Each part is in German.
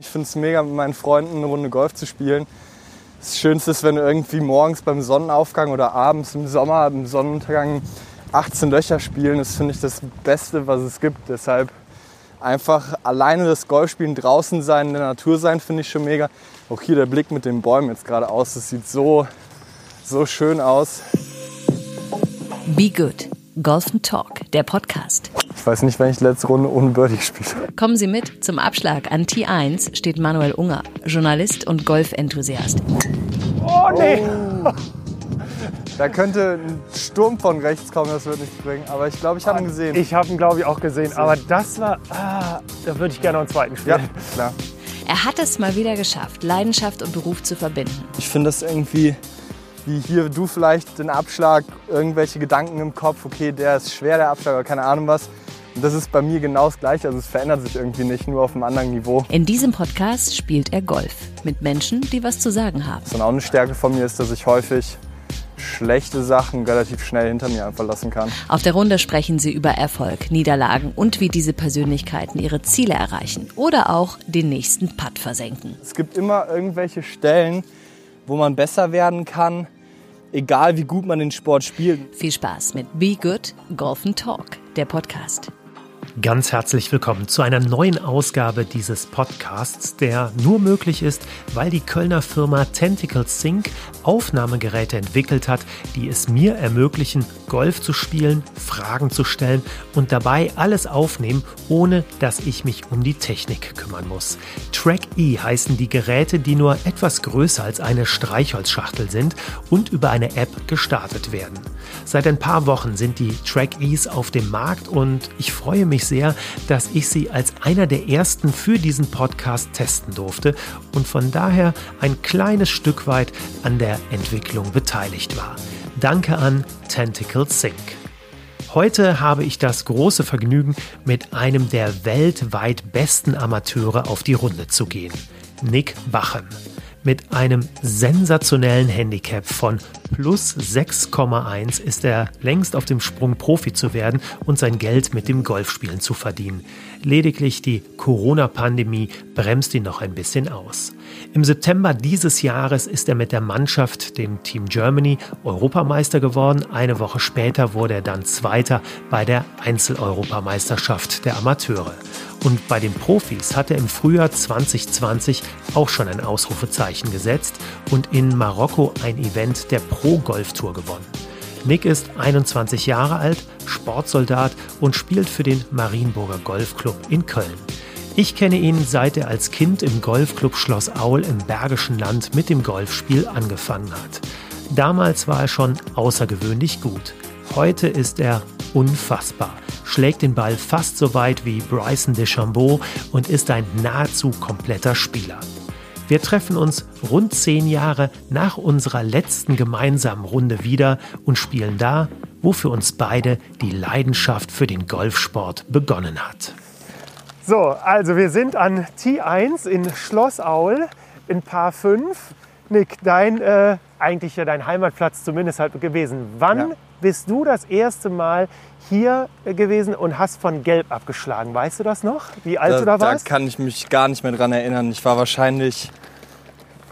Ich finde es mega, mit meinen Freunden eine Runde Golf zu spielen. Das Schönste ist, wenn du irgendwie morgens beim Sonnenaufgang oder abends im Sommer, im Sonnenuntergang 18 Löcher spielen. Das finde ich das Beste, was es gibt. Deshalb einfach alleine das Golfspielen draußen sein, in der Natur sein, finde ich schon mega. Auch hier der Blick mit den Bäumen jetzt gerade aus. Das sieht so, so schön aus. Be Good. Golf Talk, der Podcast. Ich weiß nicht, wenn ich die letzte Runde ohne Birdie gespielt habe. Kommen Sie mit. Zum Abschlag an T1 steht Manuel Unger, Journalist und Golfenthusiast. Oh nee! Oh. Da könnte ein Sturm von rechts kommen, das wird nichts bringen. Aber ich glaube, ich habe ihn gesehen. Ich habe ihn, glaube ich, auch gesehen. Aber das war, ah, da würde ich gerne noch einen zweiten spielen. Ja, klar. Er hat es mal wieder geschafft, Leidenschaft und Beruf zu verbinden. Ich finde das irgendwie wie hier du vielleicht den Abschlag, irgendwelche Gedanken im Kopf, okay, der ist schwer, der Abschlag oder keine Ahnung was. Und das ist bei mir genau das Gleiche, also es verändert sich irgendwie nicht, nur auf einem anderen Niveau. In diesem Podcast spielt er Golf mit Menschen, die was zu sagen haben. So auch eine Stärke von mir ist, dass ich häufig schlechte Sachen relativ schnell hinter mir einfach lassen kann. Auf der Runde sprechen sie über Erfolg, Niederlagen und wie diese Persönlichkeiten ihre Ziele erreichen oder auch den nächsten Putt versenken. Es gibt immer irgendwelche Stellen, wo man besser werden kann, egal wie gut man den Sport spielt. Viel Spaß mit Be Good Golf Talk, der Podcast. Ganz herzlich willkommen zu einer neuen Ausgabe dieses Podcasts, der nur möglich ist, weil die Kölner Firma Tentacle Sync Aufnahmegeräte entwickelt hat, die es mir ermöglichen, Golf zu spielen, Fragen zu stellen und dabei alles aufnehmen, ohne dass ich mich um die Technik kümmern muss. Track E heißen die Geräte, die nur etwas größer als eine Streichholzschachtel sind und über eine App gestartet werden. Seit ein paar Wochen sind die Track E's auf dem Markt und ich freue mich sehr, dass ich sie als einer der ersten für diesen Podcast testen durfte und von daher ein kleines Stück weit an der Entwicklung beteiligt war. Danke an Tentacle Sync. Heute habe ich das große Vergnügen, mit einem der weltweit besten Amateure auf die Runde zu gehen, Nick Bachem mit einem sensationellen Handicap von plus 6,1 ist er längst auf dem Sprung Profi zu werden und sein Geld mit dem Golfspielen zu verdienen. Lediglich die Corona-Pandemie bremst ihn noch ein bisschen aus. Im September dieses Jahres ist er mit der Mannschaft, dem Team Germany, Europameister geworden. Eine Woche später wurde er dann Zweiter bei der Einzel-Europameisterschaft der Amateure. Und bei den Profis hat er im Frühjahr 2020 auch schon ein Ausrufezeichen gesetzt und in Marokko ein Event der Pro Golf Tour gewonnen. Nick ist 21 Jahre alt, Sportsoldat und spielt für den Marienburger Golfclub in Köln. Ich kenne ihn, seit er als Kind im Golfclub Schloss Aul im Bergischen Land mit dem Golfspiel angefangen hat. Damals war er schon außergewöhnlich gut. Heute ist er unfassbar, schlägt den Ball fast so weit wie Bryson DeChambeau und ist ein nahezu kompletter Spieler. Wir treffen uns rund zehn Jahre nach unserer letzten gemeinsamen Runde wieder und spielen da, wo für uns beide die Leidenschaft für den Golfsport begonnen hat. So, also wir sind an T1 in Schloss Aul in Paar 5. Nick, dein, äh, eigentlich ja dein Heimatplatz zumindest halt gewesen. Wann ja. bist du das erste Mal hier gewesen und hast von Gelb abgeschlagen. Weißt du das noch? Wie alt da, du da warst? Da kann ich mich gar nicht mehr dran erinnern. Ich war wahrscheinlich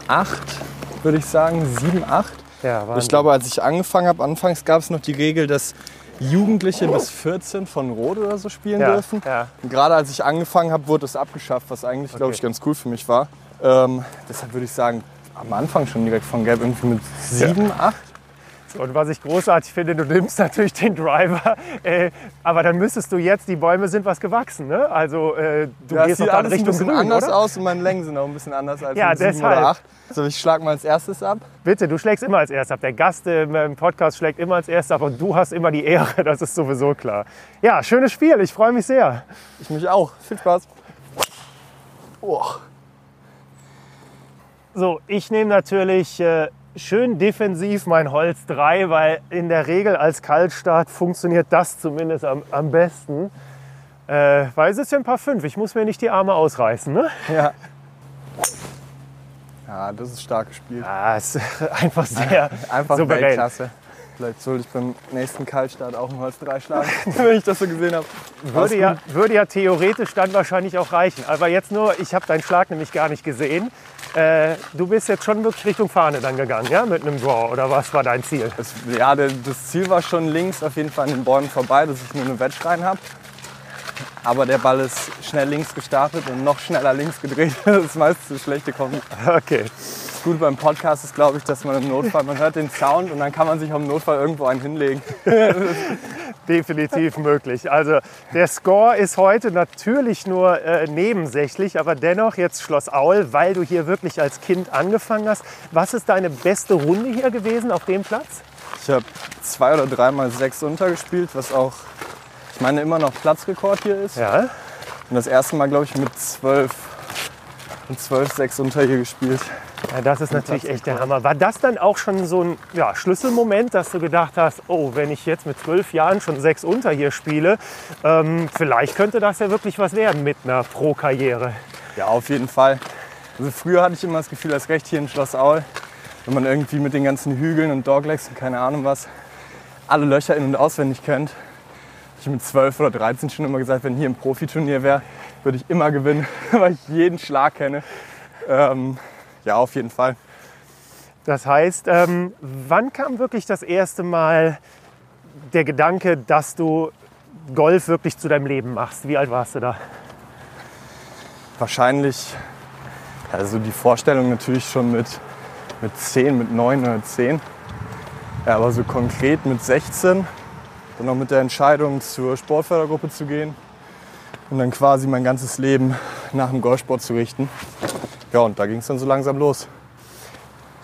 acht, würde ich sagen, sieben, acht. Ja, ich glaube, als ich angefangen habe, anfangs gab es noch die Regel, dass Jugendliche bis 14 von Rot oder so spielen ja, dürfen. Ja. Gerade als ich angefangen habe, wurde es abgeschafft, was eigentlich, okay. glaube ich, ganz cool für mich war. Ähm, deshalb würde ich sagen, am Anfang schon direkt von Gelb, irgendwie mit sieben, ja. acht. Und was ich großartig finde, du nimmst natürlich den Driver, äh, aber dann müsstest du jetzt, die Bäume sind was gewachsen, ne? Also äh, du ja, gehst doch dann Richtung ein bisschen Grün, anders oder? aus und meine Längen sind auch ein bisschen anders als ja, deshalb. oder acht. So, ich schlage mal als erstes ab. Bitte, du schlägst immer als erstes ab. Der Gast im Podcast schlägt immer als erstes ab und du hast immer die Ehre, das ist sowieso klar. Ja, schönes Spiel, ich freue mich sehr. Ich mich auch. Viel Spaß. Oh. So, ich nehme natürlich äh, schön defensiv mein Holz 3, weil in der Regel als Kaltstart funktioniert das zumindest am, am besten. Äh, weil es ist ja ein paar 5, ich muss mir nicht die Arme ausreißen. Ne? Ja. Ja, das ist stark gespielt. Ja, es ist einfach sehr einfach souverän. Weltklasse. Vielleicht sollte ich beim nächsten Kaltstart auch ein Holz 3 schlagen, wenn ich das so gesehen habe. Würde ja, würde ja theoretisch dann wahrscheinlich auch reichen. Aber jetzt nur, ich habe deinen Schlag nämlich gar nicht gesehen. Äh, du bist jetzt schon wirklich Richtung Fahne dann gegangen, ja? Mit einem Draw oder was war dein Ziel? Es, ja, das Ziel war schon links auf jeden Fall an den Bäumen vorbei, dass ich nur eine Wedge rein habe. Aber der Ball ist schnell links gestartet und noch schneller links gedreht. Das ist meistens das schlechte Kommen. Okay. Das Gute beim Podcast ist, glaube ich, dass man im Notfall, man hört den Sound und dann kann man sich am Notfall irgendwo einen hinlegen. Definitiv möglich. Also der Score ist heute natürlich nur äh, nebensächlich, aber dennoch jetzt Schloss Aul, weil du hier wirklich als Kind angefangen hast. Was ist deine beste Runde hier gewesen auf dem Platz? Ich habe zwei oder dreimal sechs untergespielt, was auch ich meine immer noch Platzrekord hier ist. Ja. Und das erste Mal, glaube ich, mit zwölf, zwölf, sechs unter hier gespielt. Ja, das ist natürlich echt der Hammer. War das dann auch schon so ein ja, Schlüsselmoment, dass du gedacht hast, oh, wenn ich jetzt mit zwölf Jahren schon sechs unter hier spiele, ähm, vielleicht könnte das ja wirklich was werden mit einer Pro-Karriere? Ja, auf jeden Fall. Also früher hatte ich immer das Gefühl, als recht hier in Schloss Aul, wenn man irgendwie mit den ganzen Hügeln und Doglegs und keine Ahnung was, alle Löcher in- und auswendig kennt, ich mit 12 oder 13 schon immer gesagt, wenn hier ein Profiturnier wäre, würde ich immer gewinnen, weil ich jeden Schlag kenne. Ähm, ja, auf jeden Fall. Das heißt, ähm, wann kam wirklich das erste Mal der Gedanke, dass du Golf wirklich zu deinem Leben machst? Wie alt warst du da? Wahrscheinlich, also die Vorstellung natürlich schon mit, mit 10, mit 9 oder 10. Ja, aber so konkret mit 16 dann noch mit der Entscheidung, zur Sportfördergruppe zu gehen und dann quasi mein ganzes Leben nach dem Golfsport zu richten. Ja, und da ging es dann so langsam los.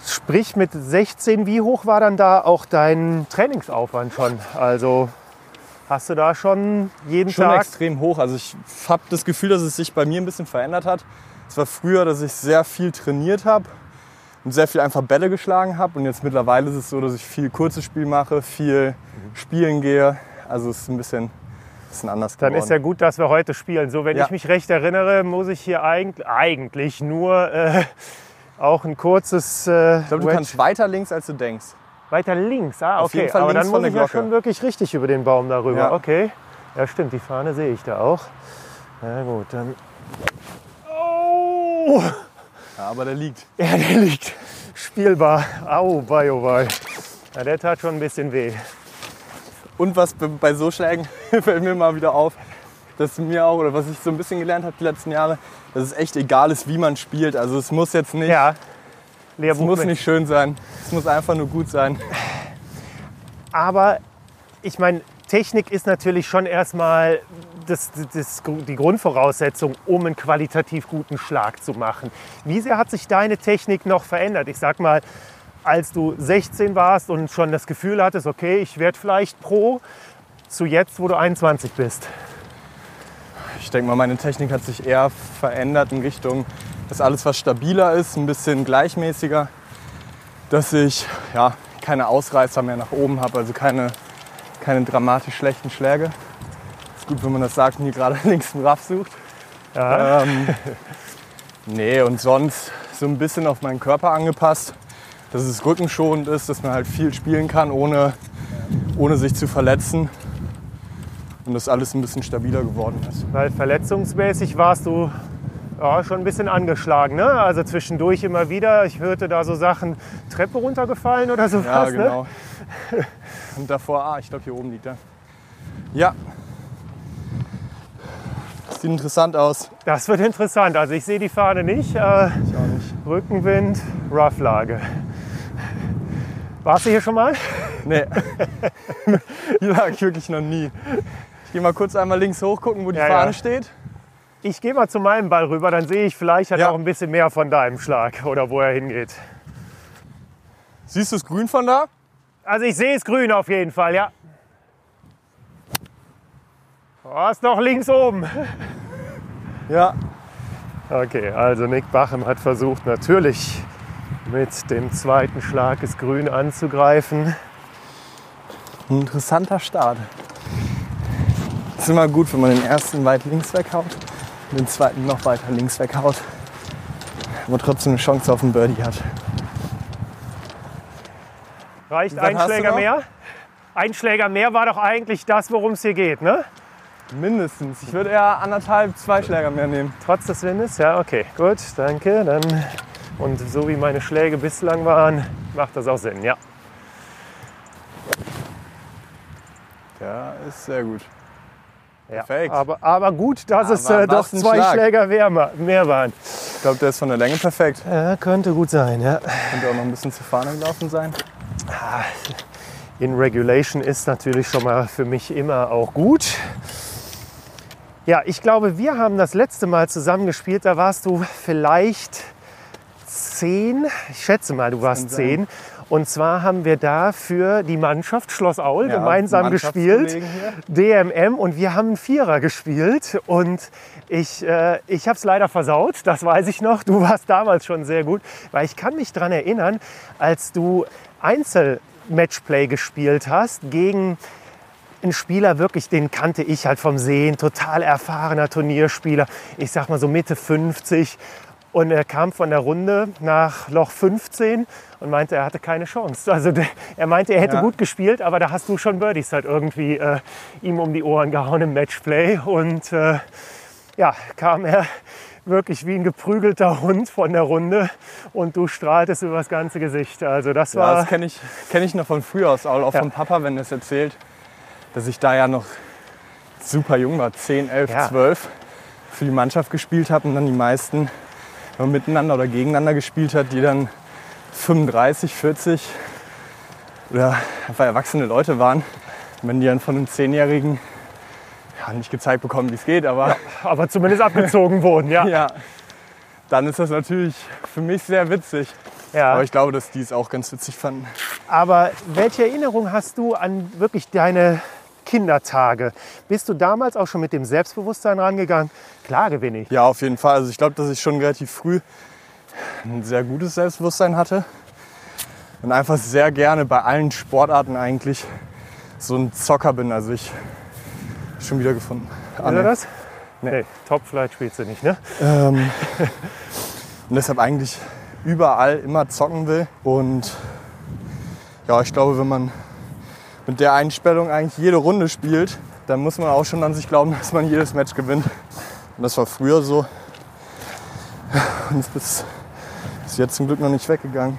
Sprich, mit 16, wie hoch war dann da auch dein Trainingsaufwand schon? Also hast du da schon jeden schon Tag? extrem hoch. Also ich habe das Gefühl, dass es sich bei mir ein bisschen verändert hat. Es war früher, dass ich sehr viel trainiert habe und sehr viel einfach Bälle geschlagen habe. Und jetzt mittlerweile ist es so, dass ich viel kurzes Spiel mache, viel spielen gehe. Also es ist ein bisschen, bisschen anders Dann geworden. ist ja gut, dass wir heute spielen. So, wenn Ja. ich mich recht erinnere, muss ich hier eigentlich, eigentlich nur äh, auch ein kurzes äh, ich glaube, du Wedge- kannst weiter links, als du denkst. weiter links. Ah, Auf okay. jeden Fall Aber links dann muss ich ja schon wirklich richtig über den Baum darüber. Ja. Okay. Ja, stimmt. Die Fahne sehe ich da auch. Na gut, dann. Oh! Ja, aber der liegt. Ja, der liegt spielbar. Au, bei, oh, bei. Ja, der tat schon ein bisschen weh. Und was bei- so Schlägen fällt mir mal wieder auf, dass mir auch, oder was ich so ein bisschen gelernt habe die letzten Jahre, dass es echt egal ist, wie man spielt. Also es muss jetzt nicht, Ja. es muss nicht schön sein. Es muss einfach nur gut sein. Aber ich meine, Technik ist natürlich schon erstmal das, das, die Grundvoraussetzung, um einen qualitativ guten Schlag zu machen. Wie sehr hat sich deine Technik noch verändert? Ich sag mal, als du 16 warst und schon das Gefühl hattest, okay, ich werde vielleicht Pro, zu jetzt, wo du 21 bist. Ich denke mal, meine Technik hat sich eher verändert in Richtung, dass alles was stabiler ist, ein bisschen gleichmäßiger. Dass ich ja, keine Ausreißer mehr nach oben habe, also keine, keine dramatisch schlechten Schläge. Ist gut, wenn man das sagt und hier gerade links einen Raff sucht. Ja. Ähm, nee, und sonst so ein bisschen auf meinen Körper angepasst, dass es rückenschonend ist, dass man halt viel spielen kann, ohne, ohne sich zu verletzen. Und dass alles ein bisschen stabiler geworden ist. Weil verletzungsmäßig warst du ja, schon ein bisschen angeschlagen. Ne? Also zwischendurch immer wieder. Ich hörte da so Sachen, Treppe runtergefallen oder sowas. Ja, Ne? genau. Und davor, ah, ich glaube, hier oben liegt er. Ja. Sieht interessant aus. Das wird interessant. Also ich sehe die Fahne nicht. Äh, Ich auch nicht. Rückenwind, Roughlage. Warst du hier schon mal? Nee. hier lag ich wirklich noch nie. Ich gehe mal kurz einmal links hoch gucken, wo die Ja, Fahne ja. steht. Ich gehe mal zu meinem Ball rüber, dann sehe ich vielleicht hat Ja. auch ein bisschen mehr von deinem Schlag oder wo er hingeht. Siehst du das Grün von da? Also ich sehe es grün auf jeden Fall, ja. Oh, ist noch links oben. Ja. Okay, also Nick Bachem hat versucht natürlich mit dem zweiten Schlag das Grün anzugreifen. Ein interessanter Start. Ist immer gut, wenn man den ersten weit links weghaut und den zweiten noch weiter links weghaut. Aber trotzdem eine Chance auf einen Birdie hat. Reicht ein Schläger mehr? ein Schläger mehr war doch eigentlich das, worum es hier geht, ne? Mindestens. Ich würde eher anderthalb, zwei Schläger mehr nehmen. Trotz des Windes? Ja, okay. Gut, danke. Dann, und so wie meine Schläge bislang waren, macht das auch Sinn, ja. Ja, ist sehr gut. Ja, perfekt. Aber, aber gut, dass aber es äh, doch zwei Schlag. Schläger mehr, mehr waren. Ich glaube, der ist von der Länge perfekt. Ja, könnte gut sein, ja. Könnte auch noch ein bisschen zu Fahne gelaufen sein. Ah, in Regulation ist natürlich schon mal für mich immer auch gut. Ja, ich glaube, wir haben das letzte Mal zusammen gespielt. Da warst du vielleicht zehn. Ich schätze mal, du warst zehn. Und zwar haben wir da für die Mannschaft Schloss Aul ja, gemeinsam gespielt, DMM, und wir haben einen Vierer gespielt. Und ich, äh, ich habe es leider versaut, das weiß ich noch. Du warst damals schon sehr gut, weil ich kann mich daran erinnern, als du Einzelmatchplay gespielt hast gegen einen Spieler, wirklich, den kannte ich halt vom Sehen, total erfahrener Turnierspieler, ich sag mal so Mitte 50. Und er kam von der Runde nach Loch 15 und meinte, er hatte keine Chance. Also der, er meinte, er hätte ja. gut gespielt, aber da hast du schon Birdies halt irgendwie äh, ihm um die Ohren gehauen im Matchplay. Und äh, ja, kam er wirklich wie ein geprügelter Hund von der Runde und du strahltest über das ganze Gesicht. Also das war. Ja, das kenne ich, kenn ich noch von früher aus, auch ja. vom Papa, wenn er es erzählt, dass ich da ja noch super jung war, 10, 11, ja. 12, für die Mannschaft gespielt habe und dann die meisten wenn man miteinander oder gegeneinander gespielt hat, die dann 35, 40 oder einfach erwachsene Leute waren. wenn die dann von einem Zehnjährigen ja, nicht gezeigt bekommen, wie es geht, aber, ja, aber zumindest abgezogen wurden, ja. ja. Dann ist das natürlich für mich sehr witzig. Ja. Aber ich glaube, dass die es auch ganz witzig fanden. Aber welche Erinnerung hast du an wirklich deine Kindertage. Bist du damals auch schon mit dem Selbstbewusstsein rangegangen? Klar gewinne ich. Ja, auf jeden Fall. Also ich glaube, dass ich schon relativ früh ein sehr gutes Selbstbewusstsein hatte und einfach sehr gerne bei allen Sportarten eigentlich so ein Zocker bin. Also ich schon wieder gefunden. Ist er das? Nee. nee, Topflight spielst du nicht, ne? Ähm, und deshalb eigentlich überall immer zocken will. Und ja, ich glaube, wenn man mit der Einstellung eigentlich jede Runde spielt, dann muss man auch schon an sich glauben, dass man jedes Match gewinnt. Und das war früher so. Und ist bis, jetzt zum Glück noch nicht weggegangen.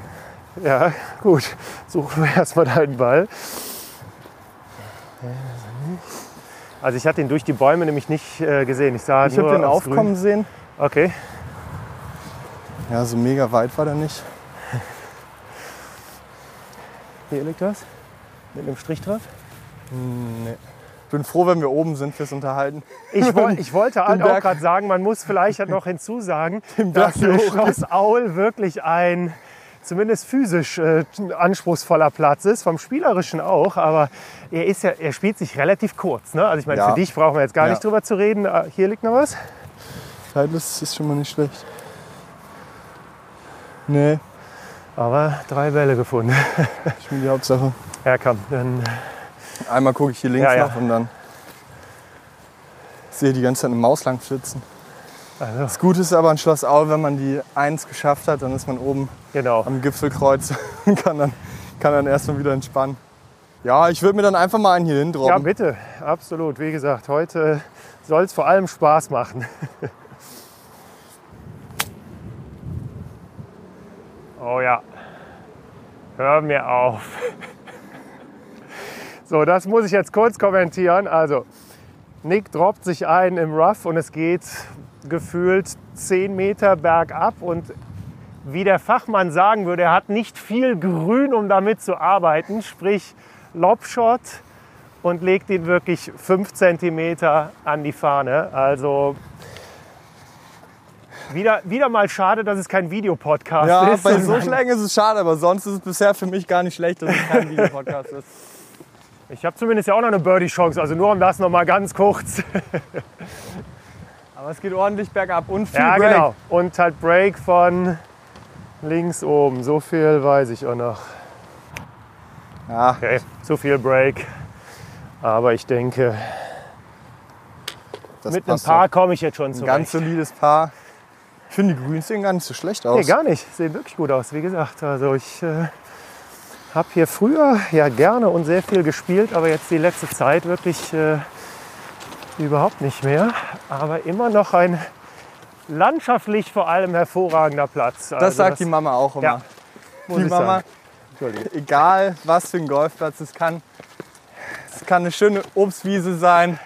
Ja, gut. Suchen wir erstmal deinen Ball. Also ich hatte ihn durch die Bäume nämlich nicht äh, gesehen. Ich sah ich habe den aufkommen Grün. sehen. Okay. Ja, so mega weit war der nicht. Hier liegt was. Mit einem Strich drauf? Nee. Ich bin froh, wenn wir oben sind fürs Unterhalten. Ich, woll, ich wollte halt auch gerade sagen, man muss vielleicht halt noch hinzusagen, dass Schloss Aul wirklich ein zumindest physisch äh, anspruchsvoll Platz ist, vom Spielerischen auch, aber er, ist ja, er spielt sich relativ kurz. Ne? Also ich meine, ja. für dich brauchen wir jetzt gar ja. nicht drüber zu reden. Ah, hier liegt noch was. das ist schon mal nicht schlecht. Nee. Aber drei Bälle gefunden. Ist mir die Hauptsache. Ja, komm, dann. Einmal gucke ich hier links ja, ja. noch und dann sehe die ganze Zeit eine Maus lang flitzen. Also. Das Gute ist aber an Schloss Aul, wenn man die Eins geschafft hat, dann ist man oben genau. am Gipfelkreuz und kann dann, kann dann erstmal wieder entspannen. Ja, ich würde mir dann einfach mal einen hier hindroppen. Ja, bitte, absolut. Wie gesagt, heute soll es vor allem Spaß machen. oh ja, hör mir auf. So, das muss ich jetzt kurz kommentieren. Also, Nick droppt sich ein im Rough und es geht gefühlt 10 Meter bergab und wie der Fachmann sagen würde, er hat nicht viel Grün, um damit zu arbeiten, sprich Lobshot und legt ihn wirklich 5 cm an die Fahne. Also wieder, wieder mal schade, dass es kein Videopodcast ja, ist. Ja, bei so Schlägen ist es schade, aber sonst ist es bisher für mich gar nicht schlecht, dass es kein Videopodcast ist. Ich habe zumindest ja auch noch eine Birdie-Chance, also nur um das noch mal ganz kurz. Aber es geht ordentlich bergab und viel ja, Break. genau. Und halt Break von links oben. So viel weiß ich auch noch. Ja. Okay, zu viel Break. Aber ich denke, das mit einem Paar komme ich jetzt schon zurecht. Ein ganz solides Paar. Ich finde die Grüns sehen gar nicht so schlecht aus. Nee, gar nicht. Sehen wirklich gut aus, wie gesagt. Also ich äh, Habe hier früher ja gerne und sehr viel gespielt, aber jetzt die letzte Zeit wirklich äh, überhaupt nicht mehr. Aber immer noch ein landschaftlich vor allem hervorragender Platz. Das also sagt das, die Mama auch immer. Ja, die Mama, egal was für ein Golfplatz es kann, es kann eine schöne Obstwiese sein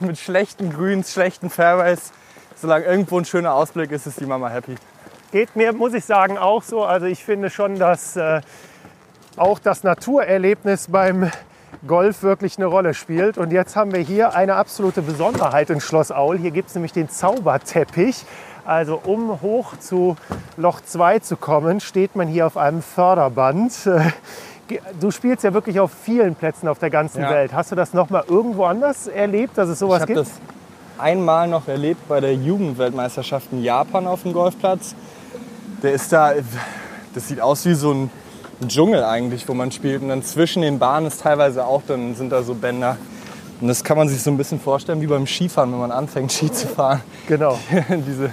mit schlechten Grüns, schlechten Fairways. Solange irgendwo ein schöner Ausblick ist, ist die Mama happy. Geht mir, muss ich sagen, auch so. Also ich finde schon, dass äh, auch das Naturerlebnis beim Golf wirklich eine Rolle spielt. Und jetzt haben wir hier eine absolute Besonderheit in Schloss Aul. Hier gibt es nämlich den Zauberteppich. Also um hoch zu Loch 2 zu kommen, steht man hier auf einem Förderband. Du spielst ja wirklich auf vielen Plätzen auf der ganzen ja. Welt. Hast du das noch mal irgendwo anders erlebt, dass es sowas ich gibt? Ich habe das einmal noch erlebt bei der Jugendweltmeisterschaft in Japan auf dem Golfplatz. Der ist da, das sieht aus wie so ein Dschungel eigentlich, wo man spielt. Und dann zwischen den Bahnen ist teilweise auch, dann sind da so Bänder. Und das kann man sich so ein bisschen vorstellen wie beim Skifahren, wenn man anfängt Ski zu fahren. Genau. Diese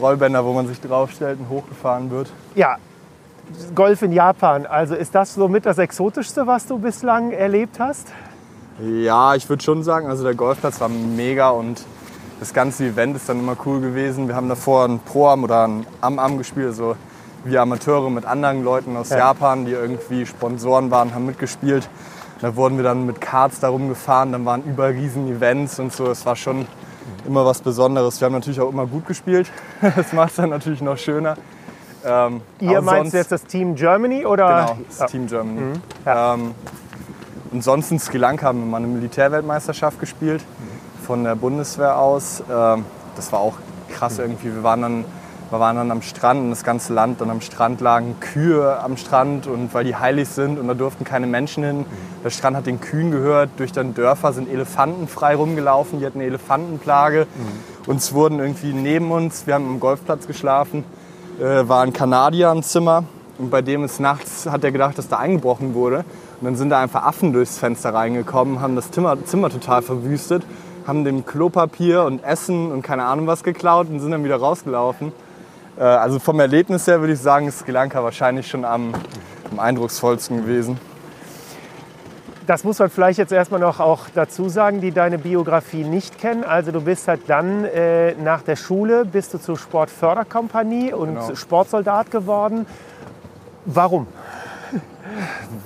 Rollbänder, wo man sich draufstellt und hochgefahren wird. Ja, Golf in Japan. Also ist das somit das Exotischste, was du bislang erlebt hast? Ja, ich würde schon sagen, also der Golfplatz war mega und das ganze Event ist dann immer cool gewesen. Wir haben davor ein Pro-Am oder ein Am-Am gespielt, also wir Amateure mit anderen Leuten aus ja. Japan, die irgendwie Sponsoren waren, haben mitgespielt. Da wurden wir dann mit Karts da rumgefahren, dann waren über riesen Events und so. Es war schon immer was Besonderes. Wir haben natürlich auch immer gut gespielt. Das macht es dann natürlich noch schöner. Ähm, Ihr meinst jetzt das Team Germany oder? Genau, das ja. Team Germany. Mhm. Ja. Ähm, und sonst in Sri Lanka haben wir mal eine Militärweltmeisterschaft gespielt von der Bundeswehr aus. Ähm, das war auch krass irgendwie. Wir waren dann wir waren dann am Strand und das ganze Land dann am Strand lagen Kühe am Strand und weil die heilig sind und da durften keine Menschen hin. Der Strand hat den Kühen gehört. Durch den Dörfer sind Elefanten frei rumgelaufen. Die hatten eine Elefantenplage. Mhm. Uns wurden irgendwie neben uns, wir haben am Golfplatz geschlafen, äh, war ein Kanadier im Zimmer und bei dem ist nachts, hat er gedacht, dass da eingebrochen wurde. Und dann sind da einfach Affen durchs Fenster reingekommen, haben das Zimmer, Zimmer total verwüstet, haben dem Klopapier und Essen und keine Ahnung was geklaut und sind dann wieder rausgelaufen. Äh, also vom Erlebnis her würde ich sagen, ist Sri Lanka wahrscheinlich schon am, am eindrucksvollsten gewesen. Das muss man vielleicht jetzt erstmal noch auch dazu sagen, die deine Biografie nicht kennen. Also du bist halt dann äh, nach der Schule bist du zur Sportförderkompanie und genau. Sportsoldat geworden. Warum?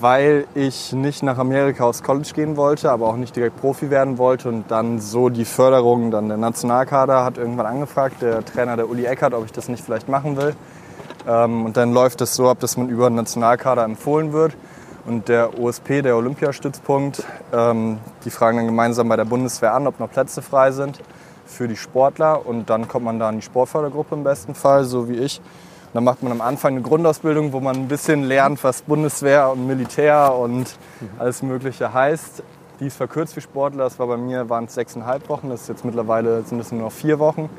Weil ich nicht nach Amerika aufs College gehen wollte, aber auch nicht direkt Profi werden wollte und dann so die Förderung, dann der Nationalkader hat irgendwann angefragt, der Trainer der Uli Eckert, ob ich das nicht vielleicht machen will. Ähm, und dann läuft es so ab, dass man über den Nationalkader empfohlen wird. Und der OSP, der Olympiastützpunkt, ähm, die fragen dann gemeinsam bei der Bundeswehr an, ob noch Plätze frei sind für die Sportler. Und dann kommt man da in die Sportfördergruppe im besten Fall, so wie ich. Dann macht man am Anfang eine Grundausbildung, wo man ein bisschen lernt, was Bundeswehr und Militär und alles Mögliche heißt. Die ist verkürzt für Sportler. Das war bei mir waren es sechseinhalb Wochen. Das ist jetzt mittlerweile sind es nur noch vier Wochen.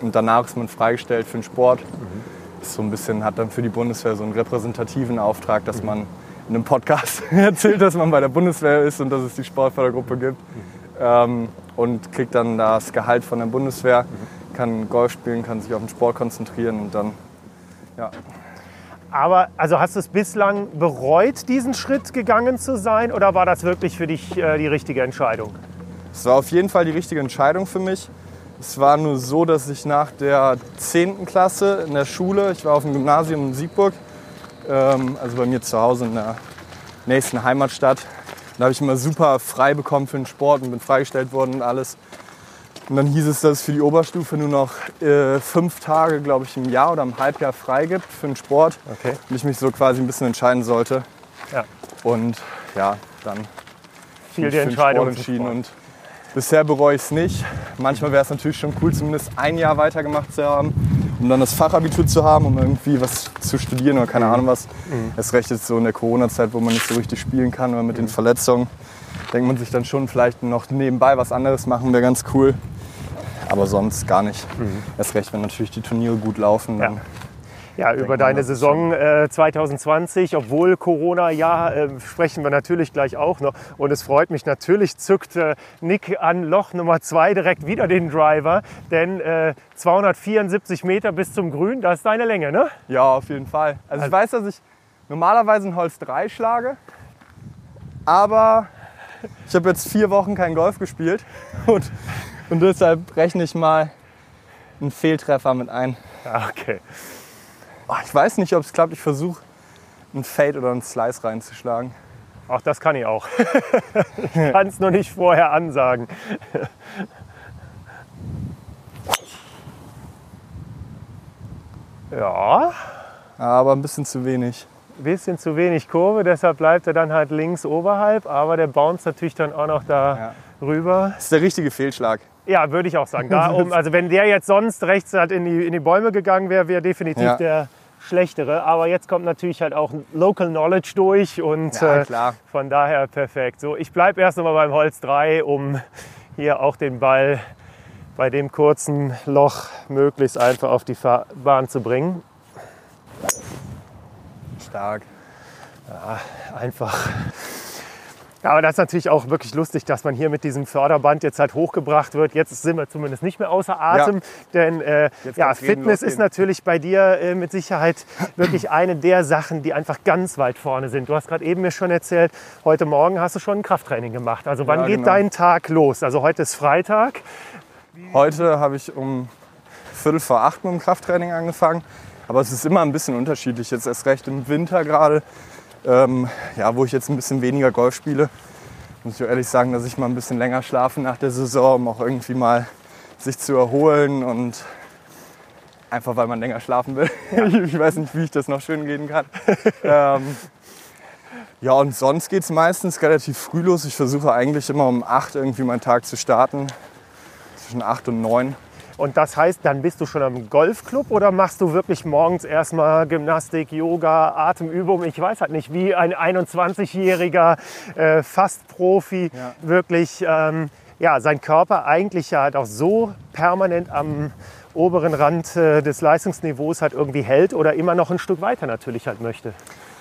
Und danach ist man freigestellt für den Sport. Mhm. Ist so ein bisschen hat dann für die Bundeswehr so einen repräsentativen Auftrag, dass man in einem Podcast erzählt, dass man bei der Bundeswehr ist und dass es die Sportfördergruppe gibt. Mhm. Ähm, und kriegt dann das Gehalt von der Bundeswehr, mhm. kann Golf spielen, kann sich auf den Sport konzentrieren und dann ja. Aber also hast du es bislang bereut, diesen Schritt gegangen zu sein oder war das wirklich für dich äh, die richtige Entscheidung? Es war auf jeden Fall die richtige Entscheidung für mich. Es war nur so, dass ich nach der 10. Klasse in der Schule, ich war auf dem Gymnasium in Siegburg, ähm, also bei mir zu Hause in der nächsten Heimatstadt, da habe ich immer super frei bekommen für den Sport und bin freigestellt worden und alles. Und dann hieß es, dass es für die Oberstufe nur noch äh, fünf Tage, glaube ich, im Jahr oder im Halbjahr frei gibt für den Sport. Okay. Und ich mich so quasi ein bisschen entscheiden sollte. Ja. Und ja, dann fiel die Entscheidung entschieden. Und bisher bereue ich es nicht. Manchmal wäre es natürlich schon cool, zumindest ein Jahr weitergemacht zu haben, um dann das Fachabitur zu haben, um irgendwie was zu studieren oder keine mhm. Ahnung was. Mhm. Erst recht jetzt so in der Corona-Zeit, wo man nicht so richtig spielen kann oder mit mhm. den Verletzungen denkt man sich dann schon vielleicht noch nebenbei was anderes machen, wäre ganz cool aber sonst gar nicht. Mhm. Erst recht, wenn natürlich die Turniere gut laufen. Dann ja. Ja, über deine Saison äh, 2020, obwohl Corona, ja, äh, sprechen wir natürlich gleich auch noch. Und es freut mich natürlich, zückt äh, Nick an Loch Nummer zwei direkt wieder den Driver. Denn 274 äh, Meter bis zum Grün, das ist deine Länge, ne? Ja, auf jeden Fall. Also, also ich weiß, dass ich normalerweise ein Holz 3 schlage. Aber ich habe jetzt vier Wochen kein Golf gespielt und, und deshalb rechne ich mal einen Fehltreffer mit ein. Ah, okay. Oh, ich weiß nicht, ob es klappt. Ich versuche einen Fade oder einen Slice reinzuschlagen. Auch das kann ich auch. ich kann es nur nicht vorher ansagen. ja. Aber ein bisschen zu wenig. Bisschen zu wenig Kurve, deshalb bleibt er dann halt links oberhalb, aber der bounce natürlich dann auch noch da ja. rüber. Das ist der richtige Fehlschlag. Ja, würde ich auch sagen. Da um, also wenn der jetzt sonst rechts halt in die, in die Bäume gegangen wäre, wäre definitiv ja. der schlechtere. Aber jetzt kommt natürlich halt auch Local Knowledge durch und ja, äh, von daher perfekt. So, ich bleibe erst noch mal beim Holz 3, um hier auch den Ball bei dem kurzen Loch möglichst einfach auf die Bahn zu bringen. Stark. Ja, einfach aber das ist natürlich auch wirklich lustig, dass man hier mit diesem Förderband jetzt halt hochgebracht wird. Jetzt sind wir zumindest nicht mehr außer Atem, ja. denn äh, ja, Fitness ist natürlich bei dir äh, mit Sicherheit wirklich eine der Sachen, die einfach ganz weit vorne sind. Du hast gerade eben mir schon erzählt, heute Morgen hast du schon ein Krafttraining gemacht. Also wann ja, geht genau. dein Tag los? Also heute ist Freitag. Heute habe ich um Viertel vor acht mit dem Krafttraining angefangen. Aber es ist immer ein bisschen unterschiedlich. Jetzt erst recht im Winter gerade ähm, ja, wo ich jetzt ein bisschen weniger Golf spiele, muss ich ehrlich sagen, dass ich mal ein bisschen länger schlafe nach der Saison, um auch irgendwie mal sich zu erholen und einfach weil man länger schlafen will. Ja. Ich weiß nicht, wie ich das noch schön gehen kann. ähm, ja, und sonst geht es meistens relativ früh los. Ich versuche eigentlich immer um 8 irgendwie meinen Tag zu starten. Zwischen 8 und 9. Und das heißt, dann bist du schon am Golfclub oder machst du wirklich morgens erstmal Gymnastik, Yoga, Atemübung? Ich weiß halt nicht, wie ein 21-jähriger äh, Fast-Profi ja. wirklich ähm, ja, seinen Körper eigentlich ja halt auch so permanent am oberen Rand äh, des Leistungsniveaus halt irgendwie hält oder immer noch ein Stück weiter natürlich halt möchte.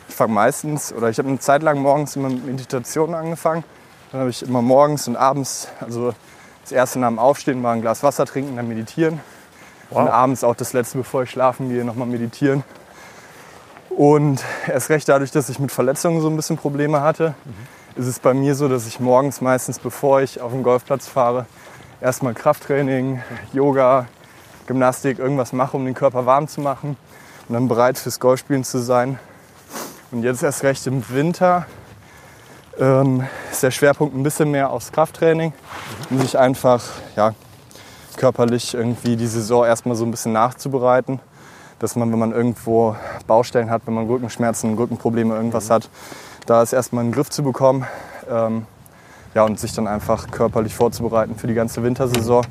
Ich fange meistens, oder ich habe eine Zeit lang morgens immer mit Meditation angefangen. Dann habe ich immer morgens und abends, also das erste nach dem Aufstehen mal ein Glas Wasser trinken, dann meditieren. Wow. Und abends auch das letzte, bevor ich schlafen gehe, nochmal meditieren. Und erst recht dadurch, dass ich mit Verletzungen so ein bisschen Probleme hatte, mhm. ist es bei mir so, dass ich morgens meistens, bevor ich auf den Golfplatz fahre, erstmal Krafttraining, Yoga, Gymnastik, irgendwas mache, um den Körper warm zu machen und dann bereit fürs Golfspielen zu sein. Und jetzt erst recht im Winter ähm, ist der Schwerpunkt ein bisschen mehr aufs Krafttraining, um sich einfach ja, körperlich irgendwie die Saison erstmal so ein bisschen nachzubereiten. Dass man, wenn man irgendwo Baustellen hat, wenn man Rückenschmerzen, Rückenprobleme, irgendwas hat, da ist erstmal einen Griff zu bekommen. Ähm, ja, und sich dann einfach körperlich vorzubereiten für die ganze Wintersaison.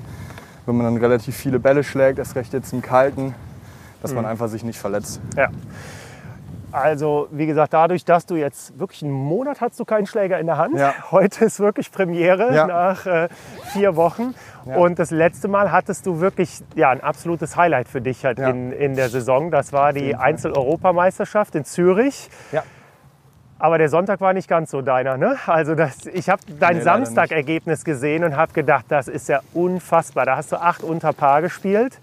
Wenn man dann relativ viele Bälle schlägt, erst recht jetzt im Kalten, dass man mhm. einfach sich nicht verletzt. Ja. Also wie gesagt, dadurch, dass du jetzt wirklich einen Monat hast du keinen Schläger in der Hand. Ja. Heute ist wirklich Premiere ja. nach äh, vier Wochen. Ja. Und das letzte Mal hattest du wirklich ja, ein absolutes Highlight für dich halt in, in der Saison. Das war die Einzel-Europameisterschaft in Zürich. Aber der Sonntag war nicht ganz so deiner. Ne? Also das, ich habe dein nee, Samstag-Ergebnis gesehen und habe gedacht, das ist ja unfassbar. Da hast du acht unter Paar gespielt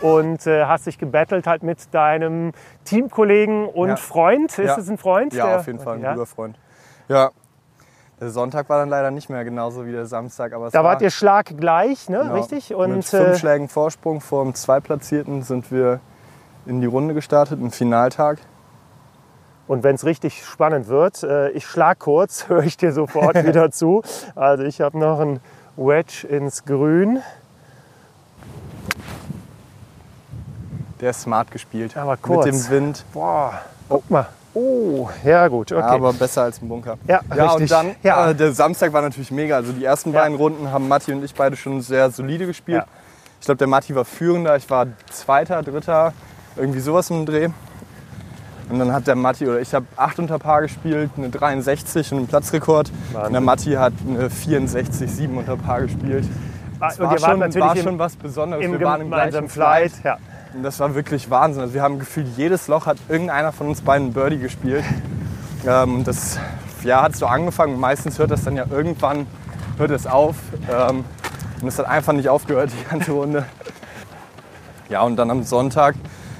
und äh, hast dich gebettelt halt mit deinem Teamkollegen und ja. Freund. Ist es ein Freund? Ja, der, auf jeden Fall ein guter Freund. Ja. Der Sonntag war dann leider nicht mehr genauso wie der Samstag. Aber da wart ihr schlaggleich, ne? Genau. richtig? Und mit fünf äh, Schlägen Vorsprung vor dem Zweitplatzierten sind wir in die Runde gestartet, im Finaltag. Und wenn es richtig spannend wird, äh, ich schlag kurz, höre ich dir sofort wieder zu. Also ich habe noch ein Wedge ins Grün. Der ist smart gespielt. Aber kurz. Mit dem Wind. Boah, guck mal. Oh, ja gut, okay. aber besser als im Bunker. Ja, ja richtig. und dann, ja. Äh, der Samstag war natürlich mega. Also die ersten ja. beiden Runden haben Matti und ich beide schon sehr solide gespielt. Ja. Ich glaube, der Matti war führender, ich war Zweiter, Dritter, irgendwie sowas im Dreh. Und dann hat der Matti, oder ich habe 8 unter Paar gespielt, eine 63 und einen Platzrekord. Wahnsinn. Und der Matti hat eine 64, 7 unter Paar gespielt. Das und war, schon, natürlich war schon was Besonderes. Im Wir waren im gleichen Flight. Flight. Ja. Und das war wirklich Wahnsinn. Also wir haben gefühlt, jedes Loch hat irgendeiner von uns beiden Birdie gespielt. Ähm, das ja, hat so angefangen. Meistens hört das dann ja irgendwann hört es auf. Ähm, und es hat einfach nicht aufgehört, die ganze Runde. Ja, und dann am Sonntag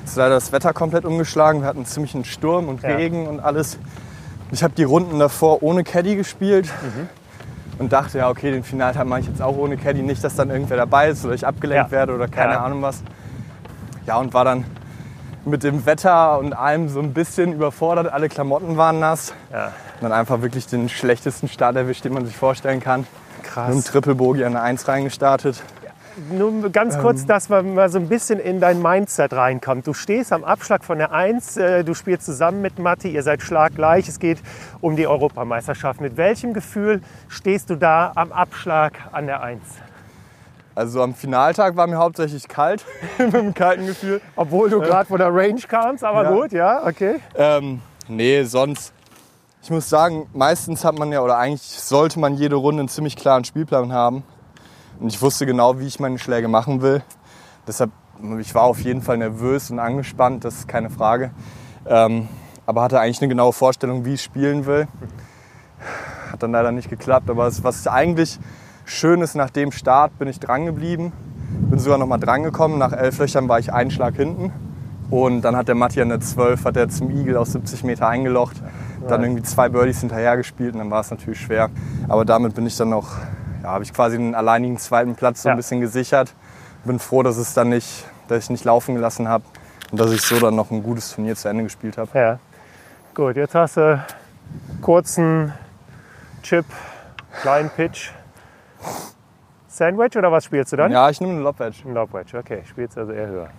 ist leider das Wetter komplett umgeschlagen. Wir hatten ziemlich einen Sturm und Ja. Regen und alles. Ich habe die Runden davor ohne Caddy gespielt Mhm. und dachte, ja, okay, den Finaltag mache ich jetzt auch ohne Caddy. Nicht, dass dann irgendwer dabei ist oder ich abgelenkt Ja. werde oder keine Ja. Ahnung was. Ja, und war dann mit dem Wetter und allem so ein bisschen überfordert. Alle Klamotten waren nass. Ja. Und dann einfach wirklich den schlechtesten Start erwischt, den man sich vorstellen kann. Mit einem Krass. Triple Bogey an der 1 reingestartet. Nur ganz kurz, dass man mal so ein bisschen in dein Mindset reinkommt. Du stehst am Abschlag von der 1, äh, du spielst zusammen mit Matti, ihr seid schlaggleich, es geht um die Europameisterschaft. Mit welchem Gefühl stehst du da am Abschlag an der 1? Also am Finaltag war mir hauptsächlich kalt, mit einem kalten Gefühl. Obwohl du gerade von der Range kamst, aber Ja. gut, ja, okay. Ähm, nee, sonst. Ich muss sagen, meistens hat man ja, oder eigentlich sollte man jede Runde einen ziemlich klaren Spielplan haben. Und ich wusste genau, wie ich meine Schläge machen will. Deshalb, ich war auf jeden Fall nervös und angespannt, das ist keine Frage. Ähm, aber hatte eigentlich eine genaue Vorstellung, wie ich spielen will. Hat dann leider nicht geklappt. Aber es- was eigentlich schön ist, nach dem Start bin ich dran geblieben. Bin sogar noch mal dran gekommen. Nach elf Löchern war ich einen Schlag hinten. Und dann hat der Matti an der 12 hat er zum Igel aus 70 Meter eingelocht. Dann irgendwie zwei Birdies hinterher gespielt und dann war es natürlich schwer. Aber damit bin ich dann noch, ja, habe ich quasi einen alleinigen zweiten Platz so ein Ja. bisschen gesichert. Bin froh, dass es dann nicht, dass ich nicht laufen gelassen habe und dass ich so dann noch ein gutes Turnier zu Ende gespielt habe. Ja. Gut, jetzt hast du kurzen Chip, kleinen Pitch. Sandwich oder was spielst du dann? Ja, ich nehme eine Lobwedge. Ein Lobwedge, okay. Spielst also eher höher.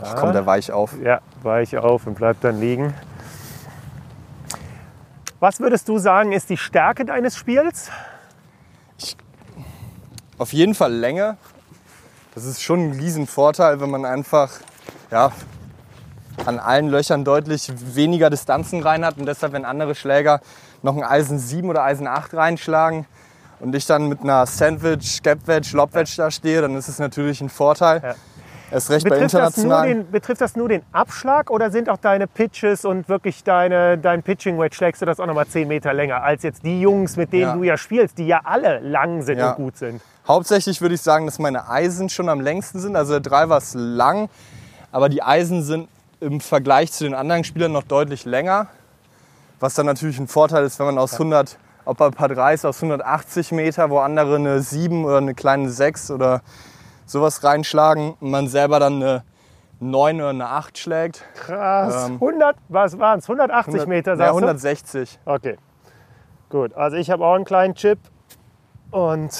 Ach komm, der weich auf. Ja, weiche auf und bleibt dann liegen. Was würdest du sagen, ist die Stärke deines Spiels? Auf jeden Fall Länge. Das ist schon ein Riesenvorteil, wenn man einfach ja, an allen Löchern deutlich weniger Distanzen rein hat und deshalb, wenn andere Schläger noch ein Eisen 7 oder Eisen 8 reinschlagen und ich dann mit einer Sandwich, Gap Wedge, Lob Wedge da stehe, dann ist es natürlich ein Vorteil. Ja. Erst recht bei Betrifft das, nur internationalen. den, betrifft das nur den Abschlag oder sind auch deine Pitches und wirklich deine, dein Pitching Wedge schlägst du das auch nochmal 10 Meter länger als jetzt die Jungs, mit denen Ja. du ja spielst, die ja alle lang sind Ja. und gut sind? Hauptsächlich würde ich sagen, dass meine Eisen schon am längsten sind. Also der Driver ist lang, aber die Eisen sind im Vergleich zu den anderen Spielern noch deutlich länger. Was dann natürlich ein Vorteil ist, wenn man aus 100, ob bei Paar 3 ist, aus 180 Meter, wo andere eine 7 oder eine kleine 6 oder sowas reinschlagen und man selber dann eine 9 oder eine 8 schlägt. Krass. Ähm, 100, was waren es? 180 Meter, ja, sagst 160. du? Okay. Gut, also ich habe auch einen kleinen Chip und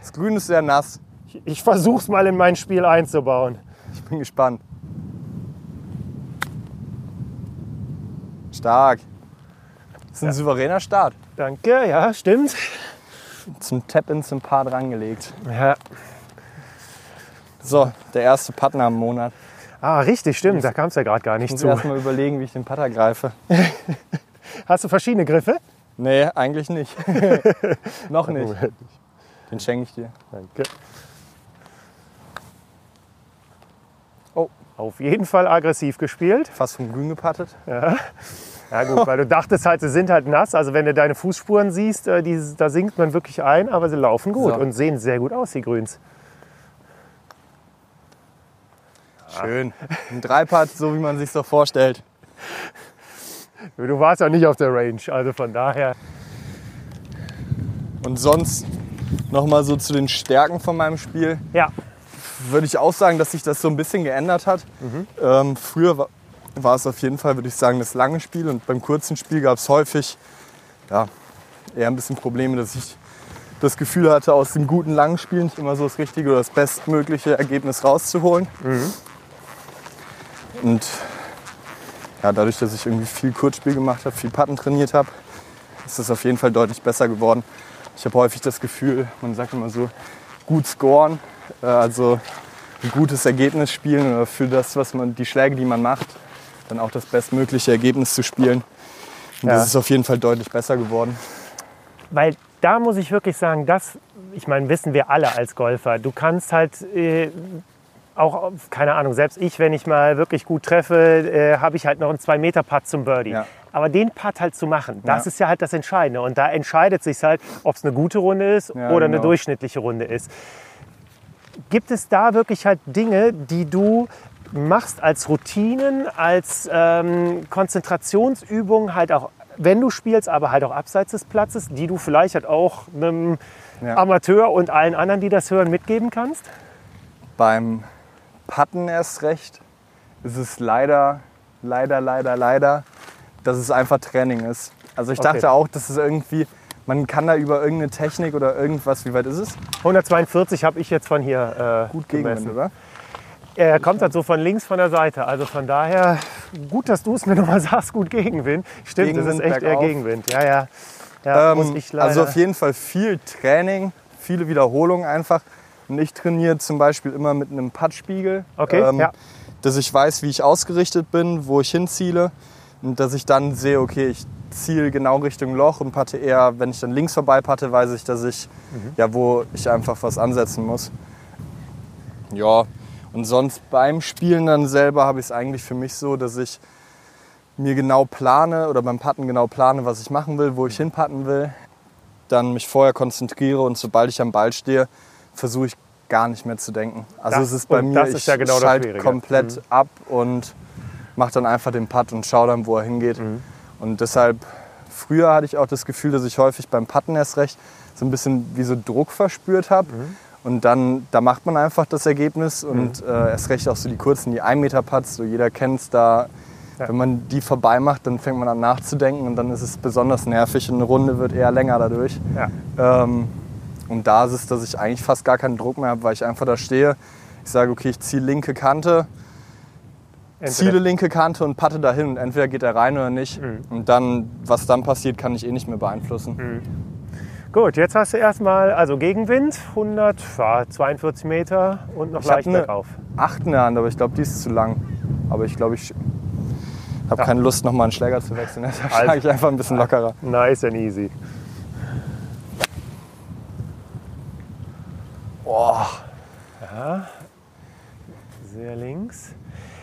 Das Grün ist sehr nass. ich, ich versuche es mal in mein Spiel einzubauen. Ich bin gespannt. Stark. Das ist ein souveräner Start. Danke, ja, stimmt. Zum Tap-In zum Paar drangelegt. Ja. So, der erste Partner im Monat. Ah, richtig, stimmt. Da kam es ja gerade gar Ich nicht muss zu. erst mal überlegen, wie ich den Putter greife. Hast du verschiedene Griffe? Nee, eigentlich nicht. Noch nicht. Den schenke ich dir. Danke. Oh. Auf jeden Fall aggressiv gespielt. Fast vom Grün gepattet. Ja gut, weil du dachtest halt, sie sind halt nass. Also wenn du deine Fußspuren siehst, äh, die, da sinkt man wirklich ein, aber sie laufen gut So. und sehen sehr gut aus, die Grüns. Schön. Ein Dreipad, so wie man sich so vorstellt. Du warst ja nicht auf der Range, also von daher. Und sonst noch mal so zu den Stärken von meinem Spiel. Ja, würde ich auch sagen, dass sich das so ein bisschen geändert hat. Ähm, früher war, es auf jeden Fall, würde ich sagen, das lange Spiel und beim kurzen Spiel gab es häufig ja, eher ein bisschen Probleme, dass ich das Gefühl hatte, aus dem guten langen Spiel nicht immer so das richtige oder das bestmögliche Ergebnis rauszuholen. Und ja, dadurch, dass ich irgendwie viel Kurzspiel gemacht habe, viel Patten trainiert habe, ist das auf jeden Fall deutlich besser geworden. Ich habe häufig das Gefühl, man sagt immer so, gut scoren, äh, also ein gutes Ergebnis spielen oder für das, was man, die Schläge, die man macht, dann auch das bestmögliche Ergebnis zu spielen. Und Ja. das ist auf jeden Fall deutlich besser geworden. weil da muss ich wirklich sagen, das, ich meine, wissen wir alle als Golfer. Du kannst halt äh, auch, keine Ahnung, selbst ich, wenn ich mal wirklich gut treffe, äh, habe ich halt noch einen 2-Meter-Putt zum Birdie. Ja. Aber den Putt halt zu machen, das Ja. ist ja halt das Entscheidende. Und da entscheidet sich halt, ob es eine gute Runde ist Ja, oder eine genau. durchschnittliche Runde ist. Gibt es da wirklich halt Dinge, die du machst als Routinen, als ähm, Konzentrationsübung, halt auch wenn du spielst, aber halt auch abseits des Platzes, die du vielleicht halt auch einem ja. Amateur und allen anderen, die das hören, mitgeben kannst? Beim Patten erst recht ist es leider, leider, leider, leider, dass es einfach Training ist. Also ich okay. dachte auch, dass es irgendwie, man kann da über irgendeine Technik oder irgendwas, wie weit ist es? 142 habe ich jetzt von hier äh, Gut gemessen, oder? Er kommt halt so von links von der Seite. Also von daher, gut, dass du es mir nochmal sagst, gut Gegenwind. Stimmt, Gegenwind, das ist echt bergauf. eher Gegenwind. Ja, ja. ja ähm, also auf jeden Fall viel Training, viele Wiederholungen einfach. Und ich trainiere zum Beispiel immer mit einem Puttspiegel. Okay, ähm, ja. Dass ich weiß, wie ich ausgerichtet bin, wo ich hinziele. Und dass ich dann sehe, okay, ich ziele genau Richtung Loch und patte eher, wenn ich dann links vorbei patte, weiß ich, dass ich, mhm. ja, wo ich einfach was ansetzen muss. Ja, und sonst beim Spielen dann selber habe ich es eigentlich für mich so, dass ich mir genau plane oder beim Patten genau plane, was ich machen will, wo ich hinpatten will. Dann mich vorher konzentriere und sobald ich am Ball stehe, versuche ich gar nicht mehr zu denken. Also das, es ist bei mir, ich ja genau schalte komplett mhm. ab und mache dann einfach den Putt und schaue dann, wo er hingeht. Mhm. Und deshalb, früher hatte ich auch das Gefühl, dass ich häufig beim Putten erst recht so ein bisschen wie so Druck verspürt habe. Mhm. Und dann, da macht man einfach das Ergebnis und mhm. äh, erst recht auch so die kurzen, die 1 Meter Putts, so jeder kennt es da. Ja. Wenn man die vorbei macht, dann fängt man an nachzudenken und dann ist es besonders nervig und eine Runde wird eher länger dadurch. Ja. Ähm, und da ist es, dass ich eigentlich fast gar keinen Druck mehr habe, weil ich einfach da stehe. Ich sage, okay, ich ziehe linke Kante, entweder. ziele linke Kante und patte dahin und entweder geht er rein oder nicht. Mhm. Und dann, was dann passiert, kann ich eh nicht mehr beeinflussen. Mhm. Gut, jetzt hast du erstmal also Gegenwind, 142 Meter und noch ich leicht bergauf. Acht in der Hand, aber ich glaube, die ist zu lang. Aber ich glaube, ich habe ja. keine Lust, nochmal einen Schläger zu wechseln. Deshalb also, schlage ich einfach ein bisschen lockerer. Nice and easy. Boah. Ja, sehr links.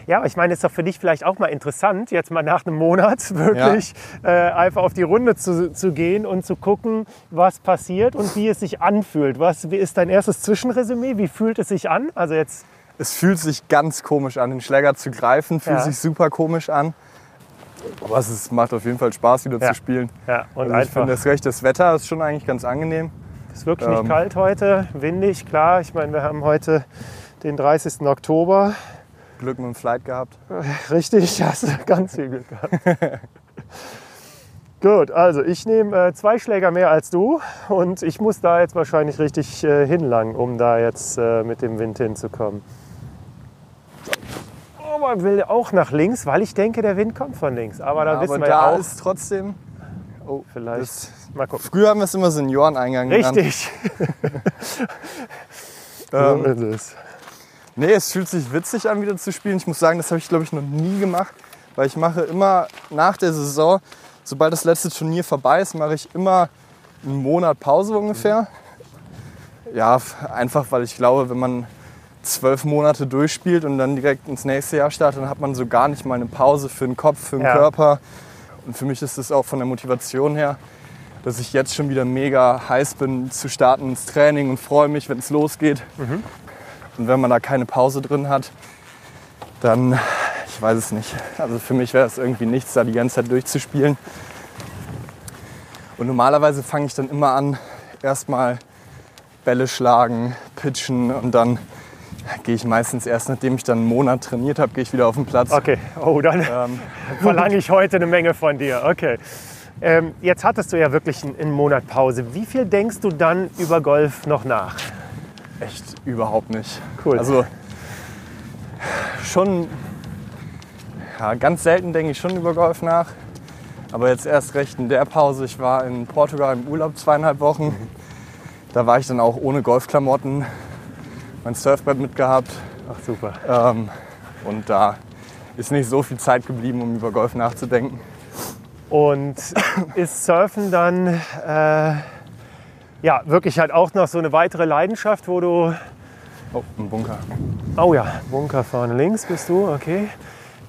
Ja, ich meine, es ist doch für dich vielleicht auch mal interessant, jetzt mal nach einem Monat wirklich ja. äh, einfach auf die Runde zu, zu gehen und zu gucken, was passiert und wie es sich anfühlt. Was wie ist dein erstes Zwischenresümee? Wie fühlt es sich an? Also jetzt es fühlt sich ganz komisch an, den Schläger zu greifen, fühlt ja. sich super komisch an. Aber es macht auf jeden Fall Spaß, wieder ja. zu spielen. Ja, und also ich finde das recht, das Wetter ist schon eigentlich ganz angenehm. Es ist wirklich ähm, nicht kalt heute, windig, klar. Ich meine, wir haben heute den 30. Oktober. Glück mit dem Flight gehabt. Richtig, hast du ganz viel Glück gehabt. Gut, also ich nehme äh, zwei Schläger mehr als du und ich muss da jetzt wahrscheinlich richtig äh, hinlangen, um da jetzt äh, mit dem Wind hinzukommen. Oh, man will auch nach links, weil ich denke, der Wind kommt von links. Aber da ja, wissen aber wir da ja auch. ist trotzdem. Oh, vielleicht. Das, mal gucken. Früher haben wir es immer Senioreneingang genannt. Richtig. ähm, so ist es. Nee, es fühlt sich witzig an, wieder zu spielen. Ich muss sagen, das habe ich, glaube ich, noch nie gemacht. Weil ich mache immer nach der Saison, sobald das letzte Turnier vorbei ist, mache ich immer einen Monat Pause ungefähr. Ja, einfach weil ich glaube, wenn man zwölf Monate durchspielt und dann direkt ins nächste Jahr startet, dann hat man so gar nicht mal eine Pause für den Kopf, für den ja. Körper. Und für mich ist es auch von der Motivation her, dass ich jetzt schon wieder mega heiß bin zu starten ins Training und freue mich, wenn es losgeht. Mhm. Und wenn man da keine Pause drin hat, dann, ich weiß es nicht. Also für mich wäre es irgendwie nichts, da die ganze Zeit durchzuspielen. Und normalerweise fange ich dann immer an, erstmal Bälle schlagen, pitchen und dann gehe ich meistens erst, nachdem ich dann einen Monat trainiert habe, gehe ich wieder auf den Platz. Okay, oh, dann ähm, verlange ich heute eine Menge von dir. Okay. Ähm, jetzt hattest du ja wirklich einen Monat Pause. Wie viel denkst du dann über Golf noch nach? Echt überhaupt nicht. Cool. Also schon, ja, ganz selten denke ich schon über Golf nach. Aber jetzt erst recht in der Pause. Ich war in Portugal im Urlaub zweieinhalb Wochen. Da war ich dann auch ohne Golfklamotten, mein Surfbrett mitgehabt. Ach super. Ähm, und da ist nicht so viel Zeit geblieben, um über Golf nachzudenken. Und ist Surfen dann äh, ja, wirklich halt auch noch so eine weitere Leidenschaft, wo du. Oh, ein Bunker. Oh ja, Bunker vorne links bist du, okay.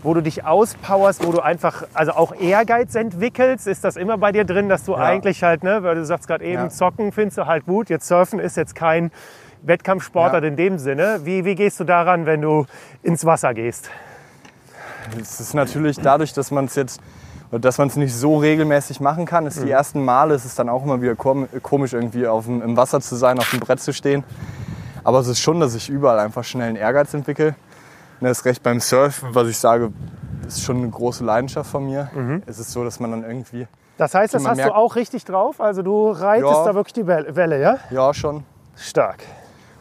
Wo du dich auspowerst, wo du einfach, also auch Ehrgeiz entwickelst. Ist das immer bei dir drin, dass du ja. eigentlich halt, ne, weil du sagst gerade eben, ja. zocken findest du halt gut. Jetzt surfen ist jetzt kein, Wettkampfsportler ja. in dem Sinne. Wie, wie gehst du daran, wenn du ins Wasser gehst? Es ist natürlich dadurch, dass man es jetzt dass man es nicht so regelmäßig machen kann. Ist mhm. Die ersten Male ist es dann auch immer wieder komisch, irgendwie auf dem, im Wasser zu sein, auf dem Brett zu stehen. Aber es ist schon, dass ich überall einfach schnell einen Ehrgeiz entwickle. Das ist recht beim Surfen, was ich sage, ist schon eine große Leidenschaft von mir. Mhm. Es ist so, dass man dann irgendwie. Das heißt, das hast merkt, du auch richtig drauf? Also du reitest ja, da wirklich die Welle, ja? Ja, schon. Stark.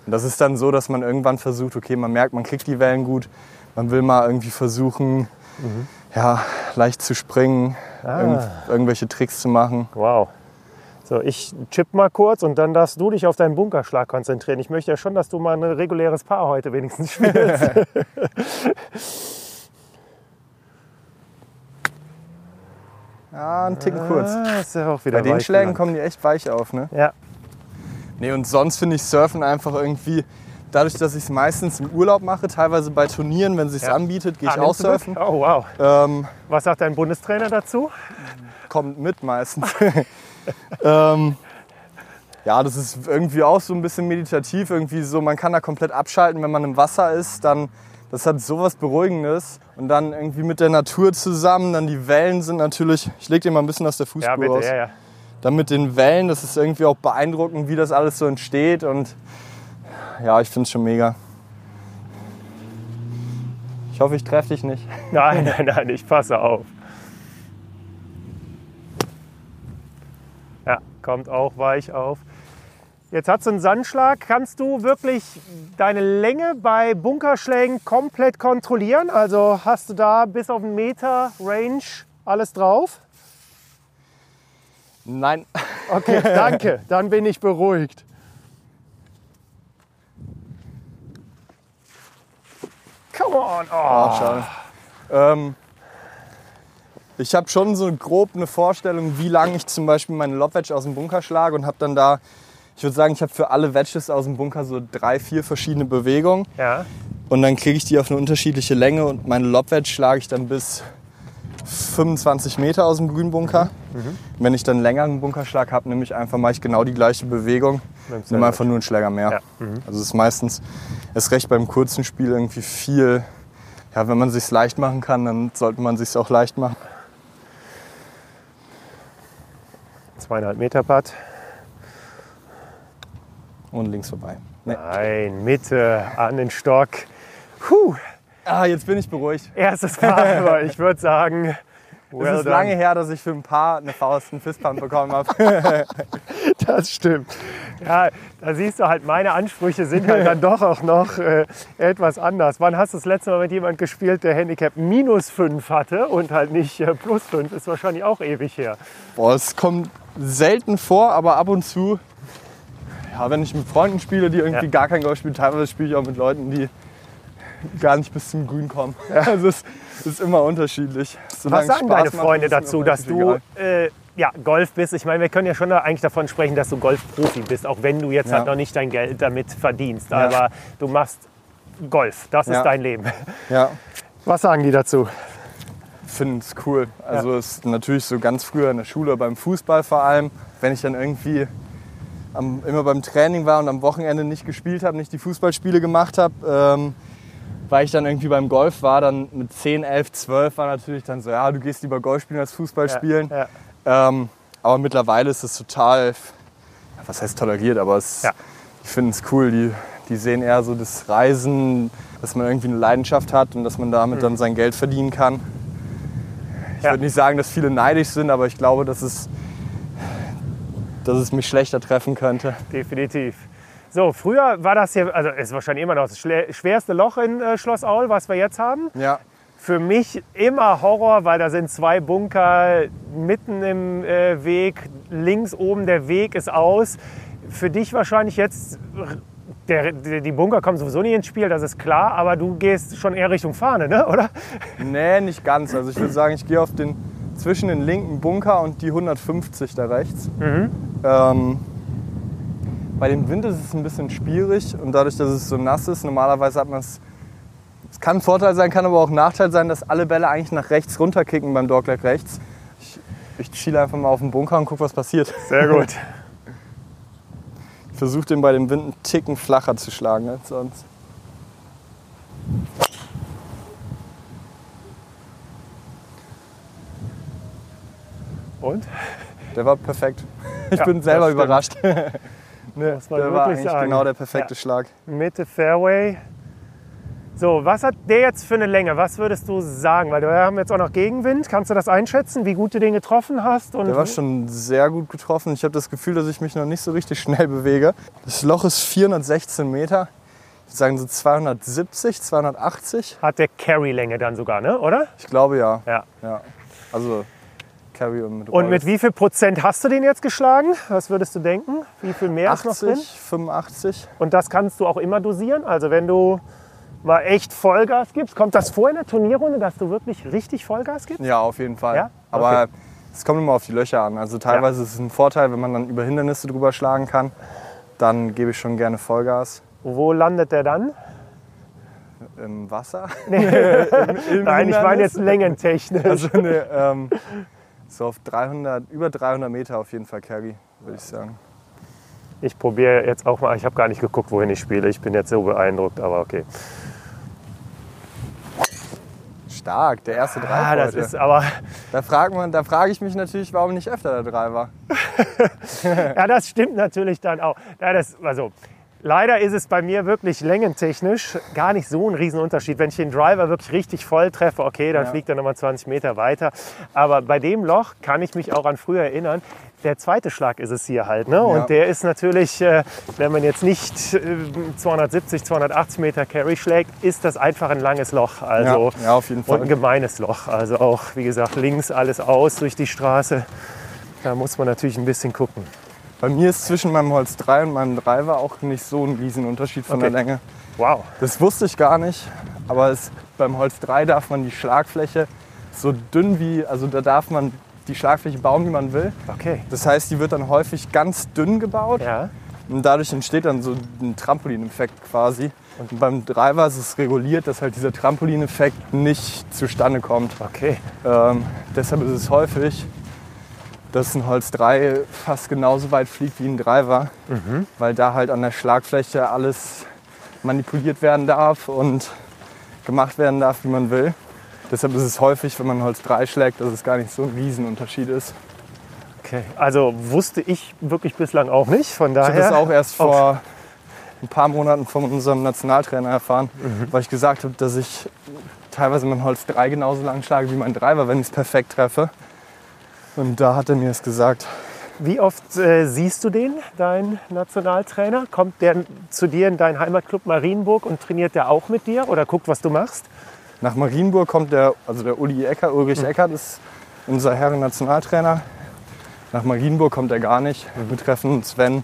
Und das ist dann so, dass man irgendwann versucht, okay, man merkt, man kriegt die Wellen gut. Man will mal irgendwie versuchen, mhm. Ja, leicht zu springen, ah. irgend, irgendwelche Tricks zu machen. Wow. So, ich chip mal kurz und dann darfst du dich auf deinen Bunkerschlag konzentrieren. Ich möchte ja schon, dass du mal ein reguläres Paar heute wenigstens spielst. ja, ein Ticken kurz. Ah, ist ja auch wieder Bei den Schlägen kommen die echt weich auf, ne? Ja. Nee, und sonst finde ich Surfen einfach irgendwie, dadurch, dass ich es meistens im Urlaub mache, teilweise bei Turnieren, wenn es sich ja. anbietet, gehe ich ah, auch surfen. Oh, wow. Ähm, Was sagt dein Bundestrainer dazu? Kommt mit meistens. ähm, ja, das ist irgendwie auch so ein bisschen meditativ. Irgendwie so, man kann da komplett abschalten, wenn man im Wasser ist. Dann, das hat sowas Beruhigendes. Und dann irgendwie mit der Natur zusammen. Dann die Wellen sind natürlich. Ich lege dir mal ein bisschen aus der Fußspur ja, bitte, aus. Ja, ja dann mit den Wellen, das ist irgendwie auch beeindruckend, wie das alles so entsteht. Und ja, ich finde es schon mega. Ich hoffe, ich treffe dich nicht. Nein, nein, nein, ich passe auf. Ja, kommt auch weich auf. Jetzt hast du einen Sandschlag. Kannst du wirklich deine Länge bei Bunkerschlägen komplett kontrollieren? Also hast du da bis auf einen Meter Range alles drauf? Nein. Okay, danke. Dann bin ich beruhigt. Come on. Oh. Ach, ähm, ich habe schon so grob eine Vorstellung, wie lange ich zum Beispiel meine Lobwedge aus dem Bunker schlage und habe dann da, ich würde sagen, ich habe für alle Wedges aus dem Bunker so drei, vier verschiedene Bewegungen. Ja. Und dann kriege ich die auf eine unterschiedliche Länge und meine Lobwedge schlage ich dann bis 25 Meter aus dem Grünbunker. Mhm. Wenn ich dann einen längeren Bunkerschlag habe, nehme ich einfach mal genau die gleiche Bewegung, nehme einfach nur einen Schläger mehr. Ja. Mhm. Also es ist meistens, ist recht beim kurzen Spiel irgendwie viel, ja, wenn man es sich leicht machen kann, dann sollte man es sich auch leicht machen. Zweieinhalb Meter Putt. Und links vorbei. Nee. Nein, Mitte an den Stock. Puh, Ah, jetzt bin ich beruhigt. Erstes Paar, aber ich würde sagen, well es ist done. lange her, dass ich für ein Paar eine Faust, einen Fistpump bekommen habe. das stimmt. Ja, da siehst du halt, meine Ansprüche sind halt dann doch auch noch äh, etwas anders. Wann hast du das letzte Mal mit jemandem gespielt, der Handicap minus 5 hatte und halt nicht äh, plus 5? Ist wahrscheinlich auch ewig her. Boah, es kommt selten vor, aber ab und zu, ja, wenn ich mit Freunden spiele, die irgendwie ja. gar kein Golf spielen, teilweise spiele ich auch mit Leuten, die gar nicht bis zum Grün kommen. Ja. Also es ist immer unterschiedlich. Solange Was sagen Spaß deine Freunde macht, dazu, dass du äh, ja, Golf bist? Ich meine, wir können ja schon eigentlich davon sprechen, dass du Golfprofi bist, auch wenn du jetzt ja. halt noch nicht dein Geld damit verdienst. Ja. Aber du machst Golf, das ist dein Leben. Ja. Was sagen die dazu? Finden es cool. Also es ist natürlich so ganz früher in der Schule, beim Fußball vor allem, wenn ich dann irgendwie am, immer beim Training war und am Wochenende nicht gespielt habe, nicht die Fußballspiele gemacht habe, ähm, weil ich dann irgendwie beim Golf war, dann mit 10, 11, 12 war natürlich dann so, ja, du gehst lieber Golf spielen als Fußball spielen. Ja, ja. Ähm, aber mittlerweile ist es total, was heißt toleriert, aber es, ja. ich finde es cool. Die, die sehen eher so das Reisen, dass man irgendwie eine Leidenschaft hat und dass man damit mhm. dann sein Geld verdienen kann. Ich würde nicht sagen, dass viele neidisch sind, aber ich glaube, dass es, dass es mich schlechter treffen könnte. Definitiv. So, früher war das hier, also ist wahrscheinlich immer noch das schwerste Loch in äh, Schloss Aul, was wir jetzt haben. Ja. Für mich immer Horror, weil da sind zwei Bunker mitten im äh, Weg. Links oben der Weg ist aus. Für dich wahrscheinlich jetzt, der, die Bunker kommen sowieso nicht ins Spiel, das ist klar, aber du gehst schon eher Richtung Fahne, ne? oder? Nee, nicht ganz. Also ich würde sagen, ich gehe auf den, zwischen den linken Bunker und die 150 da rechts. Mhm. Ähm, bei dem Wind ist es ein bisschen schwierig und dadurch, dass es so nass ist, normalerweise hat man es. Es kann ein Vorteil sein, kann aber auch ein Nachteil sein, dass alle Bälle eigentlich nach rechts runterkicken beim Dogleg rechts. Ich, ich schiele einfach mal auf den Bunker und gucke, was passiert. Sehr gut. Ich versuche den bei dem Wind einen Ticken flacher zu schlagen als sonst. Und? Der war perfekt. Ich ja, bin selber überrascht. ne, das war der war eigentlich sagen. genau der perfekte ja. Schlag. Mitte Fairway. So, was hat der jetzt für eine Länge? Was würdest du sagen? Weil wir haben jetzt auch noch Gegenwind. Kannst du das einschätzen, wie gut du den getroffen hast? Der war schon sehr gut getroffen. Ich habe das Gefühl, dass ich mich noch nicht so richtig schnell bewege. Das Loch ist 416 Meter. Ich würde sagen so 270, 280. Hat der Carry-Länge dann sogar, ne? oder? Ich glaube ja. Ja. ja. Also Carry und mit Und mit wie viel Prozent hast du den jetzt geschlagen? Was würdest du denken? Wie viel mehr 80, ist noch drin? 85. Und das kannst du auch immer dosieren? Also wenn du mal echt Vollgas gibst, kommt das vor in der Turnierrunde, dass du wirklich richtig Vollgas gibst? Ja, auf jeden Fall. Ja? Aber okay. es kommt immer auf die Löcher an. Also teilweise ja. ist es ein Vorteil, wenn man dann über Hindernisse drüber schlagen kann. Dann gebe ich schon gerne Vollgas. Wo landet der dann? Im Wasser? Nee. Im, im Nein, ich meine jetzt längentechnisch. Also nee, ähm, so auf 300, über 300 Meter auf jeden Fall Carry, würde ich sagen. Ich probiere jetzt auch mal, ich habe gar nicht geguckt, wohin ich spiele. Ich bin jetzt so beeindruckt, aber okay. Stark, der erste Drive ah, das heute. ist aber da, fragt man, da frage ich mich natürlich, warum nicht öfter der Driver. ja, das stimmt natürlich dann auch. Ja, das, also, Leider ist es bei mir wirklich längentechnisch gar nicht so ein Riesenunterschied. Wenn ich den Driver wirklich richtig voll treffe, okay, dann ja. fliegt er nochmal 20 Meter weiter. Aber bei dem Loch kann ich mich auch an früher erinnern. Der zweite Schlag ist es hier halt. Ne? Ja. Und der ist natürlich, äh, wenn man jetzt nicht 270, äh, 280 Meter Carry schlägt, ist das einfach ein langes Loch. Also, ja, auf jeden Fall. Und ein gemeines Loch. Also auch, wie gesagt, links alles aus durch die Straße. Da muss man natürlich ein bisschen gucken. Bei mir ist zwischen meinem Holz 3 und meinem Driver auch nicht so ein Riesenunterschied von okay. der Länge. Wow. Das wusste ich gar nicht. Aber es, beim Holz 3 darf man die Schlagfläche so dünn wie, also da darf man die Schlagfläche bauen, wie man will. Okay. Das heißt, die wird dann häufig ganz dünn gebaut. Ja. Und dadurch entsteht dann so ein Trampolineffekt quasi. Und beim Driver ist es reguliert, dass halt dieser Trampolineffekt nicht zustande kommt. Okay. Ähm, deshalb ist es häufig, dass ein Holz 3 fast genauso weit fliegt wie ein Driver, mhm. weil da halt an der Schlagfläche alles manipuliert werden darf und gemacht werden darf, wie man will. Deshalb ist es häufig, wenn man Holz 3 schlägt, dass es gar nicht so ein Riesenunterschied ist. Okay, also wusste ich wirklich bislang auch nicht. Von daher. Ich habe das auch erst vor ein paar Monaten von unserem Nationaltrainer erfahren, mhm. weil ich gesagt habe, dass ich teilweise mit Holz 3 genauso lang schlage wie mein Driver, wenn ich es perfekt treffe. Und da hat er mir es gesagt. Wie oft äh, siehst du den, dein Nationaltrainer? Kommt der zu dir in deinen Heimatclub Marienburg und trainiert der auch mit dir oder guckt, was du machst? Nach Marienburg kommt der, also der Uli Ecker, Ulrich mhm. Eckert ist unser Herren-Nationaltrainer. Nach Marienburg kommt er gar nicht. Wir treffen uns, wenn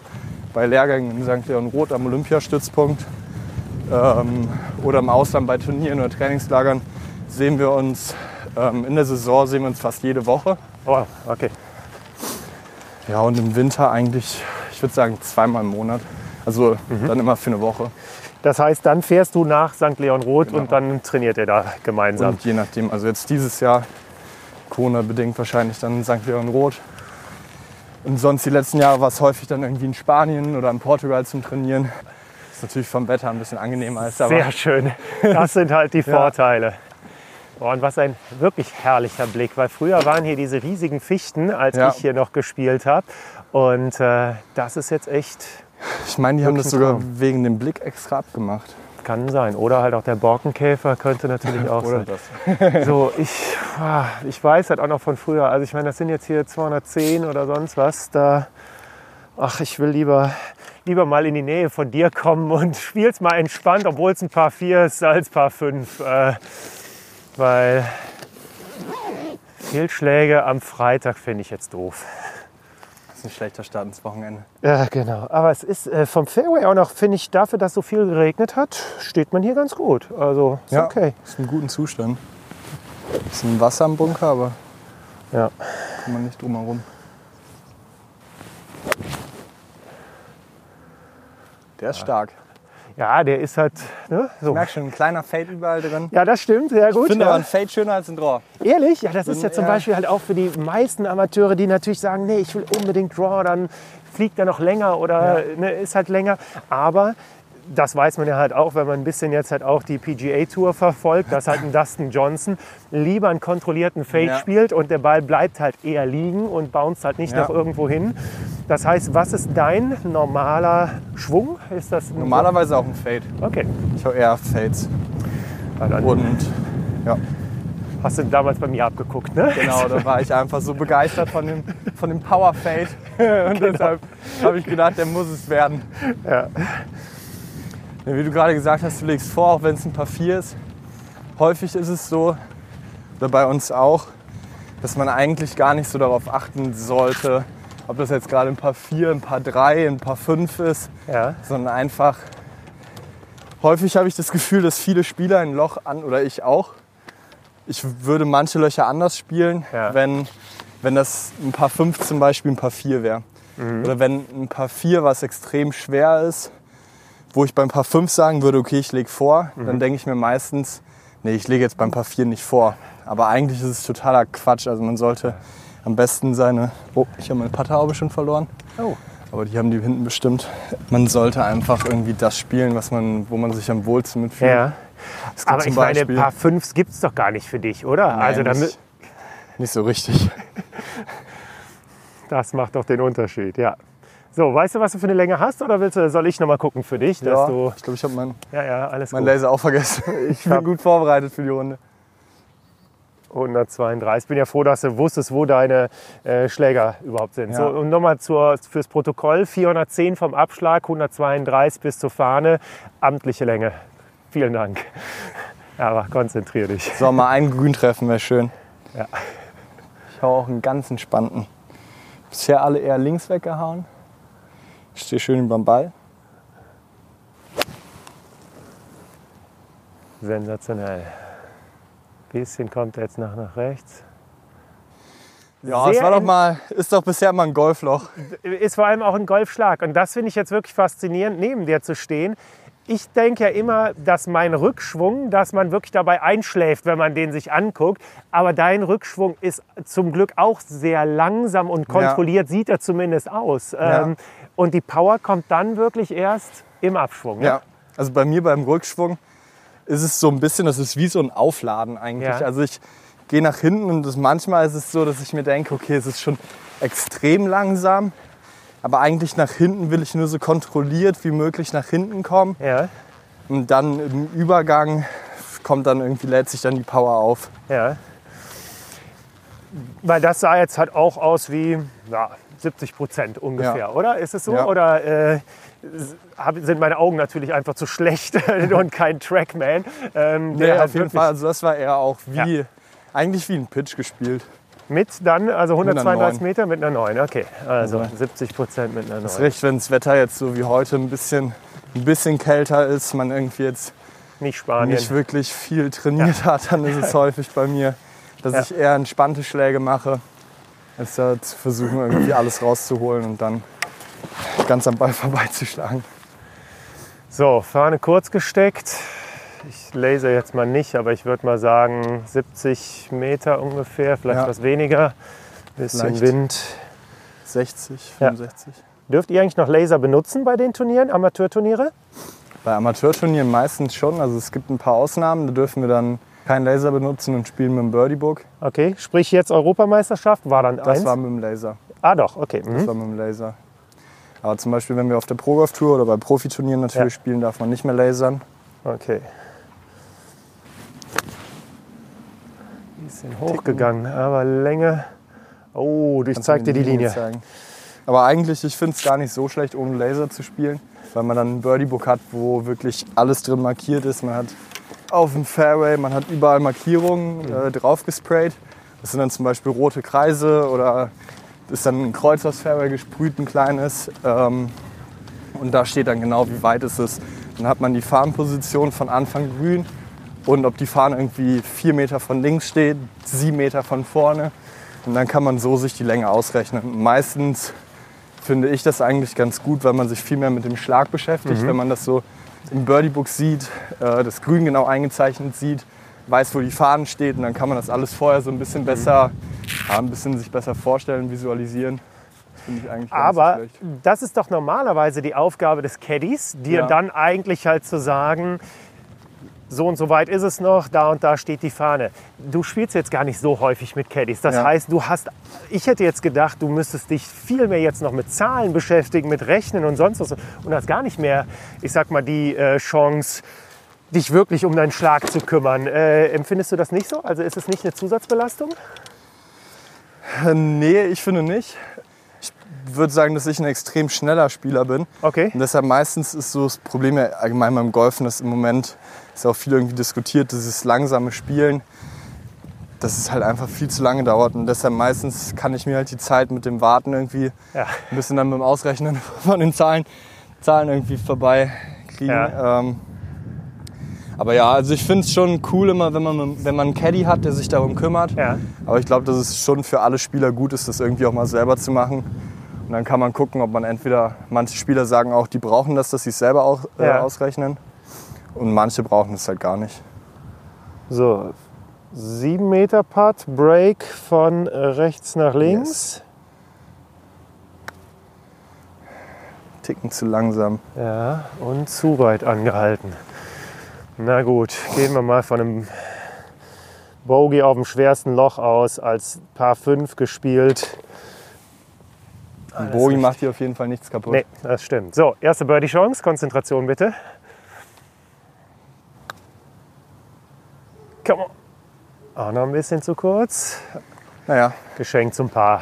bei Lehrgängen in St. Leon Roth am Olympiastützpunkt ähm, oder im Ausland bei Turnieren oder Trainingslagern sehen wir uns ähm, in der Saison sehen wir uns fast jede Woche. Oh, okay. Ja, und im Winter eigentlich, ich würde sagen, zweimal im Monat. Also mhm. dann immer für eine Woche. Das heißt, dann fährst du nach St. Leon Roth genau. und dann trainiert ihr da gemeinsam. Und je nachdem, also jetzt dieses Jahr, Corona-bedingt wahrscheinlich dann in St. Leon Roth. Und sonst die letzten Jahre war es häufig dann irgendwie in Spanien oder in Portugal zum Trainieren. Das ist natürlich vom Wetter ein bisschen angenehmer als da. Sehr schön. Das sind halt die Vorteile. Oh, und was ein wirklich herrlicher Blick, weil früher waren hier diese riesigen Fichten, als ja. ich hier noch gespielt habe. Und äh, das ist jetzt echt. Ich meine, die haben das sogar wegen dem Blick extra abgemacht. Kann sein. Oder halt auch der Borkenkäfer könnte natürlich auch sein. Das. so, ich, ah, ich weiß halt auch noch von früher. Also ich meine, das sind jetzt hier 210 oder sonst was. Da, ach, ich will lieber, lieber mal in die Nähe von dir kommen und spiel's mal entspannt, obwohl es ein paar vier ist als paar fünf. Äh, weil Fehlschläge am Freitag finde ich jetzt doof. Das ist ein schlechter Start ins Wochenende. Ja, genau. Aber es ist äh, vom Fairway auch noch, finde ich, dafür, dass so viel geregnet hat, steht man hier ganz gut. Also ist ja, okay. Ist im guten Zustand. Ist ein Wasser im Bunker, aber ja. kann man nicht drum herum. Der ist ja. stark. Ja, der ist halt. Ne, so. Ich merke schon, ein kleiner Fade überall drin. Ja, das stimmt, sehr gut. Ich finde ja. aber ein Fade schöner als ein Draw. Ehrlich? Ja, das ist ja zum ja. Beispiel halt auch für die meisten Amateure, die natürlich sagen, nee, ich will unbedingt Draw, dann fliegt er noch länger oder ja. ne, ist halt länger. Aber das weiß man ja halt auch, wenn man ein bisschen jetzt halt auch die PGA Tour verfolgt, dass halt ein Dustin Johnson lieber einen kontrollierten Fade ja. spielt und der Ball bleibt halt eher liegen und bounced halt nicht ja. noch irgendwo hin. Das heißt, was ist dein normaler Schwung? Ist das Normalerweise auch ein Fade. Okay. Ich habe eher Fades. Und ja. Hast du damals bei mir abgeguckt, ne? Genau, da war ich einfach so begeistert von dem, von dem Power Fade. Und genau. deshalb habe ich gedacht, der muss es werden. Ja. Wie du gerade gesagt hast, du legst vor, auch wenn es ein paar vier ist. Häufig ist es so, oder bei uns auch, dass man eigentlich gar nicht so darauf achten sollte, ob das jetzt gerade ein paar vier, ein paar drei, ein paar fünf ist, ja. sondern einfach. Häufig habe ich das Gefühl, dass viele Spieler ein Loch an, oder ich auch. Ich würde manche Löcher anders spielen, ja. wenn, wenn das ein paar fünf zum Beispiel ein paar vier wäre. Mhm. Oder wenn ein paar vier was extrem schwer ist, wo ich beim Paar 5 sagen würde, okay, ich lege vor, mhm. dann denke ich mir meistens, nee, ich lege jetzt beim Paar 4 nicht vor. Aber eigentlich ist es totaler Quatsch. Also man sollte am besten seine. Oh, ich habe meine Patterhaube schon verloren. Oh. Aber die haben die hinten bestimmt. Man sollte einfach irgendwie das spielen, was man, wo man sich am wohlsten mitfühlt. Ja. Aber ich meine, Paar 5 gibt es doch gar nicht für dich, oder? Nein, also damit nicht, nicht so richtig. das macht doch den Unterschied, ja. So, weißt du, was du für eine Länge hast oder willst du, soll ich noch mal gucken für dich? Dass ja, du ich glaube, ich habe meinen ja, ja, alles mein Laser auch vergessen. Ich bin gut vorbereitet für die Runde. 132. Ich bin ja froh, dass du wusstest, wo deine äh, Schläger überhaupt sind. Ja. So, und nochmal fürs Protokoll: 410 vom Abschlag, 132 bis zur Fahne, amtliche Länge. Vielen Dank. Aber konzentrier dich. So, mal einen Grün treffen wäre schön. Ja. Ich hau auch einen ganz entspannten. Bisher alle eher links weggehauen. Ich stehe schön dem Ball. Sensationell. Bisschen kommt er jetzt nach, nach rechts. Ja, es war doch mal, ist doch bisher mal ein Golfloch. Ist vor allem auch ein Golfschlag. Und das finde ich jetzt wirklich faszinierend, neben dir zu stehen. Ich denke ja immer, dass mein Rückschwung, dass man wirklich dabei einschläft, wenn man den sich anguckt. Aber dein Rückschwung ist zum Glück auch sehr langsam und kontrolliert, ja. sieht er zumindest aus. Ja. Ähm, und die Power kommt dann wirklich erst im Abschwung. Ne? Ja, also bei mir beim Rückschwung ist es so ein bisschen, das ist wie so ein Aufladen eigentlich. Ja. Also ich gehe nach hinten und das, manchmal ist es so, dass ich mir denke, okay, es ist schon extrem langsam, aber eigentlich nach hinten will ich nur so kontrolliert wie möglich nach hinten kommen. Ja. Und dann im Übergang kommt dann irgendwie, lädt sich dann die Power auf. Ja. Weil das sah jetzt halt auch aus wie, ja, 70 Prozent ungefähr, ja. oder? Ist es so? Ja. Oder äh, sind meine Augen natürlich einfach zu schlecht und kein Trackman? Ähm, nee, auf jeden Fall. Also das war eher auch wie, eigentlich wie ein Pitch gespielt. Mit dann, also 132 Meter mit einer 9, okay. Also 70 Prozent mit einer 9. Das ist recht, wenn das Wetter jetzt so wie heute ein bisschen, ein bisschen kälter ist, man irgendwie jetzt nicht, Spanien. nicht wirklich viel trainiert ja. hat, dann ist es häufig bei mir, dass ja. ich eher entspannte Schläge mache als da zu versuchen, irgendwie alles rauszuholen und dann ganz am Ball vorbeizuschlagen. So, Fahne kurz gesteckt. Ich laser jetzt mal nicht, aber ich würde mal sagen 70 Meter ungefähr, vielleicht ja. was weniger. Bisschen vielleicht Wind. 60, 65. Ja. Dürft ihr eigentlich noch Laser benutzen bei den Turnieren, Amateurturniere? Bei Amateurturnieren meistens schon. Also es gibt ein paar Ausnahmen, da dürfen wir dann kein Laser benutzen und spielen mit dem Birdiebook. Okay, sprich jetzt Europameisterschaft war dann das eins? Das war mit dem Laser. Ah doch, okay. Mhm. Das war mit dem Laser. Aber zum Beispiel, wenn wir auf der Pro Golf Tour oder bei Profiturnieren natürlich ja. spielen, darf man nicht mehr lasern. Okay. Bisschen hochgegangen, aber Länge. Oh, ich zeig dir die Linie. Linie aber eigentlich, ich finde es gar nicht so schlecht, ohne Laser zu spielen, weil man dann ein Birdiebook hat, wo wirklich alles drin markiert ist. Man hat auf dem Fairway. Man hat überall Markierungen äh, drauf gesprayt. Das sind dann zum Beispiel rote Kreise oder ist dann ein Kreuz aufs Fairway gesprüht, ein kleines. Ähm, und da steht dann genau, wie weit es ist. Dann hat man die Fahnenposition von Anfang grün und ob die Fahne irgendwie vier Meter von links steht, sieben Meter von vorne. Und dann kann man so sich die Länge ausrechnen. meistens finde ich das eigentlich ganz gut, weil man sich viel mehr mit dem Schlag beschäftigt, mhm. wenn man das so im Birdie-Book sieht, äh, das Grün genau eingezeichnet sieht, weiß, wo die Fahnen steht und dann kann man das alles vorher so ein bisschen mhm. besser, ja, ein bisschen sich besser vorstellen, visualisieren. Aber das ist doch normalerweise die Aufgabe des Caddies, dir ja. dann eigentlich halt zu sagen, so und so weit ist es noch, da und da steht die Fahne. Du spielst jetzt gar nicht so häufig mit Caddies. Das ja. heißt, du hast, ich hätte jetzt gedacht, du müsstest dich viel mehr jetzt noch mit Zahlen beschäftigen, mit Rechnen und sonst was und hast gar nicht mehr, ich sag mal, die äh, Chance, dich wirklich um deinen Schlag zu kümmern. Äh, empfindest du das nicht so? Also ist es nicht eine Zusatzbelastung? Äh, nee, ich finde nicht. Ich würde sagen, dass ich ein extrem schneller Spieler bin. Okay. Und deshalb meistens ist so das Problem ja allgemein beim Golfen, dass im Moment ist auch viel irgendwie diskutiert, dieses langsame Spielen, dass es halt einfach viel zu lange dauert. Und deshalb meistens kann ich mir halt die Zeit mit dem Warten irgendwie ja. ein bisschen dann mit dem Ausrechnen von den Zahlen, Zahlen irgendwie vorbeikriegen. Ja. Ähm, aber ja, also ich finde es schon cool immer, wenn man, wenn man einen Caddy hat, der sich darum kümmert. Ja. Aber ich glaube, dass es schon für alle Spieler gut ist, das irgendwie auch mal selber zu machen. Und dann kann man gucken, ob man entweder, manche Spieler sagen auch, die brauchen das, dass sie es selber auch, äh, ja. ausrechnen. Und manche brauchen es halt gar nicht. So, 7 Meter Putt, Break von rechts nach links. Yes. Ticken zu langsam. Ja, und zu weit angehalten. Na gut, gehen wir mal von einem Bogey auf dem schwersten Loch aus, als Paar 5 gespielt. Ein Bogey macht hier auf jeden Fall nichts kaputt. Nee, das stimmt. So, erste Birdie-Chance. Konzentration bitte. Komm. Auch noch ein bisschen zu kurz. Naja. Geschenk zum Paar.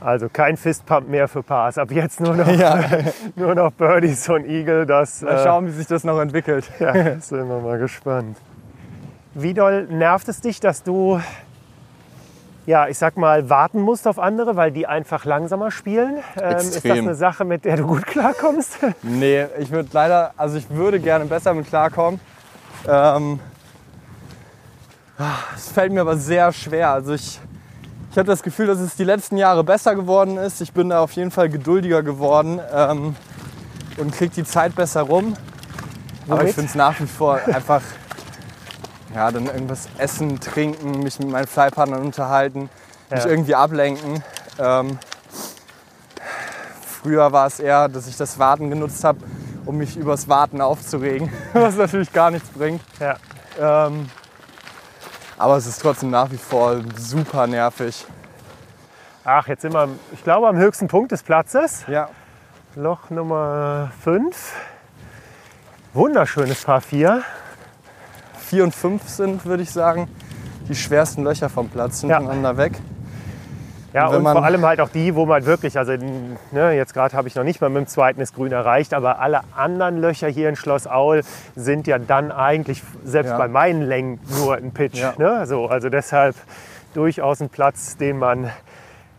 Also kein Fistpump mehr für Pars. Ab jetzt nur noch, ja. nur noch Birdies und Eagle. Das, mal schauen, wie sich das noch entwickelt. Ja, sind wir mal gespannt. Wie doll nervt es dich, dass du, ja, ich sag mal, warten musst auf andere, weil die einfach langsamer spielen? Ähm, ist das eine Sache, mit der du gut klarkommst? Nee, ich würde leider, also ich würde gerne besser mit klarkommen. Ähm, es fällt mir aber sehr schwer. Also ich ich habe das Gefühl, dass es die letzten Jahre besser geworden ist. Ich bin da auf jeden Fall geduldiger geworden ähm, und kriege die Zeit besser rum. Aber ich finde es nach wie vor einfach, ja, dann irgendwas essen, trinken, mich mit meinen Flypartnern unterhalten, ja. mich irgendwie ablenken. Ähm, früher war es eher, dass ich das Warten genutzt habe, um mich übers Warten aufzuregen, was natürlich gar nichts bringt. Ja. Ähm, aber es ist trotzdem nach wie vor super nervig. Ach, jetzt sind wir, ich glaube, am höchsten Punkt des Platzes. Ja. Loch Nummer 5. Wunderschönes Paar 4. 4 und 5 sind, würde ich sagen, die schwersten Löcher vom Platz hintereinander ja. weg. Ja, und, und vor allem halt auch die, wo man wirklich, also ne, jetzt gerade habe ich noch nicht mal mit dem zweiten das Grün erreicht, aber alle anderen Löcher hier in Schloss Aul sind ja dann eigentlich, selbst ja. bei meinen Längen, nur ein Pitch. Ja. Ne? So, also deshalb durchaus ein Platz, den man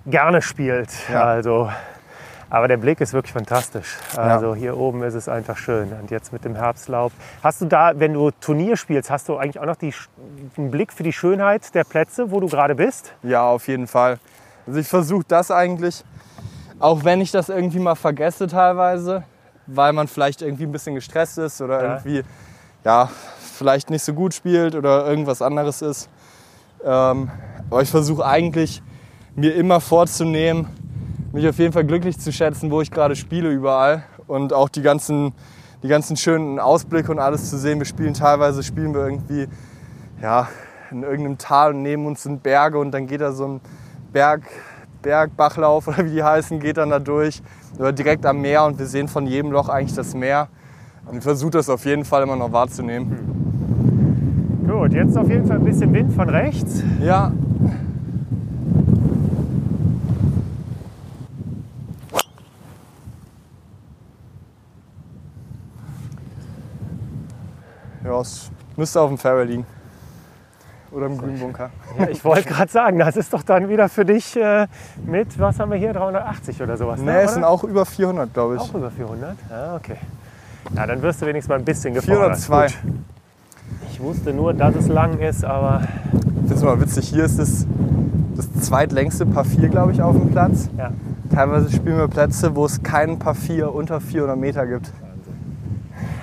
gerne spielt. Ja. Also, aber der Blick ist wirklich fantastisch. Also hier oben ist es einfach schön. Und jetzt mit dem Herbstlaub. Hast du da, wenn du Turnier spielst, hast du eigentlich auch noch die, einen Blick für die Schönheit der Plätze, wo du gerade bist? Ja, auf jeden Fall. Also ich versuche das eigentlich, auch wenn ich das irgendwie mal vergesse teilweise, weil man vielleicht irgendwie ein bisschen gestresst ist oder ja. irgendwie ja, vielleicht nicht so gut spielt oder irgendwas anderes ist. Ähm, aber ich versuche eigentlich mir immer vorzunehmen, mich auf jeden Fall glücklich zu schätzen, wo ich gerade spiele überall und auch die ganzen, die ganzen schönen Ausblicke und alles zu sehen. Wir spielen teilweise, spielen wir irgendwie ja, in irgendeinem Tal und neben uns sind Berge und dann geht da so ein Berg, Bergbachlauf oder wie die heißen, geht dann da durch. Oder direkt am Meer und wir sehen von jedem Loch eigentlich das Meer. Und ich versuche das auf jeden Fall immer noch wahrzunehmen. Gut, jetzt auf jeden Fall ein bisschen Wind von rechts. Ja. Ja, es müsste auf dem Fairway liegen oder im Grünbunker. Ja, ich wollte gerade sagen, das ist doch dann wieder für dich äh, mit, was haben wir hier, 380 oder sowas? Ne, es sind auch über 400, glaube ich. Auch über 400? Ja, okay. Ja, dann wirst du wenigstens mal ein bisschen gefordert. 402. Gut. Ich wusste nur, dass es lang ist, aber... Das ist mal witzig, hier ist es das zweitlängste Paar 4, glaube ich, auf dem Platz. Ja. Teilweise spielen wir Plätze, wo es keinen Paar 4 unter 400 Meter gibt.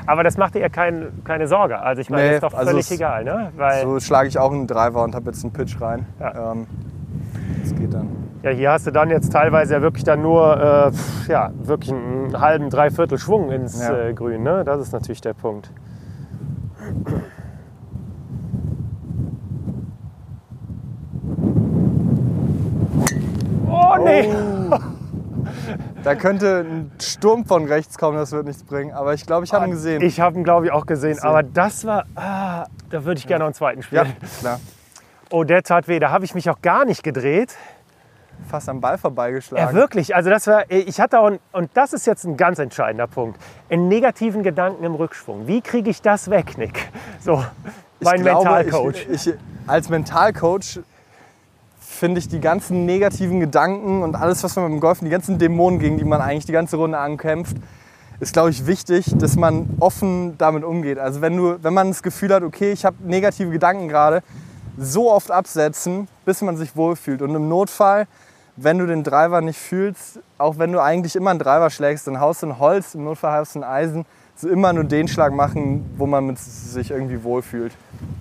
Aber das macht dir ja kein, keine Sorge. Also ich meine, Nee, das ist doch also völlig es- egal, ne? Weil So schlage ich auch einen Driver und habe jetzt einen Pitch rein. Ja. Ähm, das geht dann. ja, hier hast du dann jetzt teilweise ja wirklich dann nur äh, pf, ja, wirklich einen halben, dreiviertel Schwung ins Ja. äh, Grün, ne? Das ist natürlich der Punkt. Oh nee! Da könnte ein Sturm von rechts kommen, das wird nichts bringen. Aber ich glaube, ich habe ihn gesehen. Ich habe ihn, glaube ich, auch gesehen. Gesehen. Aber das war, ah, da würde ich gerne noch einen zweiten ja, spielen. klar. Oh, der tat weh. Da habe ich mich auch gar nicht gedreht. Fast am Ball vorbeigeschlagen. Ja, wirklich. Also das war, ich hatte auch, ein- und das ist jetzt ein ganz entscheidender Punkt, einen negativen Gedanken im Rückschwung. Wie kriege ich das weg, Nick? So, mein glaube, Mentalcoach. Ich, ich, als Mentalcoach finde ich die ganzen negativen Gedanken und alles, was man beim Golfen, die ganzen Dämonen, gegen die man eigentlich die ganze Runde ankämpft, ist, glaube ich, wichtig, dass man offen damit umgeht. Also wenn, du, wenn man das Gefühl hat, okay, ich habe negative Gedanken gerade, so oft absetzen, bis man sich wohlfühlt. Und im Notfall, wenn du den Driver nicht fühlst, auch wenn du eigentlich immer einen Driver schlägst, dann haust du ein Holz, im Notfall haust du ein Eisen. So immer nur den Schlag machen, wo man sich irgendwie wohlfühlt.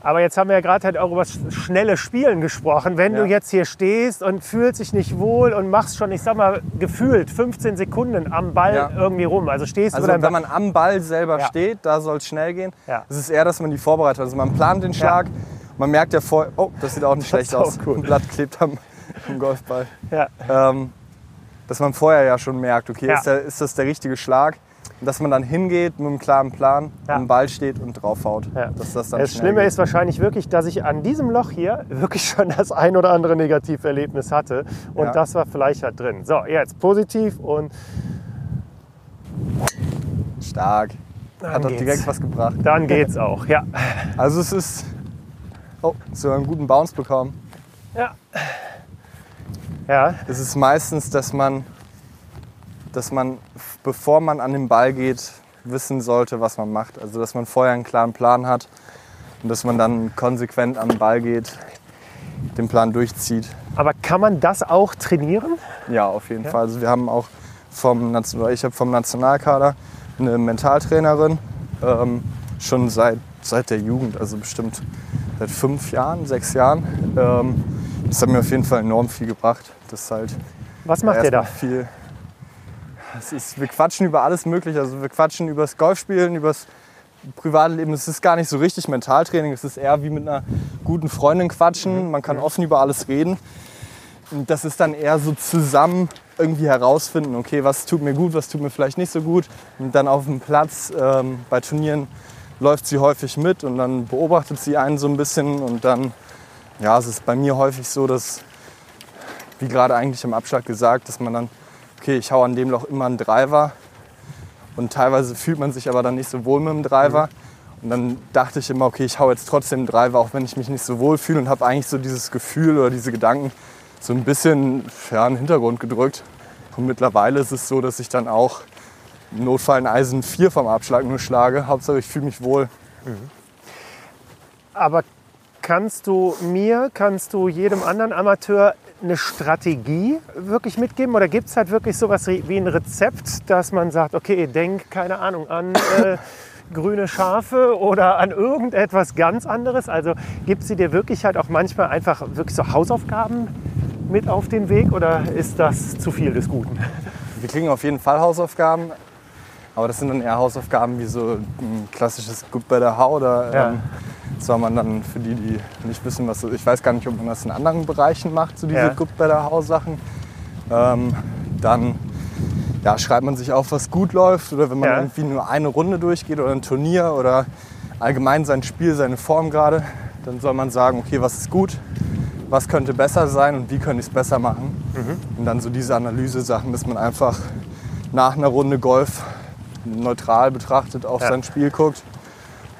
Aber jetzt haben wir ja gerade halt auch über das schnelle Spielen gesprochen. Wenn Ja. du jetzt hier stehst und fühlst dich nicht wohl und machst schon, ich sag mal, gefühlt 15 Sekunden am Ball Ja. irgendwie rum. Also stehst Also du wenn man am Ball selber Ja. steht, da soll es schnell gehen. Es ist eher, dass man die vorbereitet. Also man plant den Schlag, man merkt ja vorher, oh, das sieht auch nicht Das schlecht auch aus. cool. Ein Blatt klebt am, am Golfball. ja. Ähm, dass man vorher ja schon merkt, okay, ist, der, ist das der richtige Schlag? Dass man dann hingeht mit einem klaren Plan, Ja. am Ball steht und draufhaut. Ja. Dass das dann Das Schlimme geht. ist wahrscheinlich wirklich, dass ich an diesem Loch hier wirklich schon das ein oder andere Negativerlebnis hatte. Und Ja. das war vielleicht halt drin. So, jetzt positiv und stark. dann Hat doch direkt was gebracht. Dann geht's auch, ja. Also es ist, oh, so einen guten Bounce bekommen. Ja. Ja, Es ist meistens, dass man, dass man, bevor man an den Ball geht, wissen sollte, was man macht. Also dass man vorher einen klaren Plan hat und dass man dann konsequent an den Ball geht, den Plan durchzieht. aber kann man das auch trainieren? Ja, auf jeden Fall. Also wir haben auch vom, ich habe vom Nationalkader eine Mentaltrainerin, ähm, schon seit, seit der Jugend, also bestimmt seit fünf Jahren, sechs Jahren. Ähm, das hat mir auf jeden Fall enorm viel gebracht. Das halt Was macht ihr erstmal da? viel. Ist, wir quatschen über alles Mögliche. Also wir quatschen über das Golfspielen, über das Privatleben. Es ist gar nicht so richtig Mentaltraining. Es ist eher wie mit einer guten Freundin quatschen. Man kann offen über alles reden. Und das ist dann eher so zusammen irgendwie herausfinden, okay, was tut mir gut, was tut mir vielleicht nicht so gut. Und dann auf dem Platz ähm, bei Turnieren läuft sie häufig mit und dann beobachtet sie einen so ein bisschen. Und dann, ja, es ist bei mir häufig so, dass, wie gerade eigentlich im Abschlag gesagt, dass man dann, okay, ich hau an dem Loch immer einen Driver. Und teilweise fühlt man sich aber dann nicht so wohl mit dem Driver. Und dann dachte ich immer, okay, ich hau jetzt trotzdem einen Driver, auch wenn ich mich nicht so wohl fühle und habe eigentlich so dieses Gefühl oder diese Gedanken so ein bisschen ja, in den Hintergrund gedrückt. Und mittlerweile ist es so, dass ich dann auch im Notfall ein Eisen 4 vom Abschlag nur schlage. Hauptsache ich fühle mich wohl. Aber kannst du mir, kannst du jedem anderen Amateur eine Strategie wirklich mitgeben? Oder gibt es halt wirklich sowas wie ein Rezept, dass man sagt, okay, denk, keine Ahnung, an äh, grüne Schafe oder an irgendetwas ganz anderes? Also gibt sie dir wirklich halt auch manchmal einfach wirklich so Hausaufgaben mit auf den Weg oder ist das zu viel des Guten? Wir kriegen auf jeden Fall Hausaufgaben. Aber das sind dann eher Hausaufgaben wie so ein klassisches Good Better How. Oder, Ja. Soll man dann für die, die nicht wissen, was ich weiß gar nicht, ob man das in anderen Bereichen macht, so diese Ja. Good Better How Sachen. Ähm, dann ja, schreibt man sich auf, was gut läuft oder wenn man Ja. irgendwie nur eine Runde durchgeht oder ein Turnier oder allgemein sein Spiel, seine Form gerade, dann soll man sagen, okay, was ist gut, was könnte besser sein und wie könnte ich es besser machen. Mhm. Und dann so diese Analyse-Sachen, dass man einfach nach einer Runde Golf neutral betrachtet auf Ja. sein Spiel guckt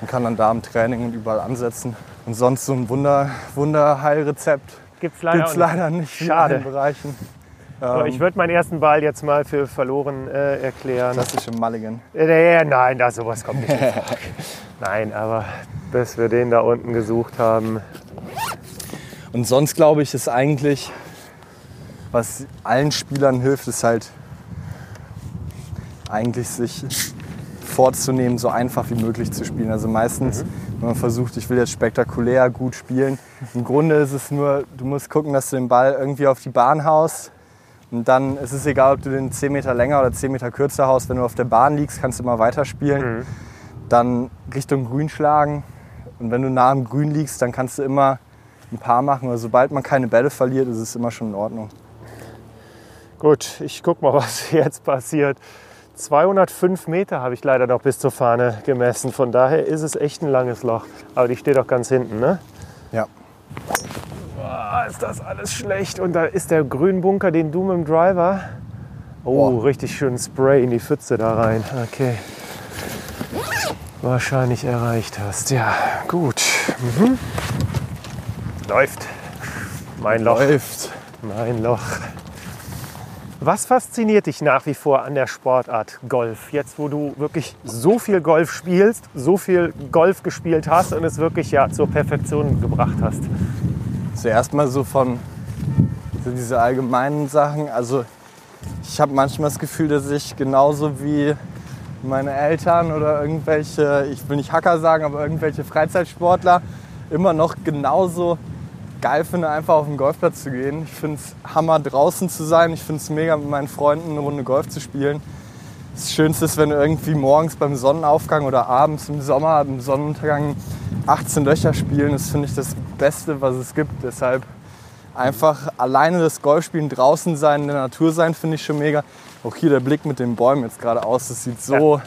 und kann dann da im Training und überall ansetzen. Und sonst so ein Wunder, Wunderheilrezept Gibt's leider, gibt es auch nicht. leider nicht in Schade. allen Bereichen. So, Ähm, ich würde meinen ersten Ball jetzt mal für verloren äh, erklären. klassische Mulligan. Äh, nein, da sowas kommt nicht in. Nein, aber bis wir den da unten gesucht haben. Und sonst glaube ich, ist eigentlich, was allen Spielern hilft, ist halt eigentlich sich vorzunehmen, so einfach wie möglich zu spielen. Also meistens, mhm. wenn man versucht, ich will jetzt spektakulär gut spielen, im Grunde ist es nur, du musst gucken, dass du den Ball irgendwie auf die Bahn haust. Und dann ist es egal, ob du den 10 Meter länger oder 10 Meter kürzer haust. Wenn du auf der Bahn liegst, kannst du immer weiterspielen. Mhm. Dann Richtung Grün schlagen. Und wenn du nah am Grün liegst, dann kannst du immer ein paar machen. Aber sobald man keine Bälle verliert, ist es immer schon in Ordnung. Gut, ich guck mal, was jetzt passiert. 205 Meter habe ich leider noch bis zur Fahne gemessen. Von daher ist es echt ein langes Loch. Aber die steht auch ganz hinten, ne? Ja. Boah, ist das alles schlecht. Und da ist der Grünbunker, den du mit dem Driver. Oh, Boah. richtig schön Spray in die Pfütze da rein. Okay. Wahrscheinlich erreicht hast. Ja, gut. Mhm. Läuft. Mein Loch. Läuft. Mein Loch. Was fasziniert dich nach wie vor an der Sportart Golf? Jetzt, wo du wirklich so viel Golf spielst, so viel Golf gespielt hast und es wirklich ja zur Perfektion gebracht hast. Zuerst mal so von so diese allgemeinen Sachen. Also ich habe manchmal das Gefühl, dass ich genauso wie meine Eltern oder irgendwelche, ich will nicht Hacker sagen, aber irgendwelche Freizeitsportler immer noch genauso geil finde, einfach auf den Golfplatz zu gehen. Ich finde es Hammer, draußen zu sein. Ich finde es mega, mit meinen Freunden eine Runde Golf zu spielen. Das Schönste ist, wenn du irgendwie morgens beim Sonnenaufgang oder abends im Sommer, im Sonnenuntergang 18 Löcher spielen. Das finde ich das Beste, was es gibt. Deshalb einfach alleine das Golfspielen, draußen sein, in der Natur sein, finde ich schon mega. Auch hier der Blick mit den Bäumen jetzt gerade aus, das sieht so, ja.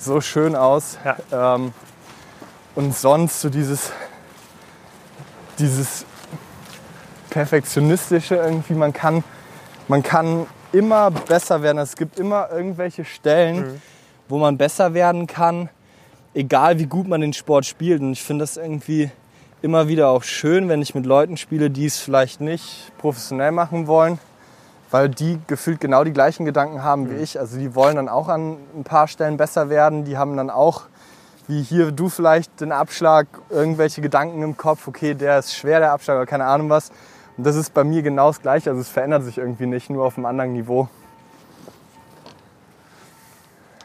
so schön aus. Ja. Ähm, und sonst so dieses, dieses Perfektionistische irgendwie. Man kann, man kann immer besser werden. Es gibt immer irgendwelche Stellen, mhm. wo man besser werden kann, egal wie gut man den Sport spielt. Und ich finde das irgendwie immer wieder auch schön, wenn ich mit Leuten spiele, die es vielleicht nicht professionell machen wollen, weil die gefühlt genau die gleichen Gedanken haben mhm. wie ich. Also die wollen dann auch an ein paar Stellen besser werden. Die haben dann auch, wie hier du vielleicht, den Abschlag, irgendwelche Gedanken im Kopf. Okay, der ist schwer, der Abschlag oder keine Ahnung was. Und das ist bei mir genau das Gleiche. Also es verändert sich irgendwie nicht, nur auf einem anderen Niveau.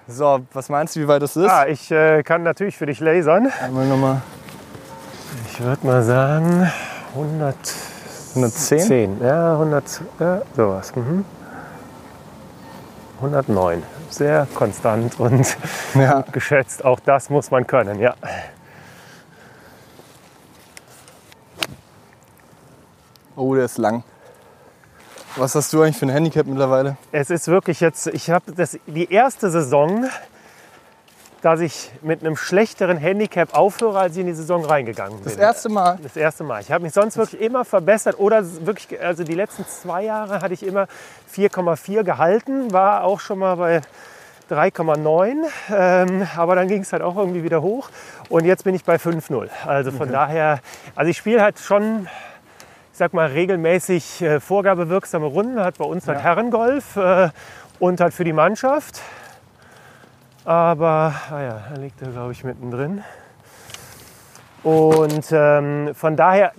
So, was meinst du, wie weit das ist? Ah, ich äh, kann natürlich für dich lasern. Einmal nochmal. Ich würde mal sagen 100, 110? 10. Ja, 100, ja, sowas. Mhm. 109. Sehr konstant und ja. geschätzt. Auch das muss man können, ja. Oh, der ist lang. Was hast du eigentlich für ein Handicap mittlerweile? Es ist wirklich jetzt, ich habe die erste Saison, dass ich mit einem schlechteren Handicap aufhöre, als ich in die Saison reingegangen bin. Das erste Mal? Das erste Mal. Ich habe mich sonst wirklich immer verbessert oder wirklich, also die letzten zwei Jahre hatte ich immer 4,4 gehalten, war auch schon mal bei 3,9, ähm, aber dann ging es halt auch irgendwie wieder hoch und jetzt bin ich bei 5,0. Also von okay. daher, also ich spiele halt schon ich sag mal, regelmäßig äh, vorgabewirksame Runden, hat bei uns halt ja. Herrengolf äh, und halt für die Mannschaft. Aber, ah ja, da liegt er, glaube ich, mittendrin. Und ähm, von daher,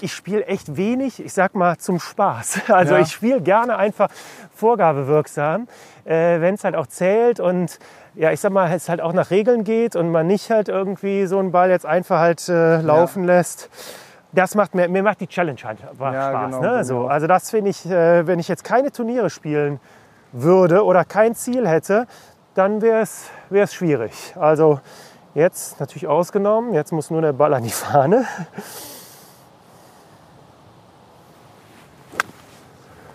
ich spiele echt wenig, ich sag mal, zum Spaß. Also ja. ich spiele gerne einfach vorgabewirksam, äh, wenn es halt auch zählt und ja, ich sag mal, es halt auch nach Regeln geht und man nicht halt irgendwie so einen Ball jetzt einfach halt äh, laufen ja. lässt das macht mir, mir macht die Challenge halt ja, Spaß. Genau, ne? so, genau. also das finde ich, äh, wenn ich jetzt keine Turniere spielen würde oder kein Ziel hätte, dann wäre es schwierig. Also jetzt natürlich ausgenommen, jetzt muss nur der Ball an die Fahne.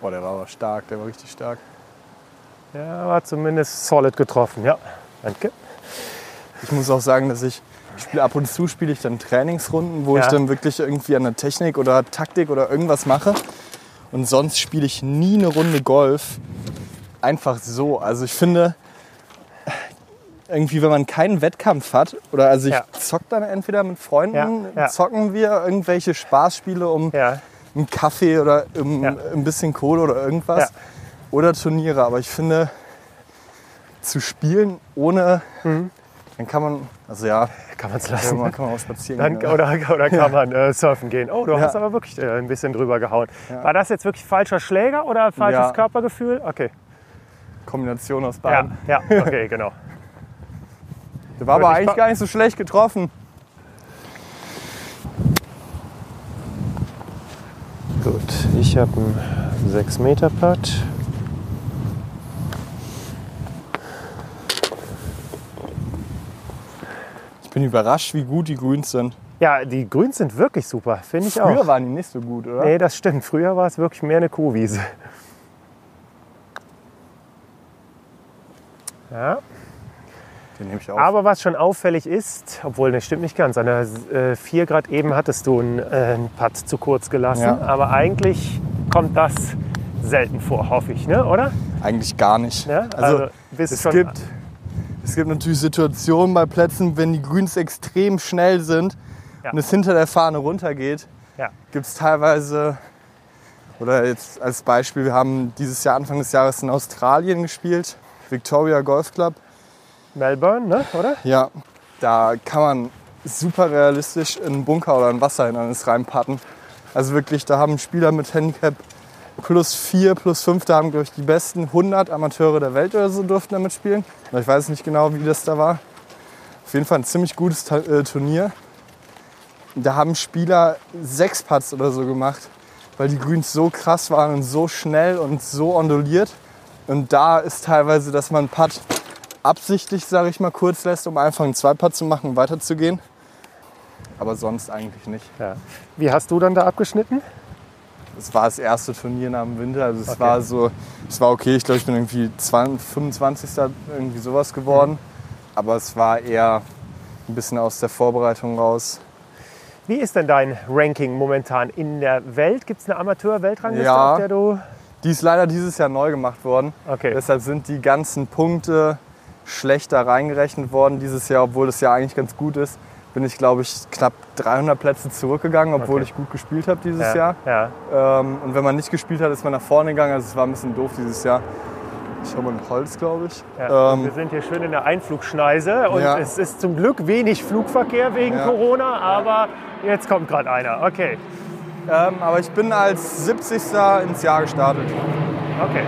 Boah, der war aber stark, der war richtig stark. Ja, war zumindest solid getroffen, ja. Danke. Ich muss auch sagen, dass ich spiele ab und zu spiele ich dann Trainingsrunden, wo ja. ich dann wirklich irgendwie an der Technik oder Taktik oder irgendwas mache. Und sonst spiele ich nie eine Runde Golf. Einfach so. Also ich finde, irgendwie, wenn man keinen Wettkampf hat, oder also ich ja. zock dann entweder mit Freunden, ja. zocken wir irgendwelche Spaßspiele um einen Kaffee oder um ein bisschen Kohle oder irgendwas. Oder Turniere. Aber ich finde, zu spielen ohne mhm dann kann man, also ja, kann man es lassen. Kann man auch spazieren Dann, gehen. Oder, oder kann ja. man äh, surfen gehen. Oh, du ja. hast aber wirklich äh, ein bisschen drüber gehauen. Ja. War das jetzt wirklich falscher Schläger oder falsches Körpergefühl? Okay. Kombination aus beiden. Ja, ja. okay, genau. Der war aber eigentlich gar nicht so schlecht getroffen. Gut, ich habe einen 6 Meter Putt. Ich bin überrascht, wie gut die Grüns sind. Ja, die Grüns sind wirklich super, finde ich Früher auch. Früher waren die nicht so gut, oder? Nee, das stimmt. Früher war es wirklich mehr eine Kuhwiese. Ja. Den nehme ich auf. Aber was schon auffällig ist, obwohl das stimmt nicht ganz, an der äh, 4 Grad eben hattest du einen, äh, einen Putt zu kurz gelassen. Ja. Aber eigentlich kommt das selten vor, hoffe ich, ne? oder? Eigentlich gar nicht. Ja? Also, Also, bist es, schon- gibt, es gibt natürlich Situationen bei Plätzen, wenn die Grüns extrem schnell sind Ja. und es hinter der Fahne runtergeht, Ja. gibt es teilweise, oder jetzt als Beispiel, wir haben dieses Jahr Anfang des Jahres in Australien gespielt, Victoria Golf Club. Melbourne, ne? oder? Ja, da kann man super realistisch in einen Bunker oder ein Wasserhindernis reinpatten. Also wirklich, da haben Spieler mit Handicap plus 4, plus 5, da haben glaube ich die besten 100 Amateure der Welt oder so durften damit spielen. Ich weiß nicht genau, wie das da war. Auf jeden Fall ein ziemlich gutes äh, Turnier. Da haben Spieler sechs Putts oder so gemacht, weil die Grüns so krass waren und so schnell und so onduliert. Und da ist teilweise, dass man einen Putt absichtlich, sage ich mal, kurz lässt, um einfach einen Zweipad zu machen und weiterzugehen. Aber sonst eigentlich nicht. Ja. Wie hast du dann da abgeschnitten? Es war das erste Turnier nach dem Winter. Also es Okay. war so, es war okay. Ich glaube, ich bin irgendwie 20, 25. irgendwie sowas geworden. Aber es war eher ein bisschen aus der Vorbereitung raus. Wie ist denn dein Ranking momentan in der Welt? Gibt es eine Amateur-Weltrangliste, Ja. auf der du... Die ist leider dieses Jahr neu gemacht worden. Okay. Deshalb sind die ganzen Punkte schlechter reingerechnet worden dieses Jahr, obwohl das ja eigentlich ganz gut ist. Bin ich, glaube ich, knapp 300 Plätze zurückgegangen, obwohl Okay. ich gut gespielt habe dieses ja. Jahr. Ja. Ähm, und wenn man nicht gespielt hat, ist man nach vorne gegangen. Also es war ein bisschen doof dieses Jahr. Ich habe ein Holz, glaube ich. Ja. Ähm, wir sind hier schön in der Einflugschneise und es ist zum Glück wenig Flugverkehr wegen. Corona, aber jetzt kommt gerade einer. Okay, ähm, aber ich bin als 70. ins Jahr gestartet. okay.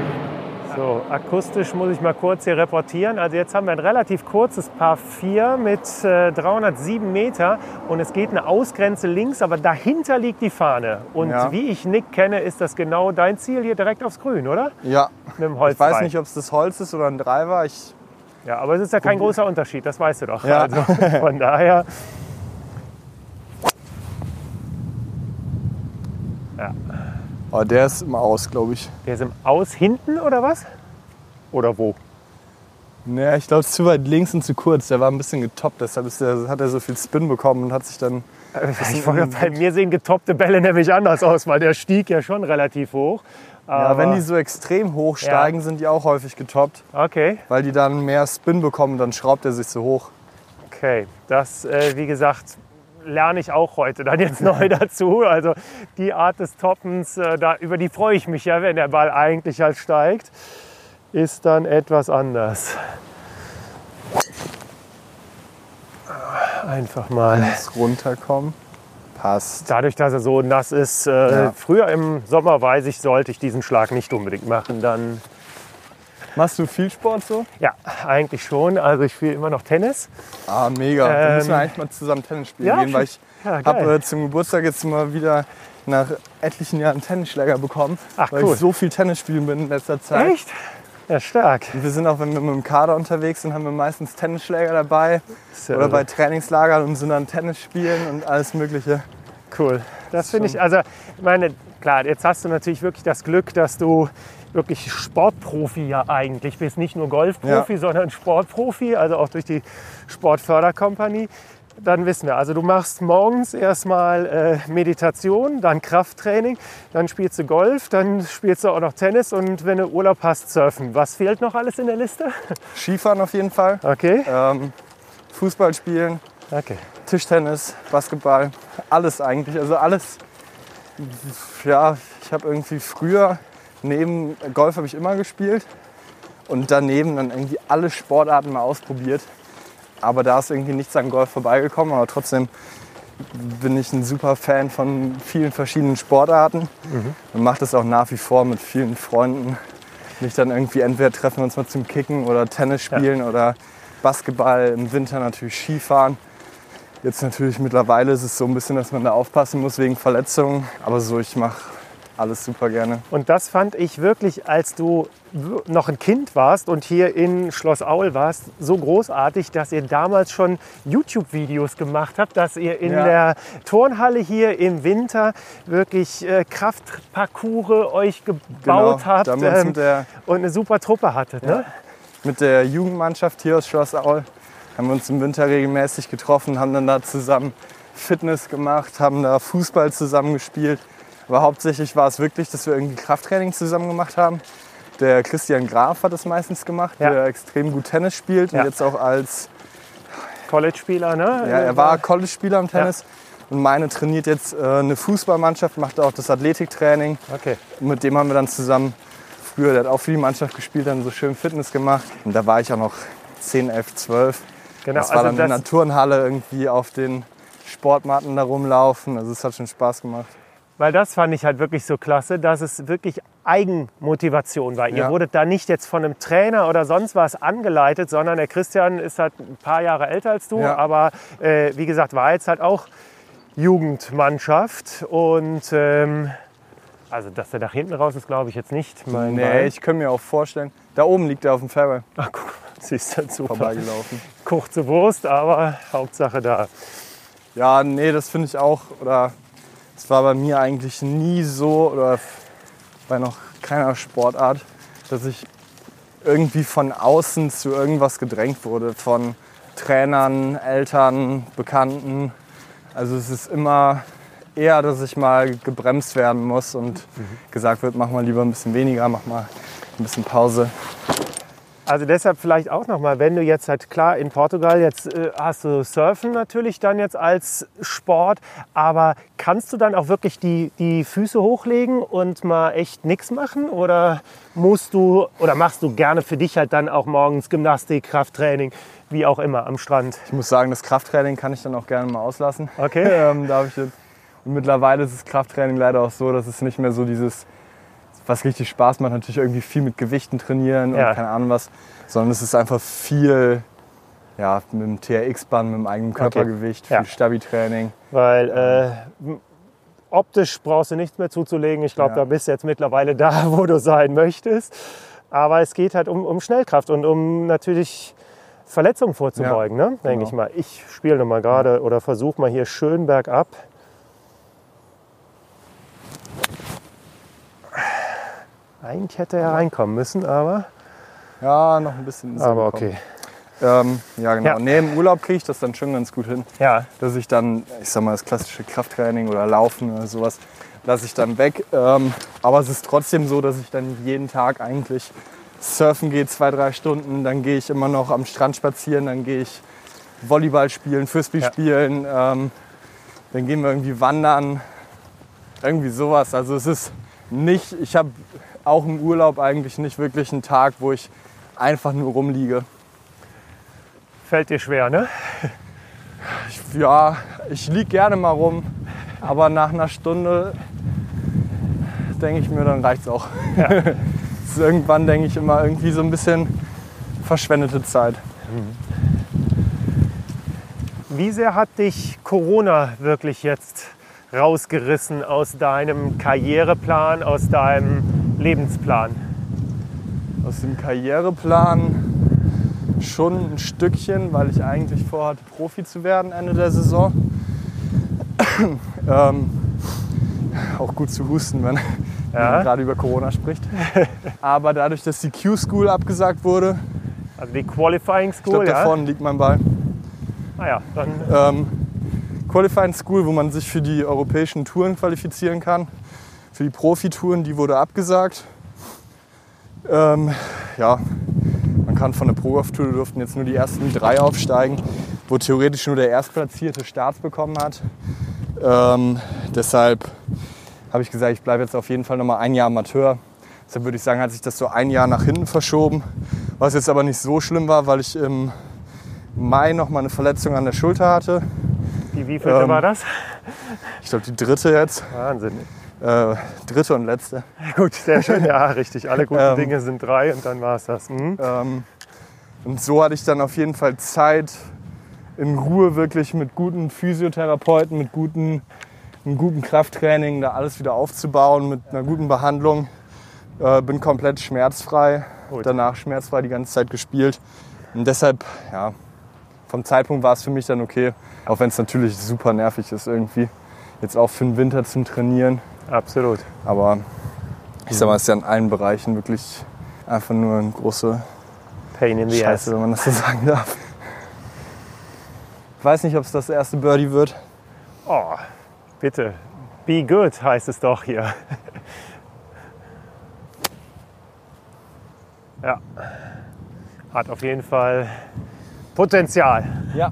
So, akustisch muss ich mal kurz hier reportieren. Also jetzt haben wir ein relativ kurzes Paar 4 mit äh, 307 Meter und es geht eine Ausgrenze links, aber dahinter liegt die Fahne. Und Ja. wie ich Nick kenne, ist das genau dein Ziel hier direkt aufs Grün, oder? Ja. Mit dem Holz. Ich weiß nicht, ob es das Holz ist oder ein Driver. Ich, Ja, aber es ist ja kein großer Unterschied, das weißt du doch. Ja. Also von daher. oh, der ist im Aus, glaube ich. Der ist im Aus hinten oder was? Oder wo? Nee, ich glaube, es ist zu weit links und zu kurz. Der war ein bisschen getoppt, deshalb der, hat er so viel Spin bekommen und hat sich dann. Ich wollte, bei mir sehen getoppte Bälle nämlich anders aus, weil der stieg ja schon relativ hoch. Ja, Aber, wenn die so extrem hoch steigen, sind die auch häufig getoppt, okay, weil die dann mehr Spin bekommen, dann schraubt er sich so hoch. okay. Das, äh, wie gesagt, lerne ich auch heute dann jetzt neu dazu. Also die Art des Toppens, äh, da, über die freue ich mich ja, wenn der Ball eigentlich halt steigt, ist dann etwas anders. Einfach mal. Das runterkommen. Passt. Dadurch, dass er so nass ist, äh, Ja. früher im Sommer weiß ich, sollte ich diesen Schlag nicht unbedingt machen. Dann, Machst du viel Sport so? ja, eigentlich schon. Also ich spiele immer noch Tennis. Ah, mega. Ähm, Wir müssen wir eigentlich mal zusammen Tennis spielen ja, gehen, weil ich Ja, habe äh, zum Geburtstag jetzt mal wieder nach etlichen Jahren Tennisschläger bekommen, Ach, weil cool. ich so viel Tennis spielen bin in letzter Zeit. Echt? Ja, stark. Und wir sind auch, wenn wir mit dem Kader unterwegs sind, haben wir meistens Tennisschläger dabei Sehr oder bei Trainingslagern und sind dann Tennis spielen und alles Mögliche. Cool. Das finde ich, also, ich meine, klar, jetzt hast du natürlich wirklich das Glück, dass du wirklich Sportprofi ja eigentlich bist. Nicht nur Golfprofi, sondern Sportprofi, also auch durch die Sportförderkompanie. Dann wissen wir, also du machst morgens erstmal äh, Meditation, dann Krafttraining, dann spielst du Golf, dann spielst du auch noch Tennis und wenn du Urlaub hast, surfen. Was fehlt noch alles in der Liste? Skifahren auf jeden Fall, Okay, ähm, Fußball spielen, okay. Tischtennis, Basketball, alles eigentlich. Also alles. Ja, ich habe irgendwie früher neben Golf habe ich immer gespielt und daneben dann irgendwie alle Sportarten mal ausprobiert. Aber da ist irgendwie nichts an Golf vorbeigekommen. Aber trotzdem bin ich ein super Fan von vielen verschiedenen Sportarten und mache das auch nach wie vor mit vielen Freunden. Mich dann irgendwie entweder treffen wir uns mal zum Kicken oder Tennis spielen oder Basketball, im Winter natürlich Skifahren. Jetzt natürlich mittlerweile ist es so ein bisschen, dass man da aufpassen muss wegen Verletzungen. Aber so, ich mache alles super gerne. Und das fand ich wirklich, als du noch ein Kind warst und hier in Schloss Aul warst, so großartig, dass ihr damals schon YouTube-Videos gemacht habt, dass ihr in ja. der Turnhalle hier im Winter wirklich äh, Kraftparcours euch gebaut genau, habt ähm, und eine super Truppe hattet. Ne? Ja. Mit der Jugendmannschaft hier aus Schloss Aul haben wir uns im Winter regelmäßig getroffen, haben dann da zusammen Fitness gemacht, haben da Fußball zusammen gespielt. Aber hauptsächlich war es wirklich, dass wir irgendwie Krafttraining zusammen gemacht haben. Der Christian Graf hat das meistens gemacht, ja. der extrem gut Tennis spielt und jetzt auch als College-Spieler, ne? Ja, er war College-Spieler im Tennis. Und meine trainiert jetzt äh, eine Fußballmannschaft, macht auch das Athletiktraining. Okay. Mit dem haben wir dann zusammen früher, der hat auch für die Mannschaft gespielt, dann so schön Fitness gemacht. Und da war ich auch noch 10, 11, 12. Genau, das war also dann in der Turnhalle irgendwie auf den Sportmatten da rumlaufen. Also es hat schon Spaß gemacht. Weil das fand ich halt wirklich so klasse, dass es wirklich Eigenmotivation war. Ja. Ihr wurdet da nicht jetzt von einem Trainer oder sonst was angeleitet, sondern der Christian ist halt ein paar Jahre älter als du, ja. aber äh, wie gesagt, war jetzt halt auch Jugendmannschaft und ähm, also dass der nach hinten raus ist, glaube ich jetzt nicht. Mein nee, Ball. ich könnte mir auch vorstellen, da oben liegt er auf dem Fairway. Ach guck, siehst du super. Vorbeigelaufen. Kurze Wurst, aber Hauptsache da. Ja, nee, das finde ich auch, oder es war bei mir eigentlich nie so oder bei noch keiner Sportart, dass ich irgendwie von außen zu irgendwas gedrängt wurde. Von Trainern, Eltern, Bekannten. Also es ist immer eher, dass ich mal gebremst werden muss und mhm. gesagt wird, mach mal lieber ein bisschen weniger, mach mal ein bisschen Pause. Also deshalb vielleicht auch nochmal, wenn du jetzt halt klar in Portugal, jetzt äh, hast du Surfen natürlich dann jetzt als Sport, aber kannst du dann auch wirklich die, die Füße hochlegen und mal echt nichts machen oder musst du oder machst du gerne für dich halt dann auch morgens Gymnastik, Krafttraining, wie auch immer am Strand? Ich muss sagen, das Krafttraining kann ich dann auch gerne mal auslassen. Okay. ähm, darf ich jetzt. Und mittlerweile ist das Krafttraining leider auch so, dass es nicht mehr so dieses was richtig Spaß macht, natürlich irgendwie viel mit Gewichten trainieren ja. und keine Ahnung was, sondern es ist einfach viel ja, mit dem TRX-Band, mit dem eigenen Körpergewicht, okay. viel ja. Stabi-Training. Weil äh, optisch brauchst du nichts mehr zuzulegen. Ich glaube, ja. da bist du jetzt mittlerweile da, wo du sein möchtest. Aber es geht halt um, um Schnellkraft und um natürlich Verletzungen vorzubeugen, ja, ne? denke genau. ich mal. Ich spiele mal gerade oder versuche mal hier schön bergab. Eigentlich hätte er reinkommen müssen, aber. Ja, noch ein bisschen. Aber okay. Ähm, ja, genau. Ja. Nee, im Urlaub kriege ich das dann schon ganz gut hin. Ja. Dass ich dann, ich sag mal, das klassische Krafttraining oder Laufen oder sowas, lasse ich dann weg. Ähm, aber es ist trotzdem so, dass ich dann jeden Tag eigentlich surfen gehe, zwei, drei Stunden. Dann gehe ich immer noch am Strand spazieren. Dann gehe ich Volleyball spielen, Frisbee ja. spielen. Ähm, dann gehen wir irgendwie wandern. Irgendwie sowas. Also es ist nicht, ich habe auch im Urlaub eigentlich nicht wirklich einen Tag, wo ich einfach nur rumliege. Fällt dir schwer, ne? Ich, ja, ich liege gerne mal rum, aber nach einer Stunde denke ich mir, dann reicht es auch. Ja. irgendwann denke ich immer irgendwie so ein bisschen verschwendete Zeit. Wie sehr hat dich Corona wirklich jetzt rausgerissen aus deinem Karriereplan, aus deinem Lebensplan? Aus dem Karriereplan schon ein Stückchen, weil ich eigentlich vorhatte, Profi zu werden Ende der Saison. ähm, auch gut zu husten, wenn, ja. man gerade über Corona spricht. Aber dadurch, dass die Q-School abgesagt wurde, also die Qualifying School, ich glaub, da vorne liegt mein Ball. Ah ja, dann. Ähm, Qualifying School, wo man sich für die europäischen Touren qualifizieren kann, für die Profitouren, die wurde abgesagt. Ähm, ja, man kann von der Pro-Golf-Tour durften jetzt nur die ersten drei aufsteigen, wo theoretisch nur der Erstplatzierte Start bekommen hat. Ähm, deshalb habe ich gesagt, ich bleibe jetzt auf jeden Fall noch mal ein Jahr Amateur. Deshalb würde ich sagen, hat sich das so ein Jahr nach hinten verschoben. Was jetzt aber nicht so schlimm war, weil ich im Mai noch mal eine Verletzung an der Schulter hatte. Die wievielte ähm, war das? Ich glaube die dritte jetzt. Wahnsinn. Äh, dritte und letzte. Gut, sehr schön. Ja, richtig. Alle guten ähm, Dinge sind drei und dann war es das. Mhm. Ähm, Und so hatte ich dann auf jeden Fall Zeit, in Ruhe wirklich mit guten Physiotherapeuten, mit guten, einem guten Krafttraining da alles wieder aufzubauen, mit einer guten Behandlung. Äh, bin komplett schmerzfrei, Gut. danach schmerzfrei die ganze Zeit gespielt. Und deshalb, ja, vom Zeitpunkt war es für mich dann okay. Auch wenn es natürlich super nervig ist irgendwie. Jetzt auch für den Winter zum Trainieren. Absolut. Aber ich sag mal, es ist ja in allen Bereichen wirklich einfach nur eine große Pain in the Scheiße, ass. wenn man das so sagen darf. Ich weiß nicht, ob es das erste Birdie wird. Oh, bitte. Be good heißt es doch hier. ja. Hat auf jeden Fall Potenzial. Ja.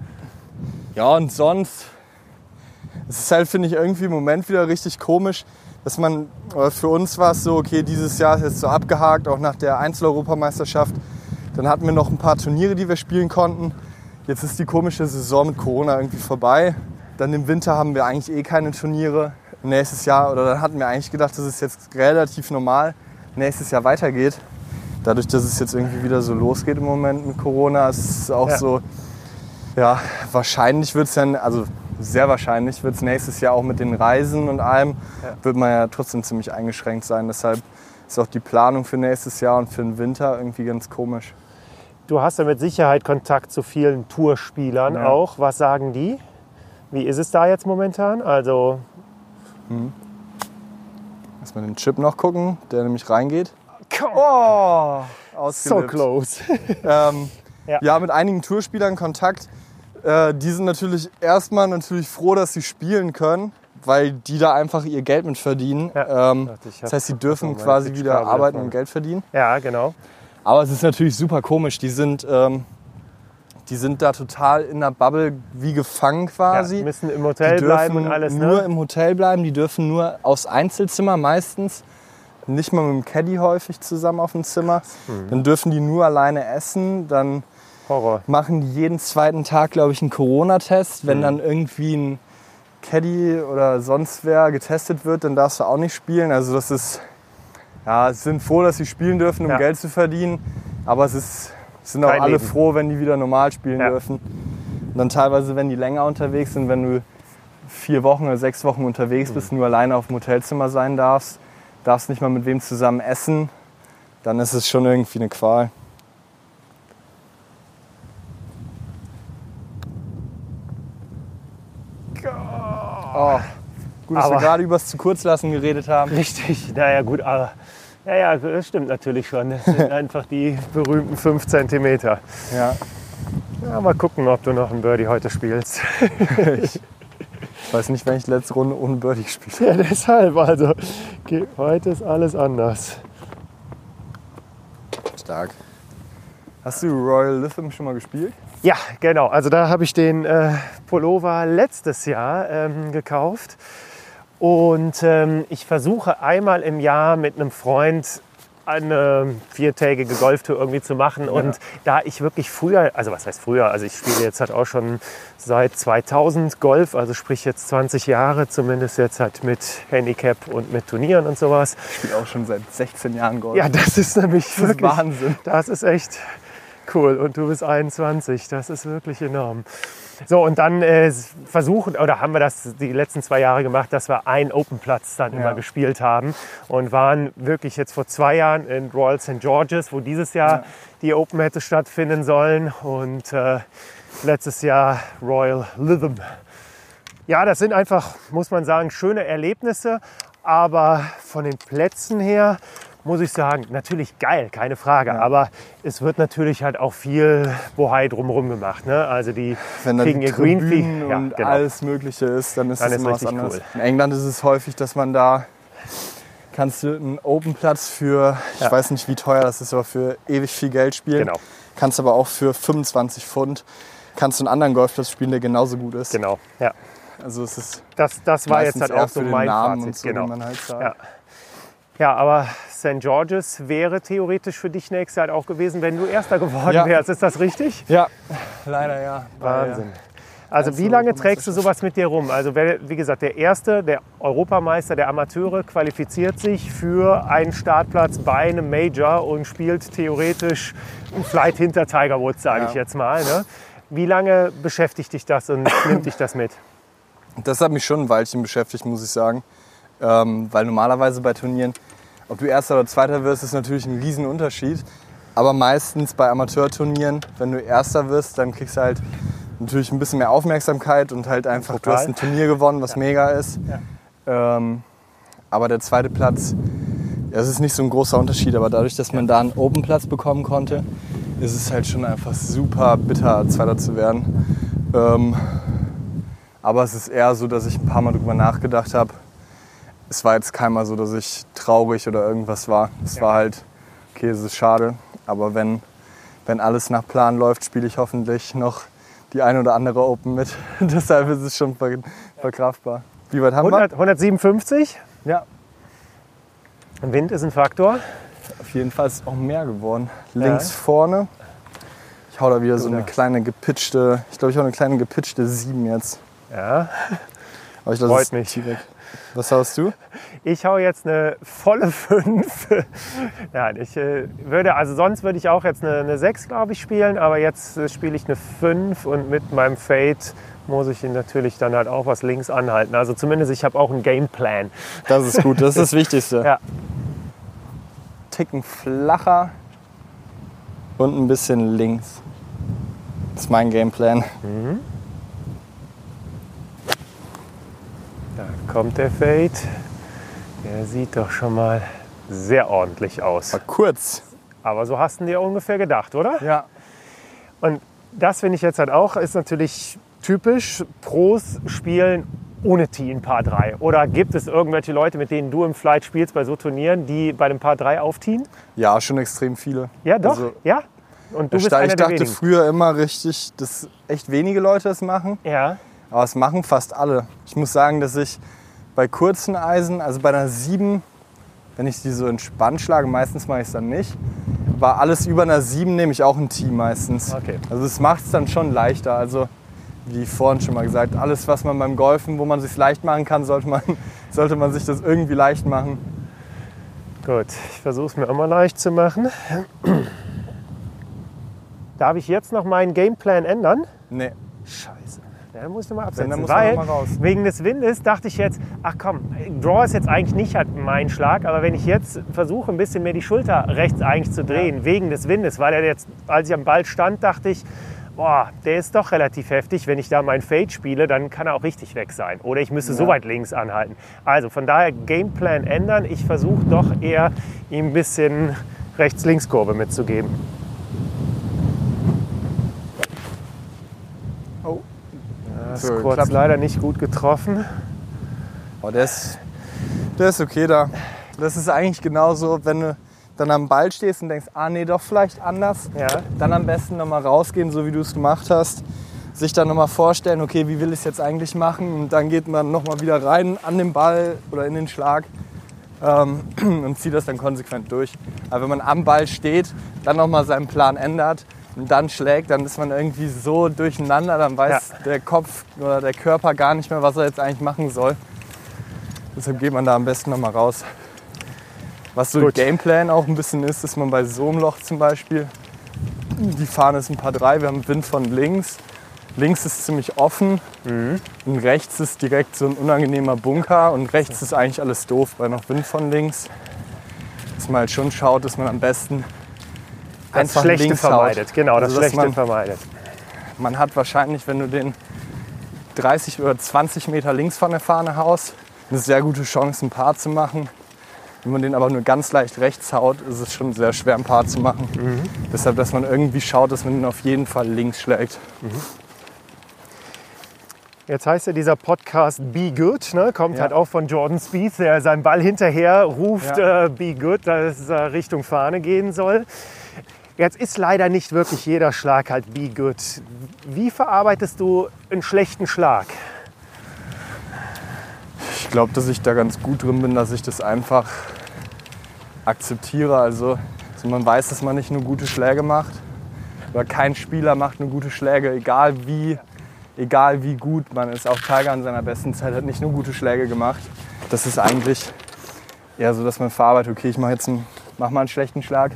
Ja, und sonst, es ist halt, finde ich, irgendwie im Moment wieder richtig komisch, dass man, für uns war es so, okay, dieses Jahr ist jetzt so abgehakt, auch nach der Einzeleuropameisterschaft. Dann hatten wir noch ein paar Turniere, die wir spielen konnten. Jetzt ist die komische Saison mit Corona irgendwie vorbei. Dann im Winter haben wir eigentlich eh keine Turniere. Nächstes Jahr, oder dann hatten wir eigentlich gedacht, dass es jetzt relativ normal nächstes Jahr weitergeht. Dadurch, dass es jetzt irgendwie wieder so losgeht im Moment mit Corona, ist es auch ja. so, ja, wahrscheinlich wird es dann, also sehr wahrscheinlich wird es nächstes Jahr auch mit den Reisen und allem, ja. wird man ja trotzdem ziemlich eingeschränkt sein. Deshalb ist auch die Planung für nächstes Jahr und für den Winter irgendwie ganz komisch. Du hast ja mit Sicherheit Kontakt zu vielen Tourspielern ja. auch. Was sagen die? Wie ist es da jetzt momentan? Also. Hm. Erstmal den Chip noch gucken, der nämlich reingeht. Oh, so close. ähm, ja. ja. mit einigen Tourspielern Kontakt. Äh, die sind natürlich erstmal natürlich froh, dass sie spielen können, weil die da einfach ihr Geld mit verdienen. Ja. Ähm, das heißt, sie dürfen quasi wieder arbeiten und Geld verdienen. Ja, genau. Aber es ist natürlich super komisch. Die sind, ähm, die sind da total in der Bubble wie gefangen quasi. Ja, müssen im Hotel bleiben und alles. Ne? Nur im Hotel bleiben. Die dürfen nur aufs Einzelzimmer meistens. Nicht mal mit dem Caddy häufig zusammen auf dem Zimmer. Mhm. Dann dürfen die nur alleine essen. Dann Horror. machen jeden zweiten Tag, glaube ich, einen Corona-Test. Wenn mhm. dann irgendwie ein Caddy oder sonst wer getestet wird, dann darfst du auch nicht spielen. Also das ist ja, sind froh, dass sie spielen dürfen, um ja. Geld zu verdienen. Aber es ist, sind auch Kein alle Leben. froh, wenn die wieder normal spielen ja. dürfen. Und dann teilweise, wenn die länger unterwegs sind, wenn du vier Wochen oder sechs Wochen unterwegs bist, mhm. nur alleine auf dem Hotelzimmer sein darfst, darfst nicht mal mit wem zusammen essen, dann ist es schon irgendwie eine Qual. Oh, gut, dass aber wir gerade über das zu kurz lassen geredet haben. Richtig, naja gut, aber ja, ja, das stimmt natürlich schon. Das sind einfach die berühmten 5 cm. Ja. ja. Mal gucken, ob du noch ein Birdie heute spielst. ich weiß nicht, wenn ich letzte Runde ohne Birdie gespielt habe. Ja, deshalb. Also, heute ist alles anders. Stark. Hast du Royal Lytham schon mal gespielt? Ja, genau. Also da habe ich den äh, Pullover letztes Jahr ähm, gekauft. Und ähm, ich versuche einmal im Jahr mit einem Freund eine viertägige Golftour irgendwie zu machen. Ja. Und da ich wirklich früher, also was heißt früher, also ich spiele jetzt halt auch schon seit 2000 Golf, also sprich jetzt 20 Jahre, zumindest jetzt halt mit Handicap und mit Turnieren und sowas. Ich spiele auch schon seit 16 Jahren Golf. Ja, das ist nämlich das wirklich, ist Wahnsinn. Das ist echt cool. Und du bist 21, das ist wirklich enorm. So, und dann äh, versuchen, oder haben wir das die letzten zwei Jahre gemacht, dass wir einen Open-Platz dann ja. immer gespielt haben und waren wirklich jetzt vor zwei Jahren in Royal St. George's, wo dieses Jahr ja. die Open hätte stattfinden sollen und äh, letztes Jahr Royal Lytham. Ja, das sind einfach, muss man sagen, schöne Erlebnisse, aber von den Plätzen her muss ich sagen, natürlich geil, keine Frage. Ja. Aber es wird natürlich halt auch viel Bohai drumherum gemacht. Ne? Also die Wenn kriegen ihr Green Fee ja, und genau. alles Mögliche ist, dann ist dann es immer was anderes. Cool. In England ist es häufig, dass man da kannst du einen Open-Platz für, ich ja. weiß nicht wie teuer das ist, aber für ewig viel Geld spielen. Genau. Kannst aber auch für 25 Pfund kannst du einen anderen Golfplatz spielen, der genauso gut ist. Genau, ja. Also es ist das, das war jetzt halt auch so mein Namen Fazit. Und so, genau. man halt. Ja. ja, aber St. George's wäre theoretisch für dich nächstes Jahr auch gewesen, wenn du Erster geworden ja. wärst. Ist das richtig? Ja, leider ja. Wahnsinn. Also wie lange trägst du sowas mit dir rum? Also wie gesagt, der Erste, der Europameister der Amateure, qualifiziert sich für einen Startplatz bei einem Major und spielt theoretisch ein Flight hinter Tiger Woods, sage ja. ich jetzt mal. Ne? Wie lange beschäftigt dich das und nimmt dich das mit? Das hat mich schon ein Weilchen beschäftigt, muss ich sagen. Ähm, weil normalerweise bei Turnieren, ob du Erster oder Zweiter wirst, ist natürlich ein Riesenunterschied. Aber meistens bei Amateurturnieren, wenn du Erster wirst, dann kriegst du halt natürlich ein bisschen mehr Aufmerksamkeit und halt einfach, Total. du hast ein Turnier gewonnen, was ja. mega ist. Ja. Ähm, aber der zweite Platz, ja, es ist nicht so ein großer Unterschied, aber dadurch, dass man da einen Open-Platz bekommen konnte, ist es halt schon einfach super bitter, Zweiter zu werden. Ähm, aber es ist eher so, dass ich ein paar Mal drüber nachgedacht habe. Es war jetzt keinmal so, dass ich traurig oder irgendwas war. Es ja. war halt, okay, es ist schade, aber wenn, wenn alles nach Plan läuft, spiele ich hoffentlich noch die eine oder andere Open mit. Deshalb ist es schon verkraftbar. Wie weit haben 100, wir? 157. Ja. Wind ist ein Faktor. Auf jeden Fall ist es auch mehr geworden. Links ja. vorne. Ich hau da wieder so eine kleine gepitchte, ich glaube, ich hau eine kleine gepitchte 7 jetzt. Ja. Aber ich lasse Freut mich. Was haust du? Ich hau jetzt eine volle 5. ja, ich äh, würde, also sonst würde ich auch jetzt eine, eine 6, glaube ich, spielen, aber jetzt äh, spiele ich eine 5 und mit meinem Fade muss ich natürlich dann halt auch was links anhalten. Also zumindest ich habe auch einen Gameplan. Das ist gut, das ist das Wichtigste. ja. Ticken flacher und ein bisschen links. Das ist mein Gameplan. Mhm. Da kommt der Fade. Der sieht doch schon mal sehr ordentlich aus. War kurz. Aber so hast du dir ungefähr gedacht, oder? Ja. Und das finde ich jetzt halt auch, ist natürlich typisch. Pros spielen ohne Tee in Paar 3. Oder gibt es irgendwelche Leute, mit denen du im Flight spielst bei so Turnieren, die bei dem Paar 3 aufziehen? Ja, schon extrem viele. Ja, doch. Also, ja. Und du bist einer Ich dachte früher immer richtig, dass echt wenige Leute das machen. Ja. Aber es machen fast alle. Ich muss sagen, dass ich bei kurzen Eisen, also bei einer 7, wenn ich die so entspannt schlage, meistens mache ich es dann nicht. Aber alles über einer 7 nehme ich auch ein Tee meistens. Okay. Also es macht es dann schon leichter. Also wie vorhin schon mal gesagt, alles, was man beim Golfen, wo man sich leicht machen kann, sollte man, sollte man sich das irgendwie leicht machen. Gut, ich versuche es mir auch mal leicht zu machen. Darf ich jetzt noch meinen Gameplan ändern? Nee. Scheiße. Ja, dann muss ich mal absetzen. Dann weil mal raus. wegen des Windes dachte ich jetzt, ach komm, Draw ist jetzt eigentlich nicht halt mein Schlag, aber wenn ich jetzt versuche, ein bisschen mehr die Schulter rechts eigentlich zu drehen, ja. wegen des Windes, weil er jetzt, als ich am Ball stand, dachte ich, boah, der ist doch relativ heftig. Wenn ich da mein Fade spiele, dann kann er auch richtig weg sein. Oder ich müsste ja. so weit links anhalten. Also von daher Gameplan ändern. Ich versuche doch eher ihm ein bisschen Rechts-Links-Kurve mitzugeben. Das so, kurz leider nicht gut getroffen. Oh, der, ist, der ist okay da. Das ist eigentlich genauso, wenn du dann am Ball stehst und denkst, ah nee, doch vielleicht anders. Ja. Dann am besten nochmal rausgehen, so wie du es gemacht hast. Sich dann nochmal vorstellen, okay, wie will ich es jetzt eigentlich machen? Und dann geht man nochmal wieder rein an den Ball oder in den Schlag ähm, und zieht das dann konsequent durch. Aber wenn man am Ball steht, dann nochmal seinen Plan ändert und dann schlägt, dann ist man irgendwie so durcheinander, dann weiß ja. der Kopf oder der Körper gar nicht mehr, was er jetzt eigentlich machen soll. Deshalb geht man da am besten nochmal raus. Was so Gut. Gameplan auch ein bisschen ist, dass man bei so einem Loch zum Beispiel, die Fahne ist ein paar drei, wir haben Wind von links. Links ist ziemlich offen mhm. und rechts ist direkt so ein unangenehmer Bunker und rechts ist eigentlich alles doof, weil noch Wind von links. Dass man halt schon schaut, dass man am besten das Schlechte vermeidet. Haut. Genau, das also, Schlechte man, vermeidet. Man hat wahrscheinlich, wenn du den 30 oder 20 Meter links von der Fahne haust, eine sehr gute Chance, ein Paar zu machen. Wenn man den aber nur ganz leicht rechts haut, ist es schon sehr schwer, ein Paar zu machen. Mhm. Deshalb, dass man irgendwie schaut, dass man ihn auf jeden Fall links schlägt. Mhm. Jetzt heißt ja dieser Podcast Be Good, ne? kommt ja. halt auch von Jordan Spieth, der seinen Ball hinterher ruft, ja. äh, Be Good, dass es äh, Richtung Fahne gehen soll. Jetzt ist leider nicht wirklich jeder Schlag halt Be Good. Wie verarbeitest du einen schlechten Schlag? Ich glaube, dass ich da ganz gut drin bin, dass ich das einfach akzeptiere. Also, also man weiß, dass man nicht nur gute Schläge macht. Oder kein Spieler macht nur gute Schläge, egal wie, egal wie gut man ist, auch Tiger in seiner besten Zeit hat nicht nur gute Schläge gemacht. Das ist eigentlich eher so, dass man verarbeitet, okay, ich mache jetzt einen, mach mal einen schlechten Schlag.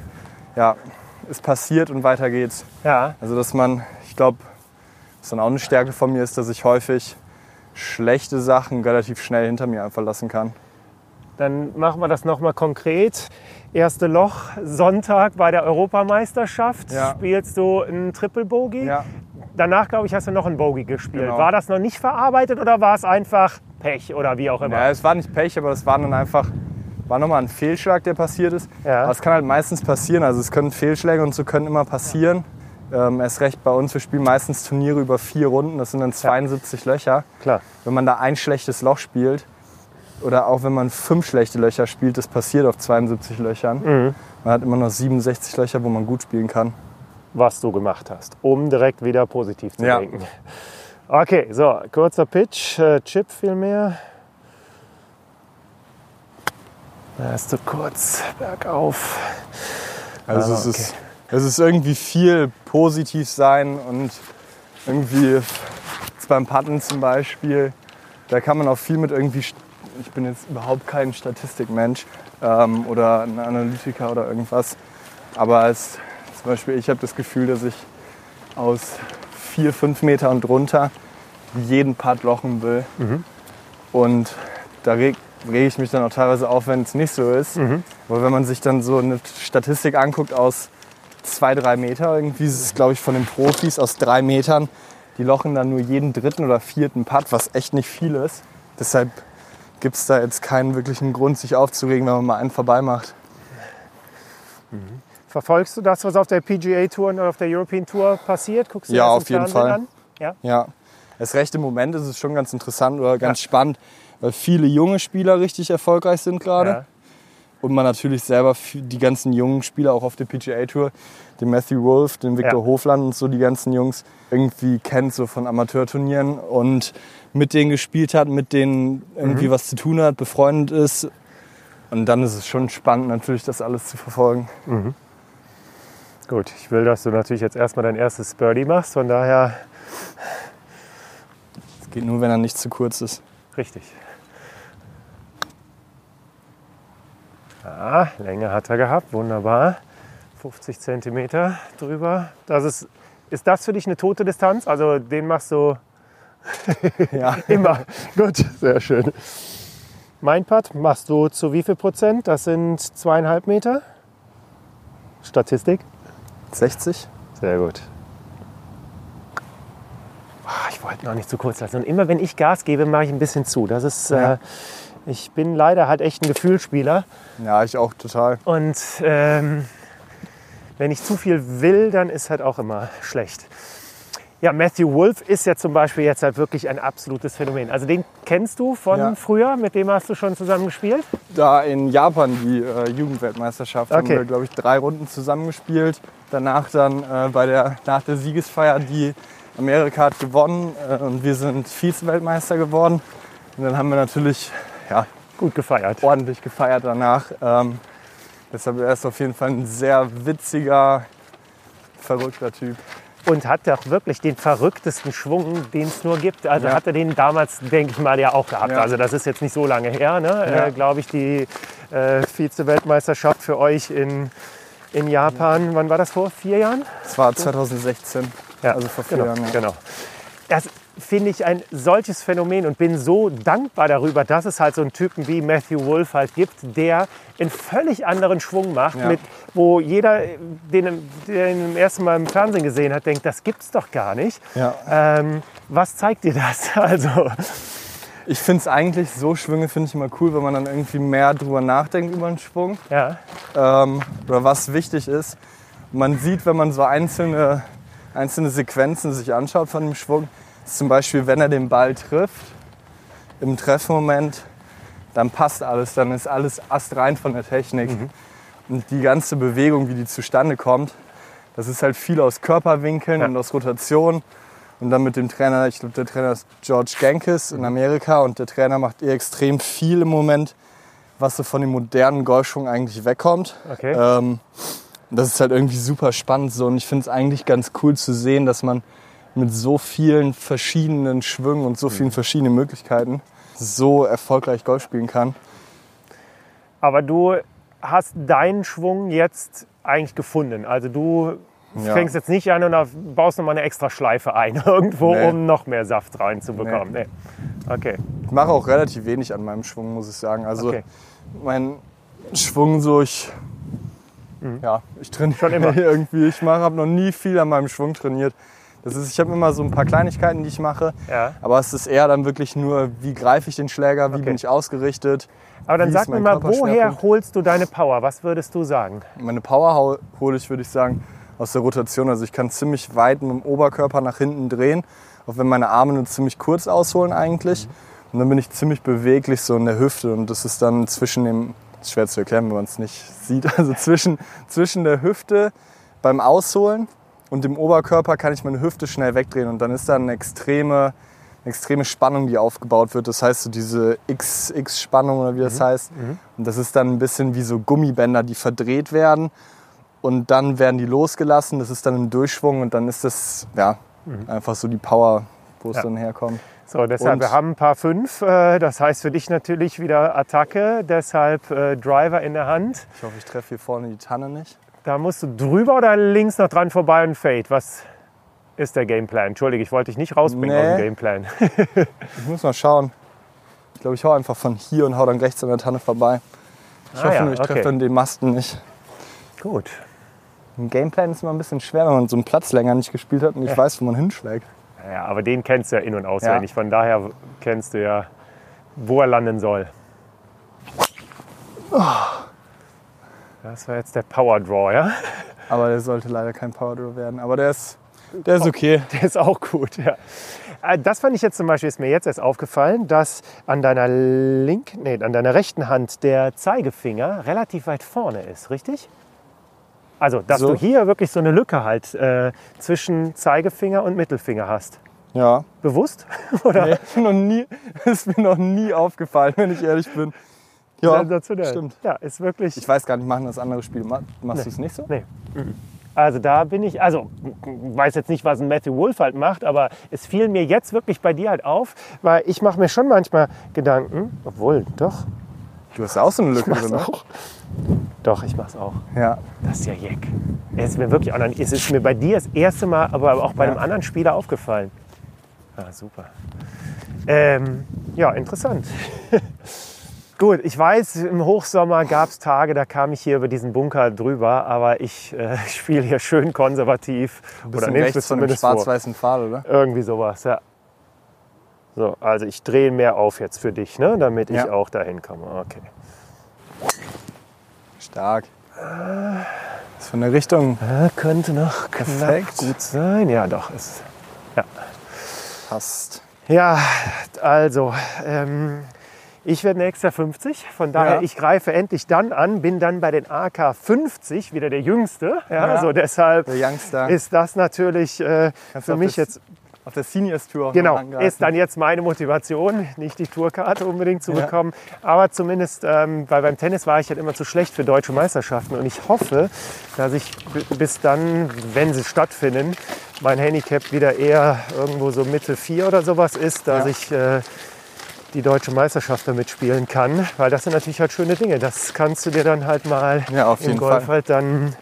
Ja, ist passiert und weiter geht's. Ja. Also dass man, ich glaube, was dann auch eine Stärke von mir ist, dass ich häufig schlechte Sachen relativ schnell hinter mir einfach lassen kann. Dann machen wir das nochmal konkret. Erste Loch, Sonntag bei der Europameisterschaft. Ja. Spielst du einen Triple Bogey. Ja. Danach, glaube ich, hast du noch einen Bogey gespielt. Genau. War das noch nicht verarbeitet oder war es einfach Pech oder wie auch immer? Ja, es war nicht Pech, aber es war dann einfach, war nochmal ein Fehlschlag, der passiert ist. Ja. Aber es kann halt meistens passieren. Also es können Fehlschläge und so können immer passieren. Ähm, erst recht bei uns, wir spielen meistens Turniere über vier Runden, das sind dann 72 Löcher. Klar. Wenn man da ein schlechtes Loch spielt oder auch wenn man fünf schlechte Löcher spielt, das passiert auf 72 Löchern. Mhm. Man hat immer noch 67 Löcher, wo man gut spielen kann. was du gemacht hast, um direkt wieder positiv zu Ja. denken. Okay, so, kurzer Pitch, äh, Chip vielmehr. Da hast du kurz bergauf. Also Ah, es, ist, es ist irgendwie viel positiv sein und irgendwie beim Putten zum Beispiel, da kann man auch viel mit irgendwie, ich bin jetzt überhaupt kein Statistikmensch ähm, oder ein Analytiker oder irgendwas, aber als, zum Beispiel ich habe das Gefühl, dass ich aus vier, fünf Meter und drunter jeden Putt lochen will. Und da reg, rege ich mich dann auch teilweise auf, wenn es nicht so ist. Aber wenn man sich dann so eine Statistik anguckt aus zwei, drei Meter, irgendwie ist es, glaube ich, von den Profis aus drei Metern, die lochen dann nur jeden dritten oder vierten Putt, was echt nicht viel ist. Deshalb gibt es da jetzt keinen wirklichen Grund, sich aufzuregen, wenn man mal einen vorbei macht. Verfolgst du das, was auf der PGA Tour und auf der European Tour passiert? Guckst du Ja, das im auf jeden Fernsehen Fall. An? Ja. Ja, das rechte Moment ist es schon ganz interessant oder ganz spannend, weil viele junge Spieler richtig erfolgreich sind gerade. Ja. Und man natürlich selber die ganzen jungen Spieler auch auf der PGA Tour, den Matthew Wolf, den Victor Ja. Hofland und so die ganzen Jungs irgendwie kennt so von Amateurturnieren und mit denen gespielt hat, mit denen irgendwie was zu tun hat, befreundet ist. Und dann ist es schon spannend natürlich das alles zu verfolgen. Gut, ich will, dass du natürlich jetzt erstmal dein erstes Birdie machst, von daher Es geht nur, wenn er nicht zu kurz ist. Richtig. Ja, Länge hat er gehabt, wunderbar. 50 Zentimeter drüber. Das ist, ist das für dich eine tote Distanz? Also den machst du Ja. immer. Gut, sehr schön. Mein Putt machst du zu wie viel Prozent? Das sind zweieinhalb Meter. Statistik. 60? Sehr gut. Ich wollte noch nicht zu kurz lassen. Und immer wenn ich Gas gebe, mache ich ein bisschen zu. Das ist, Ja. äh, ich bin leider halt echt ein Gefühlsspieler. Ja, ich auch total. Und ähm, wenn ich zu viel will, dann ist halt auch immer schlecht. Ja, Matthew Wolf ist ja zum Beispiel jetzt halt wirklich ein absolutes Phänomen. Also den kennst du von Ja. früher, mit dem hast du schon zusammen gespielt? Da in Japan die äh, Jugendweltmeisterschaft haben Okay. wir, glaube ich, drei Runden zusammengespielt. Danach dann äh, bei der, nach der Siegesfeier, die Amerika hat gewonnen äh, und wir sind Vize-Weltmeister geworden. Und dann haben wir natürlich ja, Gut gefeiert. ordentlich gefeiert danach. Ähm, deshalb er ist auf jeden Fall ein sehr witziger, verrückter Typ. Und hat doch wirklich den verrücktesten Schwung, den es nur gibt. Also Ja. hat er den damals, denke ich mal, ja auch gehabt. Ja. Also das ist jetzt nicht so lange her, ne? Ja. Äh, Glaube ich, die äh, Vize-Weltmeisterschaft für euch in, in Japan. Wann war das vor? Vier Jahren? Das war 2016, Ja, also vor vier genau, Jahren. ja. Genau. Das finde ich ein solches Phänomen und bin so dankbar darüber, dass es halt so einen Typen wie Matthew Wolf halt gibt, der einen völlig anderen Schwung macht, Ja. mit, wo jeder, den, der ihn im ersten Mal im Fernsehen gesehen hat, denkt, das gibt's doch gar nicht. Ja. Ähm, was zeigt dir das? Also, Ich finde es eigentlich, so Schwünge finde ich immer cool, wenn man dann irgendwie mehr drüber nachdenkt über einen Schwung. ja, ähm, oder was wichtig ist. Man sieht, wenn man so einzelne, einzelne Sequenzen sich anschaut von dem Schwung, ist zum Beispiel, wenn er den Ball trifft, im Treffmoment, dann passt alles, dann ist alles astrein von der Technik. Und die ganze Bewegung, wie die zustande kommt, das ist halt viel aus Körperwinkeln Ja. und aus Rotation. Und dann mit dem Trainer, ich glaube, der Trainer ist George Genkis in Amerika und der Trainer macht eh extrem viel im Moment, was so von dem modernen Golfschwung eigentlich wegkommt. okay. Ähm, das ist halt irgendwie super spannend so und ich finde es eigentlich ganz cool zu sehen, dass man mit so vielen verschiedenen Schwüngen und so vielen verschiedenen Möglichkeiten so erfolgreich Golf spielen kann. Aber du hast deinen Schwung jetzt eigentlich gefunden. Also du ja. fängst jetzt nicht an und baust nochmal eine extra Schleife ein irgendwo, nee. um noch mehr Saft reinzubekommen. Nee. Nee. Okay. Ich mache auch relativ wenig an meinem Schwung, muss ich sagen. Also okay. mein Schwung so, ich, mhm. ja, ich trainiere schon immer irgendwie. Ich habe noch nie viel an meinem Schwung trainiert. Das ist, ich habe immer so ein paar Kleinigkeiten, die ich mache. Ja. Aber es ist eher dann wirklich nur, wie greife ich den Schläger, wie okay. bin ich ausgerichtet. Aber dann sag mir mal, woher holst du deine Power? Was würdest du sagen? Meine Power hole ich, würde ich sagen, aus der Rotation. Also ich kann ziemlich weit mit dem Oberkörper nach hinten drehen, auch wenn meine Arme nur ziemlich kurz ausholen eigentlich. Mhm. Und dann bin ich ziemlich beweglich so in der Hüfte und das ist dann zwischen dem, ist schwer zu erklären, wenn man es nicht sieht, also zwischen, zwischen der Hüfte beim Ausholen und dem Oberkörper kann ich meine Hüfte schnell wegdrehen und dann ist da eine extreme, eine extreme Spannung, die aufgebaut wird. Das heißt so diese XX-Spannung oder wie das mhm. heißt. Mhm. Und das ist dann ein bisschen wie so Gummibänder, die verdreht werden und dann werden die losgelassen. Das ist dann im Durchschwung und dann ist das ja mhm. einfach so die Power, wo es ja. dann herkommt. So, deshalb, und wir haben ein paar fünf. Äh, das heißt für dich natürlich wieder Attacke, deshalb äh, Driver in der Hand. Ich hoffe, ich treffe hier vorne die Tanne nicht. Da musst du drüber oder links noch dran vorbei und Fade. Was ist der Gameplan? Entschuldige, ich wollte dich nicht rausbringen nee. aus dem Gameplan. ich muss mal schauen. Ich glaube, ich hau einfach von hier und hau dann rechts an der Tanne vorbei. Ich ah, hoffe, ja, ich treffe okay. dann den Masten nicht. Gut. Ein Gameplan ist immer ein bisschen schwer, wenn man so einen Platz länger nicht gespielt hat und nicht ja. weiß, wo man hinschlägt. Ja, aber den kennst du ja in- und auswendig. Ja. Von daher kennst du ja, wo er landen soll. Oh. Das war jetzt der Power Draw, ja? Aber der sollte leider kein Power Draw werden. Aber der ist, der ist okay. Der ist auch gut, ja. Äh, das fand ich jetzt zum Beispiel, ist mir jetzt erst aufgefallen, dass an deiner linken, nee, an deiner rechten Hand der Zeigefinger relativ weit vorne ist, richtig? Also, dass so. du hier wirklich so eine Lücke halt äh, zwischen Zeigefinger und Mittelfinger hast. Ja. Bewusst? Oder? Nee, noch nie, ist mir noch nie aufgefallen, wenn ich ehrlich bin. Ja, stimmt. Ja, ist wirklich. Ich weiß gar nicht, machen das andere Spiele. Machst nee. du es nicht so? Nee. Also da bin ich, also weiß jetzt nicht, was ein Matthew Wolf halt macht, aber es fiel mir jetzt wirklich bei dir halt auf, weil ich mache mir schon manchmal Gedanken, obwohl, doch. Du hast auch so eine Lücke drin, ne? auch. Doch, ich mach's auch. Ja. Das ist ja jeck. Es ist mir wirklich auch noch, es ist mir bei dir das erste Mal, aber auch bei ja. einem anderen Spieler aufgefallen. Ah, super. Ähm, ja, interessant. Gut, ich weiß, im Hochsommer gab es Tage, da kam ich hier über diesen Bunker drüber, aber ich äh, spiele hier schön konservativ. Oder nehme es zumindest schwarz-weißen Pfahl, oder? Irgendwie sowas, ja. So, also ich drehe mehr auf jetzt für dich, ne, damit ja. ich auch dahin komme. Okay. Stark. Das ist von der Richtung. Ja, könnte noch perfekt gut sein. Ja, doch. Ist, ja. Passt. Ja, also ähm, ich werde nächster 50. Von daher, ja. ich greife endlich dann an, bin dann bei den AK 50 wieder der Jüngste. Ja, ja. So deshalb ist das natürlich äh, für mich jetzt auf der Seniors Tour. Genau, ist dann jetzt meine Motivation, nicht die Tourkarte unbedingt zu bekommen, ja. aber zumindest, ähm, weil beim Tennis war ich halt immer zu schlecht für deutsche Meisterschaften und ich hoffe, dass ich bis dann, wenn sie stattfinden, mein Handicap wieder eher irgendwo so Mitte 4 oder sowas ist, dass ja. ich äh, die deutsche Meisterschaft damit spielen kann, weil das sind natürlich halt schöne Dinge. Das kannst du dir dann halt mal ja, im Golf Fall. halt dann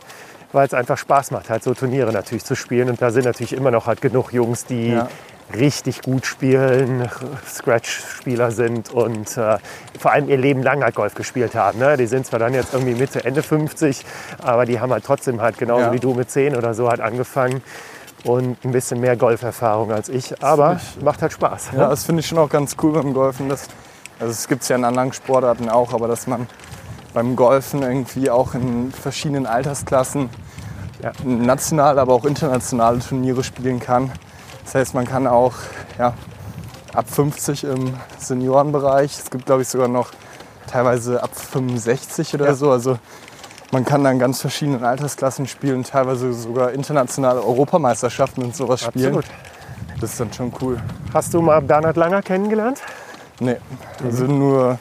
weil es einfach Spaß macht, halt so Turniere natürlich zu spielen. Und da sind natürlich immer noch halt genug Jungs, die ja. richtig gut spielen, Scratch-Spieler sind und äh, vor allem ihr Leben lang halt Golf gespielt haben. Ne? Die sind zwar dann jetzt irgendwie Mitte, Ende 50, aber die haben halt trotzdem halt genauso ja. wie du mit 10 oder so halt angefangen und ein bisschen mehr Golferfahrung als ich. Aber macht halt Spaß. Ja, ne? das finde ich schon auch ganz cool beim Golfen. Das, also es gibt es ja in anderen Sportarten auch, aber dass man beim Golfen irgendwie auch in verschiedenen Altersklassen ja, national, aber auch internationale Turniere spielen kann. Das heißt, man kann auch ja, ab 50 im Seniorenbereich, es gibt glaube ich sogar noch teilweise ab 65 oder ja. so. Also man kann dann ganz verschiedenen Altersklassen spielen, teilweise sogar internationale Europameisterschaften und sowas spielen. Absolut. Das ist dann schon cool. Hast du mal Bernhard Langer kennengelernt? Nee, also nur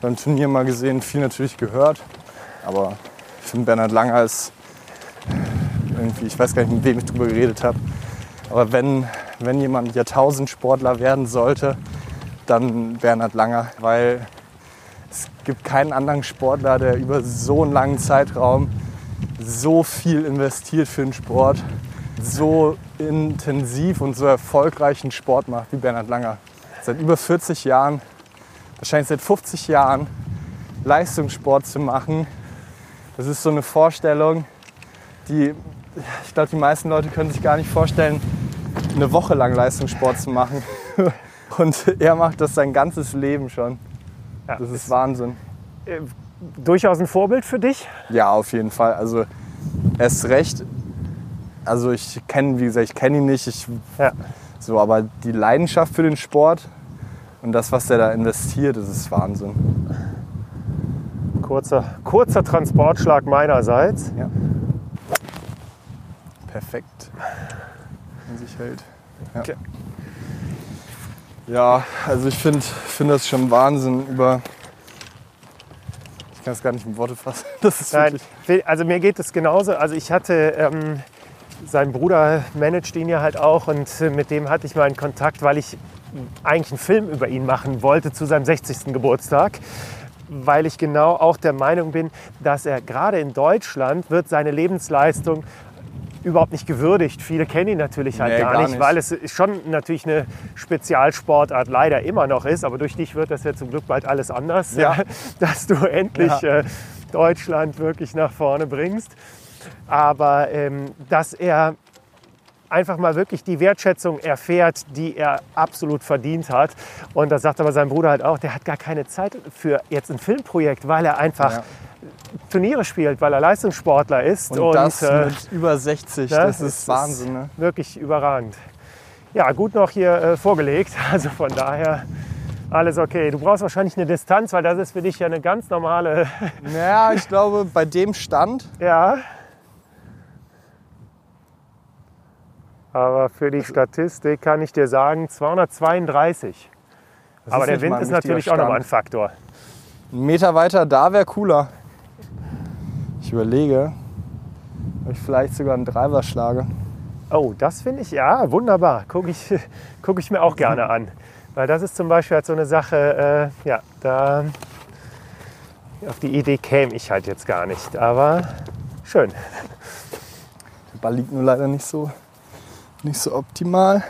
beim Turnier mal gesehen, viel natürlich gehört. Aber ich finde Bernhard Langer ist irgendwie, ich weiß gar nicht, mit wem ich drüber geredet habe, Aber wenn, wenn jemand Jahrtausendsportler werden sollte, dann Bernhard Langer, weil es gibt keinen anderen Sportler, der über so einen langen Zeitraum so viel investiert für den Sport, so intensiv und so erfolgreichen Sport macht wie Bernhard Langer. Seit über 40 Jahren, wahrscheinlich seit 50 Jahren Leistungssport zu machen, das ist so eine Vorstellung, die, ich glaube, die meisten Leute können sich gar nicht vorstellen, eine Woche lang Leistungssport zu machen. Und er macht das sein ganzes Leben schon. Ja, das ist, ist Wahnsinn. Äh, durchaus ein Vorbild für dich? Ja, auf jeden Fall. Also erst recht. Also ich kenne, wie gesagt, ich kenne ihn nicht. Ich, ja. So, aber die Leidenschaft für den Sport und das, was er da investiert, das ist Wahnsinn. Kurzer, kurzer Transportschlag meinerseits. Ja. Perfekt. Wenn sich hält. Ja. Okay. Ja, also ich finde find das schon Wahnsinn über. Ich kann es gar nicht in Worte fassen. Nein, also mir geht es genauso. Also ich hatte, ähm, sein Bruder managt ihn ja halt auch und mit dem hatte ich mal einen Kontakt, weil ich eigentlich einen Film über ihn machen wollte zu seinem 60. Geburtstag weil ich genau auch der Meinung bin, dass er gerade in Deutschland wird seine Lebensleistung überhaupt nicht gewürdigt. Viele kennen ihn natürlich halt nee, gar, gar nicht, nicht, weil es schon natürlich eine Spezialsportart leider immer noch ist. Aber durch dich wird das ja zum Glück bald alles anders, ja. dass du endlich ja. äh, Deutschland wirklich nach vorne bringst. Aber ähm, dass er einfach mal wirklich die Wertschätzung erfährt, die er absolut verdient hat. Und das sagt aber sein Bruder halt auch, der hat gar keine Zeit für jetzt ein Filmprojekt, weil er einfach ja. Turniere spielt, weil er Leistungssportler ist. Und, und das äh, mit über 60, das, das ist, Wahnsinn. Ne? Wirklich überragend. Ja, gut noch hier äh, vorgelegt, also von daher alles okay. Du brauchst wahrscheinlich eine Distanz, weil das ist für dich ja eine ganz normale... Naja, ich glaube, bei dem Stand... Ja. Aber für die Statistik kann ich dir sagen, 232. Aber der Wind ist natürlich auch nochmal ein Faktor. Ein Meter weiter, da wäre cooler. Ich überlege, ob ich vielleicht sogar einen Driver schlage. Oh, das finde ich, ja, wunderbar. Gucke ich, guck ich mir auch gerne an. Weil das ist zum Beispiel halt so eine Sache, äh, ja, da auf die Idee käme ich halt jetzt gar nicht. Aber schön. Der Ball liegt nur leider nicht so, nicht so optimal.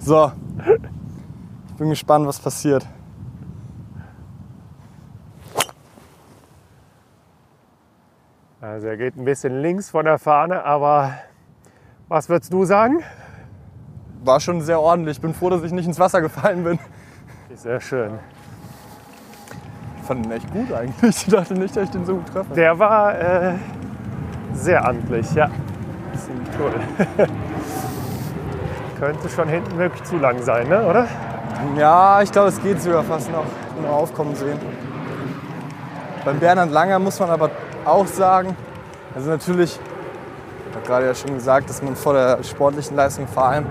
So, ich bin gespannt, was passiert. Also er geht ein bisschen links von der Fahne, aber was würdest du sagen? War schon sehr ordentlich. Ich bin froh, dass ich nicht ins Wasser gefallen bin. Sehr schön. Ich fand ihn echt gut eigentlich. Ich dachte nicht, dass ich den so gut treffe. Der war äh, sehr amtlich, ja. Ziemlich cool. Könnte schon hinten wirklich zu lang sein, ne? oder? Ja, ich glaube, es geht sogar fast noch, noch aufkommen sehen. Beim Bernhard Langer muss man aber auch sagen, also natürlich, ich habe gerade ja schon gesagt, dass man vor der sportlichen Leistung vor allem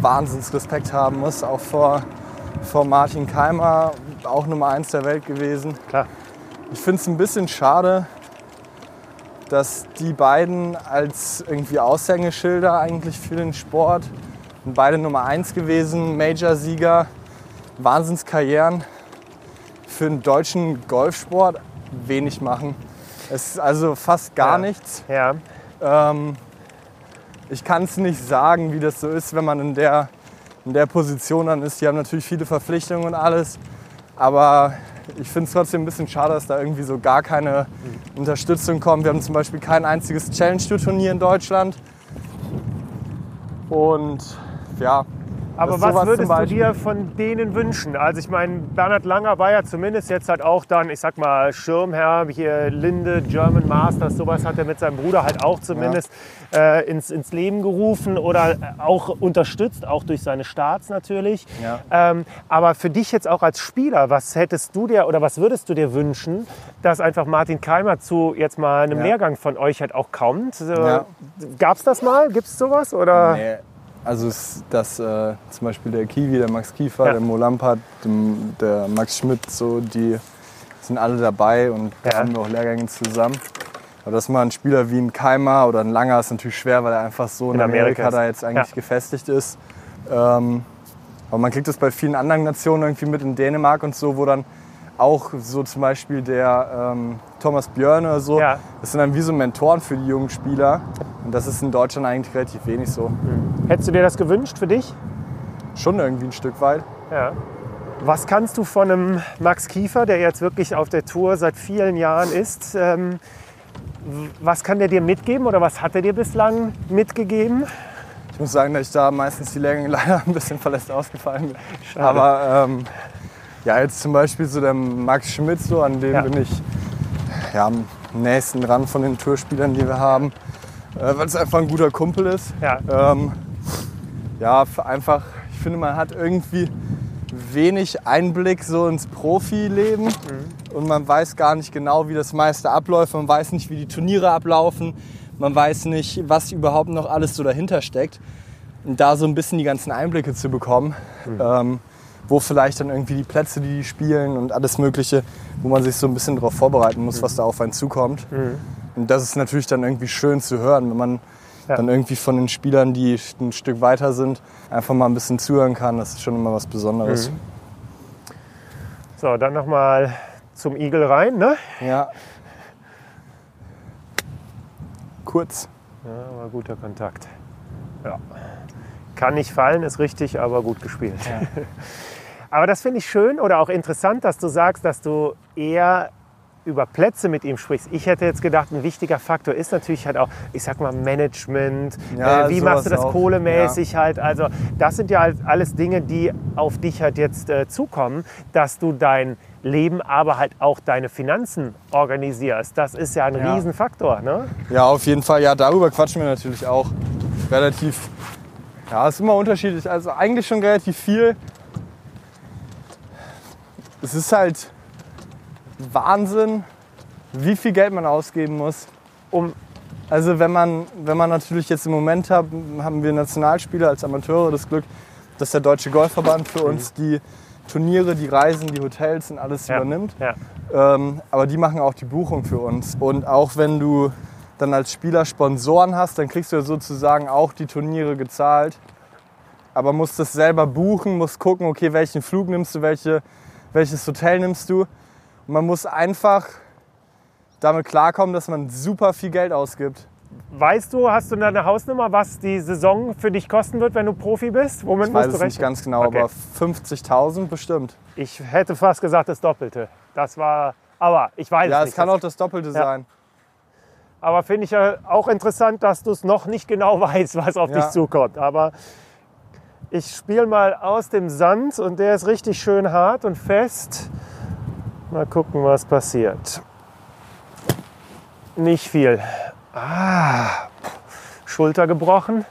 Wahnsinnsrespekt haben muss, auch vor, vor Martin Keimer, auch Nummer eins der Welt gewesen. Klar. Ich finde es ein bisschen schade, dass die beiden als irgendwie Aushängeschilder eigentlich für den Sport, beide Nummer eins gewesen, Major-Sieger, Wahnsinnskarrieren, für den deutschen Golfsport wenig machen. Es ist also fast gar ja. nichts. Ja. Ähm, ich kann es nicht sagen, wie das so ist, wenn man in der, in der Position dann ist. Die haben natürlich viele Verpflichtungen und alles. Aber ich finde es trotzdem ein bisschen schade, dass da irgendwie so gar keine Unterstützung kommt. Wir haben zum Beispiel kein einziges Challenge-Turnier in Deutschland. Und ja, aber was würdest du dir von denen wünschen? Also ich meine, Bernhard Langer war ja zumindest jetzt halt auch dann, ich sag mal, Schirmherr, hier Linde, German Masters, sowas hat er mit seinem Bruder halt auch zumindest ja. äh, ins, ins Leben gerufen oder auch unterstützt, auch durch seine Starts natürlich. Ja. Ähm, aber für dich jetzt auch als Spieler, was hättest du dir oder was würdest du dir wünschen, dass einfach Martin Keimer zu jetzt mal einem ja. Lehrgang von euch halt auch kommt? Äh, Gab es das mal? Gibt es sowas? Oder? Nee also dass äh, zum Beispiel der Kiwi, der Max Kiefer, ja. der Mo Lampert, der Max Schmidt, so, die sind alle dabei und da ja. haben wir auch Lehrgänge zusammen. Aber dass man ein Spieler wie ein Keimer oder ein Langer ist natürlich schwer, weil er einfach so in, in Amerika, Amerika da jetzt eigentlich ja. gefestigt ist. Ähm, aber man kriegt das bei vielen anderen Nationen irgendwie mit in Dänemark und so, wo dann auch so zum Beispiel der ähm, Thomas Björn oder so, ja. das sind dann wie so Mentoren für die jungen Spieler. Und das ist in Deutschland eigentlich relativ wenig so. Mhm. Hättest du dir das gewünscht für dich? Schon irgendwie ein Stück weit. Ja. Was kannst du von einem Max Kiefer, der jetzt wirklich auf der Tour seit vielen Jahren ist, ähm, was kann der dir mitgeben oder was hat er dir bislang mitgegeben? Ich muss sagen, dass ich da meistens die Länge leider ein bisschen verlässt ausgefallen bin. Schade. Aber ähm, ja, jetzt zum Beispiel so der Max Schmidt, so, an dem ja. bin ich ja, am nächsten dran von den Tourspielern, die wir haben, äh, weil es einfach ein guter Kumpel ist. Ja, ähm, ja einfach, ich finde, man hat irgendwie wenig Einblick so ins Profileben mhm. und man weiß gar nicht genau, wie das meiste abläuft. Man weiß nicht, wie die Turniere ablaufen. Man weiß nicht, was überhaupt noch alles so dahinter steckt. Und da so ein bisschen die ganzen Einblicke zu bekommen, mhm. ähm, wo vielleicht dann irgendwie die Plätze, die die spielen und alles Mögliche, wo man sich so ein bisschen darauf vorbereiten muss, mhm. was da auf einen zukommt. Mhm. Und das ist natürlich dann irgendwie schön zu hören, wenn man ja. dann irgendwie von den Spielern, die ein Stück weiter sind, einfach mal ein bisschen zuhören kann. Das ist schon immer was Besonderes. Mhm. So, dann nochmal zum Igel rein, ne? Ja. Kurz. Ja, war guter Kontakt. Ja. Kann nicht fallen, ist richtig, aber gut gespielt. Ja. Aber das finde ich schön oder auch interessant, dass du sagst, dass du eher über Plätze mit ihm sprichst. Ich hätte jetzt gedacht, ein wichtiger Faktor ist natürlich halt auch, ich sag mal, Management. Ja, äh, wie machst du das auch. kohlemäßig ja. halt? Also, das sind ja halt alles Dinge, die auf dich halt jetzt äh, zukommen, dass du dein Leben, aber halt auch deine Finanzen organisierst. Das ist ja ein ja. Riesenfaktor, ne? Ja, auf jeden Fall. Ja, darüber quatschen wir natürlich auch relativ. Ja, ist immer unterschiedlich. Also eigentlich schon relativ viel es ist halt Wahnsinn, wie viel Geld man ausgeben muss, um also wenn man, wenn man natürlich jetzt im Moment hat, haben wir Nationalspieler als Amateure das Glück, dass der Deutsche Golfverband für uns die Turniere, die Reisen, die Hotels und alles ja. übernimmt. Ja. Ähm, aber die machen auch die Buchung für uns. Und auch wenn du dann als Spieler Sponsoren hast, dann kriegst du ja sozusagen auch die Turniere gezahlt. Aber musst das selber buchen, musst gucken, okay, welchen Flug nimmst du, welche welches Hotel nimmst du. Und man muss einfach damit klarkommen, dass man super viel Geld ausgibt. Weißt du, hast du eine Hausnummer, was die Saison für dich kosten wird, wenn du Profi bist? Womit ich weiß es nicht ganz genau, okay. aber 50.000 bestimmt. Ich hätte fast gesagt das Doppelte. Das war, aber ich weiß ja, es nicht. Ja, es kann auch das Doppelte ja. sein. Aber finde ich ja auch interessant, dass du es noch nicht genau weißt, was auf ja. dich zukommt. Aber ich spiele mal aus dem Sand und der ist richtig schön hart und fest. Mal gucken, was passiert. Nicht viel. Ah, Schulter gebrochen.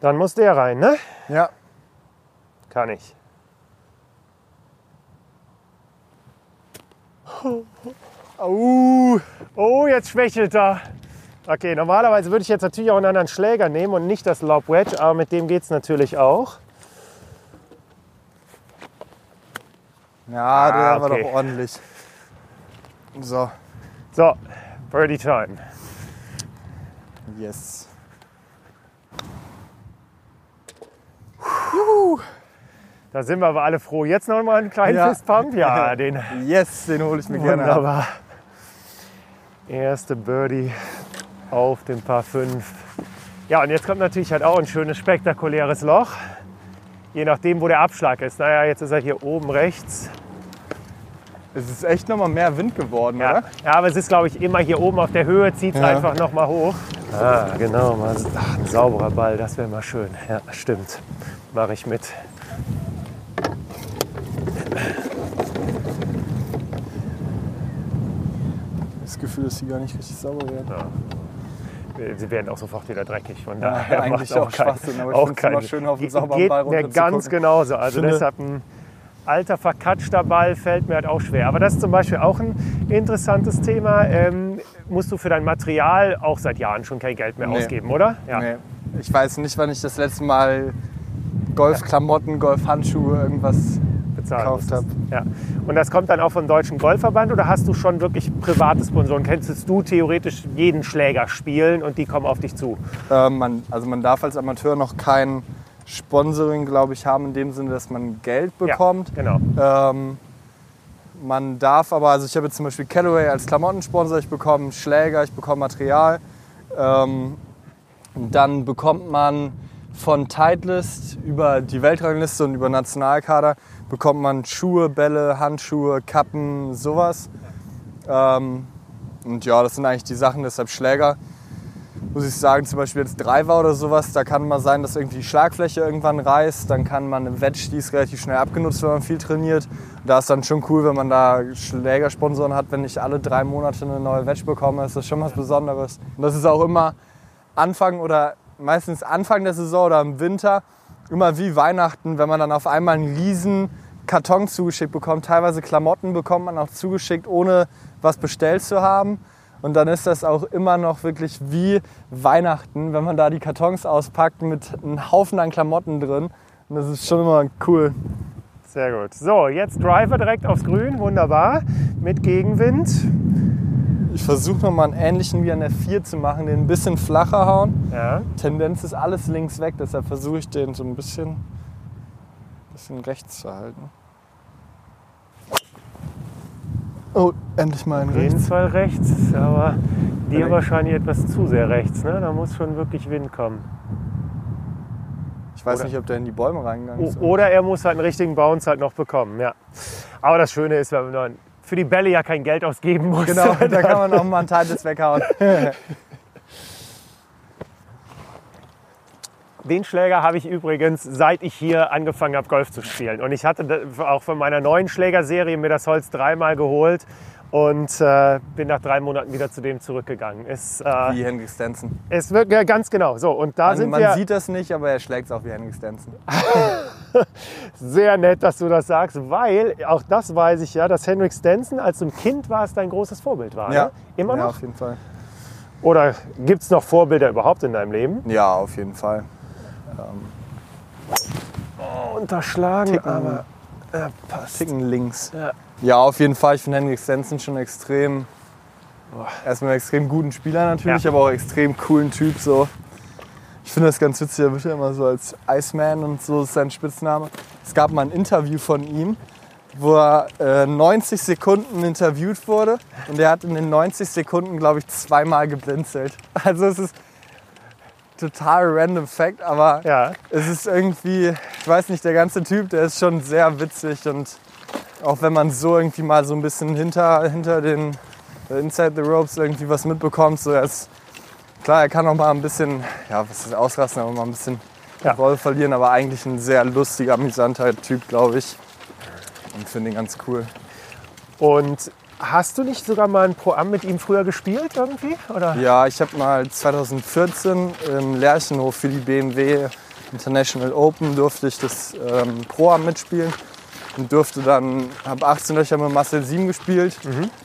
Dann muss der rein, ne? Ja. Kann ich. Oh, oh jetzt schwächelt er. Okay, normalerweise würde ich jetzt natürlich auch einen anderen Schläger nehmen und nicht das Lob Wedge, aber mit dem geht es natürlich auch. Ja, ah, der war okay. doch ordentlich. So. So, Birdie Time. Yes. Juhu. Da sind wir aber alle froh. Jetzt noch mal einen kleinen ja. Fistpump. Ja, den. Yes, den hole ich mir Wunderbar. gerne ab. Erste Birdie auf dem Paar 5. Ja, und jetzt kommt natürlich halt auch ein schönes spektakuläres Loch. Je nachdem, wo der Abschlag ist. Naja, jetzt ist er hier oben rechts. Es ist echt noch mal mehr Wind geworden, ja. oder? Ja, aber es ist, glaube ich, immer hier oben auf der Höhe, zieht es ja. einfach noch mal hoch. Ah, genau. Mal, ach, ein sauberer Ball, das wäre mal schön. Ja, stimmt. Mache ich mit. Das Gefühl, dass sie gar nicht richtig sauber werden. Ja sie werden auch sofort wieder dreckig. Von ja, daher eigentlich auch, auch Schwachsinn, aber auch es immer schön, auf den sauberen geht Ball mir ganz genauso. Also finde, deshalb ein alter, verkatschter Ball fällt mir halt auch schwer. Aber das ist zum Beispiel auch ein interessantes Thema. Ähm, musst du für dein Material auch seit Jahren schon kein Geld mehr nee. ausgeben, oder? Ja. Nee. Ich weiß nicht, wann ich das letzte Mal Golfklamotten, Golfhandschuhe, irgendwas gekauft habe. Ja. Und das kommt dann auch vom Deutschen Golfverband oder hast du schon wirklich private Sponsoren? Kennst du theoretisch jeden Schläger spielen und die kommen auf dich zu? Äh, man, also man darf als Amateur noch kein Sponsoring, glaube ich, haben in dem Sinne, dass man Geld bekommt. Ja, genau. Ähm, man darf aber, also ich habe jetzt zum Beispiel Callaway als Klamottensponsor, ich bekomme Schläger, ich bekomme Material. Ähm, dann bekommt man von Titleist über die Weltrangliste und über Nationalkader bekommt man Schuhe, Bälle, Handschuhe, Kappen, sowas. Ähm, und ja, das sind eigentlich die Sachen, deshalb Schläger. Muss ich sagen, zum Beispiel jetzt Driver oder sowas, da kann mal sein, dass irgendwie die Schlagfläche irgendwann reißt. Dann kann man eine Wedge, die ist relativ schnell abgenutzt, wenn man viel trainiert. Und da ist dann schon cool, wenn man da Schlägersponsoren hat. Wenn ich alle drei Monate eine neue Wedge bekomme, ist das schon was Besonderes. Und das ist auch immer Anfang oder meistens Anfang der Saison oder im Winter, immer wie Weihnachten, wenn man dann auf einmal einen riesen Karton zugeschickt bekommt. Teilweise Klamotten bekommt man auch zugeschickt, ohne was bestellt zu haben. Und dann ist das auch immer noch wirklich wie Weihnachten, wenn man da die Kartons auspackt mit einem Haufen an Klamotten drin. Und das ist schon immer cool. Sehr gut. So, jetzt Driver direkt aufs Grün, wunderbar, mit Gegenwind. Ich versuche nochmal einen ähnlichen wie an der 4 zu machen, den ein bisschen flacher hauen. Ja. Tendenz ist alles links weg, deshalb versuche ich den so ein bisschen, bisschen rechts zu halten. Oh, endlich mal ein Auf jeden rechts. Fall rechts, aber dir wahrscheinlich etwas zu sehr rechts. Ne? Da muss schon wirklich Wind kommen. Ich weiß Oder- nicht, ob der in die Bäume reingegangen ist. oder er muss halt einen richtigen Bounce halt noch bekommen. Ja. Aber das Schöne ist, wenn man für die Bälle ja kein Geld ausgeben muss. Genau, da kann man auch mal einen Teil des weghauen. Den Schläger habe ich übrigens, seit ich hier angefangen habe, Golf zu spielen. Und ich hatte auch von meiner neuen Schlägerserie mir das Holz dreimal geholt und äh, bin nach drei Monaten wieder zu dem zurückgegangen. Es, äh, Wie Henrik Stenson. es wird ja, ganz genau so. Und da Man, sind man wir sieht das nicht, aber er schlägt es auch wie Henrik Stenson. sehr nett, dass du das sagst, weil auch das weiß ich ja, dass Henrik Stenson, als du ein Kind warst, dein großes Vorbild war. Ja. Ne? Immer Ja, noch? auf jeden Fall. Oder gibt es noch Vorbilder überhaupt in deinem Leben? Ja, auf jeden Fall. Unterschlagen, Ticken. aber äh, passt. Ticken links. Ja. Ja, auf jeden Fall. Ich finde Henrik Stenson schon extrem. Erstmal einen extrem guten Spieler natürlich, Ja. aber auch extrem coolen Typ. So. Ich finde das ganz witzig, er wird ja immer so als Iceman und so ist sein Spitzname. Es gab mal ein Interview von ihm, wo er äh, 90 Sekunden interviewt wurde und er hat in den 90 Sekunden, glaube ich, zweimal geblinzelt. Also es ist total random Fact, aber Ja, es ist irgendwie, ich weiß nicht, der ganze Typ, der ist schon sehr witzig und auch wenn man so irgendwie mal so ein bisschen hinter, hinter den äh, Inside the Ropes irgendwie was mitbekommt, so er ist, klar, er kann auch mal ein bisschen, ja, was ist ausrasten, aber mal ein bisschen Ja. Rolle verlieren, aber eigentlich ein sehr lustiger, amüsanter Typ, glaube ich. Und finde ihn ganz cool. Und hast du nicht sogar mal ein Pro-Am mit ihm früher gespielt irgendwie? Oder? Ja, ich habe mal 2014 im Lerchenhof für die BMW International Open durfte ich das ähm, Pro am mitspielen und durfte dann, habe 18 Löcher mit Marcel 7 gespielt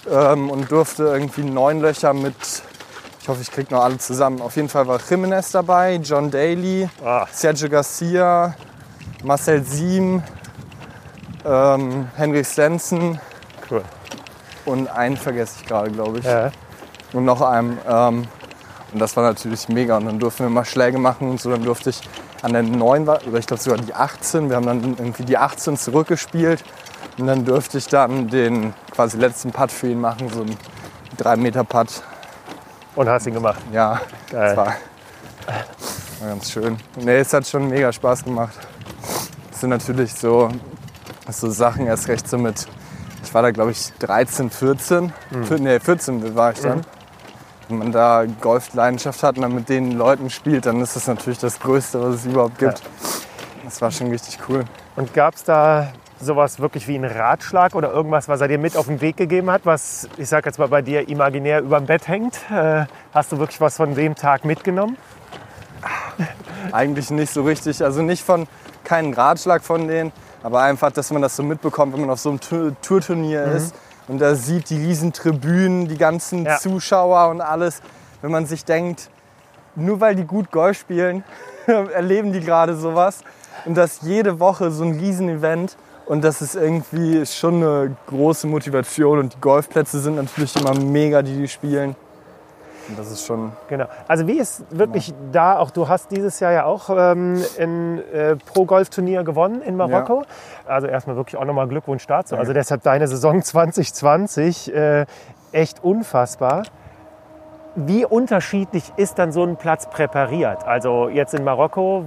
ähm, und durfte irgendwie neun Löcher mit, ich hoffe, ich kriege noch alle zusammen. Auf jeden Fall war Jimenez dabei, John Daly, Ah, Sergio Garcia, Marcel Siem, ähm, Henrik Stenson cool. Und einen vergesse ich gerade, glaube ich Ja. und noch einem. Ähm, und das war natürlich mega. Und dann durften wir mal Schläge machen und so. Dann durfte ich an der 9 war, oder ich glaube sogar die 18. Wir haben dann irgendwie die 18 zurückgespielt. Und dann durfte ich dann den quasi letzten Putt für ihn machen, so einen 3 Meter Putt. Und hast ihn gemacht. Ja, Geil. das war, war ganz schön. Nee, es hat schon mega Spaß gemacht. Das sind natürlich so, so Sachen erst recht so mit, ich war da glaube ich 13, 14, Vier- nee 14 war ich dann. Wenn man da Golfleidenschaft hat und dann mit den Leuten spielt, dann ist das natürlich das Größte, was es überhaupt gibt. Das war schon richtig cool. Und gab es da sowas wirklich wie einen Ratschlag oder irgendwas, was er dir mit auf den Weg gegeben hat, was, ich sag jetzt mal, bei dir imaginär über dem Bett hängt? Äh, hast du wirklich was von dem Tag mitgenommen? Eigentlich nicht so richtig, also nicht von keinen Ratschlag von denen, aber einfach, dass man das so mitbekommt, wenn man auf so einem Tu- Tourturnier ist und da sieht die riesen Tribünen, die ganzen Ja. Zuschauer und alles. Wenn man sich denkt, nur weil die gut Golf spielen, erleben die gerade sowas und das jede Woche so ein riesen Event Und das ist irgendwie schon eine große Motivation. Und die Golfplätze sind natürlich immer mega, die die spielen. Und das ist schon. Genau. Also wie ist wirklich ja. da, auch du hast dieses Jahr ja auch ähm, ein äh, Pro-Golf-Turnier gewonnen in Marokko. Ja. Also erstmal wirklich auch nochmal Glückwunsch dazu. Also deshalb deine Saison 2020 äh, echt unfassbar. Wie unterschiedlich ist dann so ein Platz präpariert? Also jetzt in Marokko,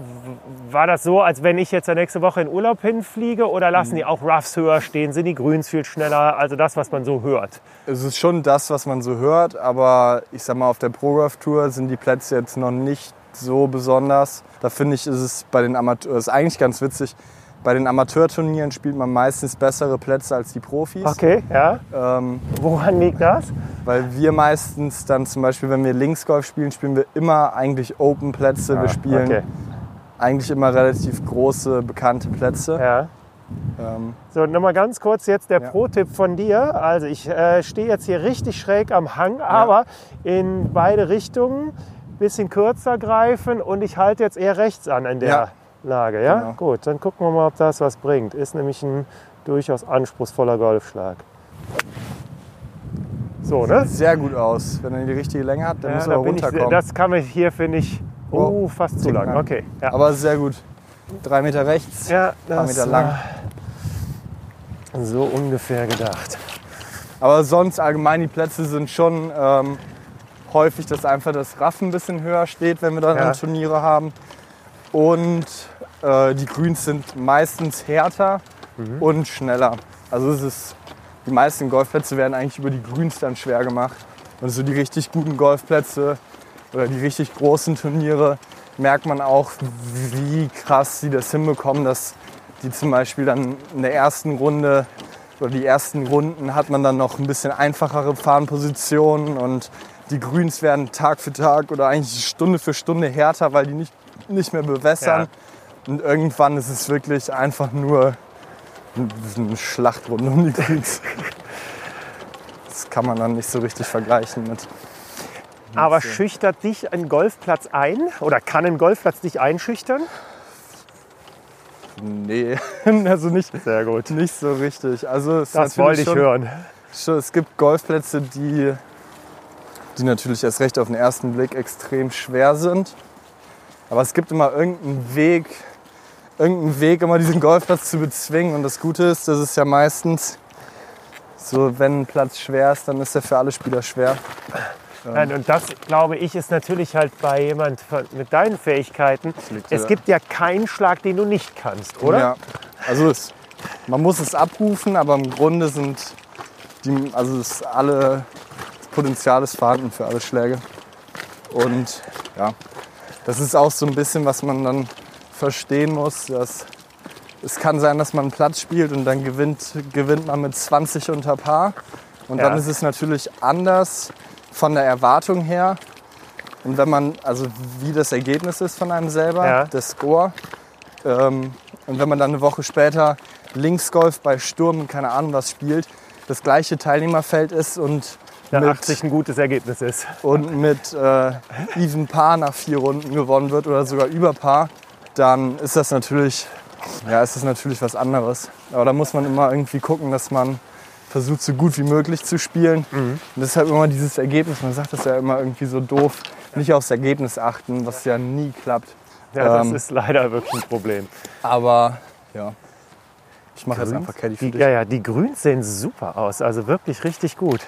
war das so, als wenn ich jetzt nächste Woche in Urlaub hinfliege oder lassen die auch Roughs höher stehen? Sind die Grüns viel schneller? Also das, was man so hört. Es ist schon das, was man so hört, aber ich sag mal, auf der Pro Tour sind die Plätze jetzt noch nicht so besonders. Da finde ich, ist es bei den Amateuren, ist eigentlich ganz witzig, bei den Amateurturnieren spielt man meistens bessere Plätze als die Profis. Okay, ja. Ähm, Woran liegt das? Weil wir meistens dann zum Beispiel, wenn wir Linksgolf spielen, spielen wir immer eigentlich Open-Plätze. Ah, wir spielen okay. eigentlich immer relativ große, bekannte Plätze. Ja. Ähm, so, nochmal ganz kurz jetzt der ja. Pro-Tipp von dir. Also ich äh, stehe jetzt hier richtig schräg am Hang, aber ja. in beide Richtungen bisschen kürzer greifen und ich halte jetzt eher rechts an in der ja. Lage. Ja? Genau. Gut, dann gucken wir mal, ob das was bringt. Ist nämlich ein durchaus anspruchsvoller Golfschlag. So, ne? Sieht sehr gut aus. Wenn er die richtige Länge hat, dann ja, muss er runterkommen. Ich, das kann man hier, finde ich, oh, fast zu lang. Okay. Ja. Aber sehr gut. Drei Meter rechts, ja, paar Meter lang. So ungefähr gedacht. Aber sonst allgemein die Plätze sind schon ähm, häufig, dass einfach das Raffen ein bisschen höher steht, wenn wir dann ja. Turniere haben. Und äh, die Grüns sind meistens härter mhm. und schneller. Also es ist, die meisten Golfplätze werden eigentlich über die Grüns dann schwer gemacht. Und so die richtig guten Golfplätze oder die richtig großen Turniere merkt man auch, wie krass sie das hinbekommen, dass die zum Beispiel dann in der ersten Runde oder die ersten Runden hat man dann noch ein bisschen einfachere Fahrenpositionen und die Grüns werden Tag für Tag oder eigentlich Stunde für Stunde härter, weil die nicht nicht mehr bewässern. Ja. Und irgendwann ist es wirklich einfach nur eine Schlachtrunde um die Greens. Das kann man dann nicht so richtig vergleichen mit. Aber schüchtert dich ein Golfplatz ein oder kann ein Golfplatz dich einschüchtern? Nee, also nicht, Sehr gut. nicht so richtig. Also es das wollte ich schon, hören. Schon, es gibt Golfplätze, die, die natürlich erst recht auf den ersten Blick extrem schwer sind. Aber es gibt immer irgendeinen Weg, irgendeinen Weg, immer diesen Golfplatz zu bezwingen. Und das Gute ist, dass es ja meistens so, wenn ein Platz schwer ist, dann ist er für alle Spieler schwer. Nein, und das, glaube ich, ist natürlich halt bei jemand mit deinen Fähigkeiten. Es gibt ja keinen Schlag, den du nicht kannst, oder? Ja, also es, man muss es abrufen, aber im Grunde sind die, also ist alle, das Potenzial ist vorhanden für alle Schläge. Und ja, das ist auch so ein bisschen, was man dann verstehen muss. Dass es kann sein, dass man einen Platz spielt und dann gewinnt, gewinnt man mit 20 unter Paar. Und ja. dann ist es natürlich anders von der Erwartung her. Und wenn man, also wie das Ergebnis ist von einem selber, ja. der Score. Ähm, und wenn man dann eine Woche später Linksgolf bei Sturm keine Ahnung was spielt, das gleiche Teilnehmerfeld ist und nach mit, 80 ein gutes Ergebnis ist. Und mit äh, Even Paar nach vier Runden gewonnen wird oder sogar über Paar, dann ist das natürlich, ja, ist das natürlich was anderes. Aber da muss man immer irgendwie gucken, dass man versucht, so gut wie möglich zu spielen. Mhm. Und deshalb immer dieses Ergebnis, man sagt das ja immer irgendwie so doof, nicht aufs Ergebnis achten, was ja nie klappt. Ja, das ähm, ist leider wirklich ein Problem. Aber ja, ich mache jetzt einfach Caddy für die, dich. Ja, ja, die Grüns sehen super aus, also wirklich richtig gut.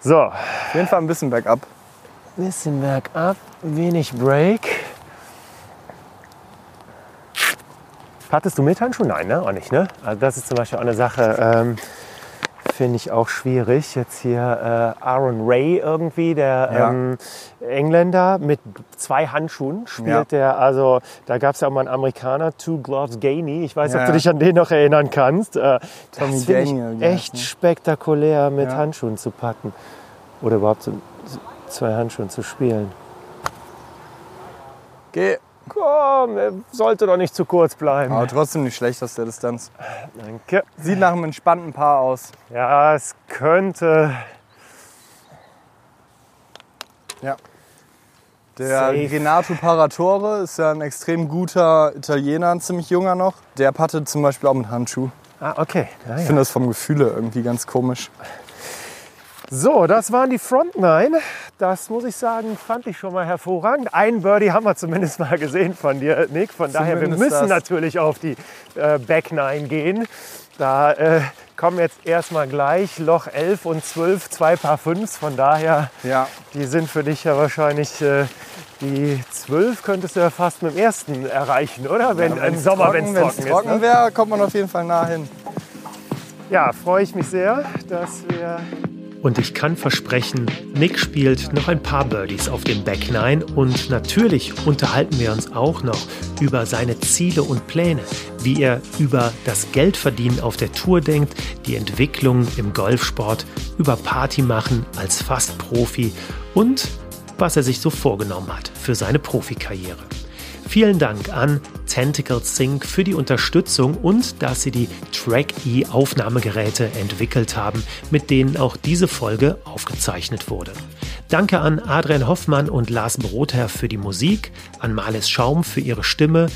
So. Auf jeden Fall ein bisschen bergab. Bisschen bergab, wenig Break. Hattest du mit Handschuh? Nein, ne? Auch nicht, ne? Also das ist zum Beispiel auch eine Sache, ähm, finde ich auch schwierig. Jetzt hier äh, Aaron Ray irgendwie, der ja. ähm, Engländer mit zwei Handschuhen spielt ja. der. Also da gab es ja auch mal einen Amerikaner, Two Gloves Gainey. Ich weiß, ja. ob du dich an den noch erinnern kannst. Äh, das finde ich echt spektakulär mit Handschuhen zu packen. Oder überhaupt so, zwei Handschuhen zu spielen. Geh. Komm, er sollte doch nicht zu kurz bleiben. Aber trotzdem nicht schlecht aus der Distanz. Danke. Sieht nach einem entspannten Paar aus. Ja, es könnte. Ja. Der Safe. Renato Paratore ist ja ein extrem guter Italiener, ein ziemlich junger noch. Der pattet zum Beispiel auch mit Handschuh. Ah, okay. Ja, ich finde das vom Gefühle irgendwie ganz komisch. So, das waren die Front Nine. Das muss ich sagen, fand ich schon mal hervorragend. Ein Birdie haben wir zumindest mal gesehen von dir, Nick. Von zumindest daher, wir müssen das. natürlich auf die äh, Back Nine gehen. Da äh, kommen jetzt erstmal gleich Loch 11 und 12, zwei Paar Fünfs. Von daher, ja. die sind für dich ja wahrscheinlich äh, die 12 könntest du ja fast mit dem ersten erreichen, oder? Wenn ja, im Sommer, wenn es trocken, trocken, trocken ne? wäre, kommt man auf jeden Fall nah hin. Ja, freue ich mich sehr, dass wir und ich kann versprechen, Nick spielt noch ein paar Birdies auf dem Back Nine und natürlich unterhalten wir uns auch noch über seine Ziele und Pläne, wie er über das Geldverdienen auf der Tour denkt, die Entwicklung im Golfsport, über Party machen als Fast-Profi und was er sich so vorgenommen hat für seine Profikarriere. Vielen Dank an Tentacle Sync für die Unterstützung und dass sie die Track-E Aufnahmegeräte entwickelt haben, mit denen auch diese Folge aufgezeichnet wurde. Danke an Adrian Hoffmann und Lars Brotherr für die Musik, an Males Schaum für ihre Stimme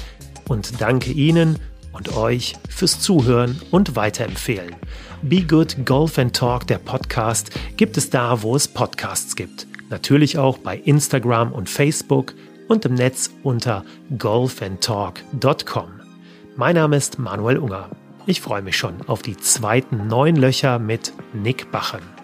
und danke Ihnen und euch fürs Zuhören und Weiterempfehlen. Be Good Golf and Talk, der Podcast, gibt es da, wo es Podcasts gibt. Natürlich auch bei Instagram und Facebook und im Netz unter golfandtalk.com. Mein Name ist Manuel Unger. Ich freue mich schon auf die zweiten neun Löcher mit Nick Bachen.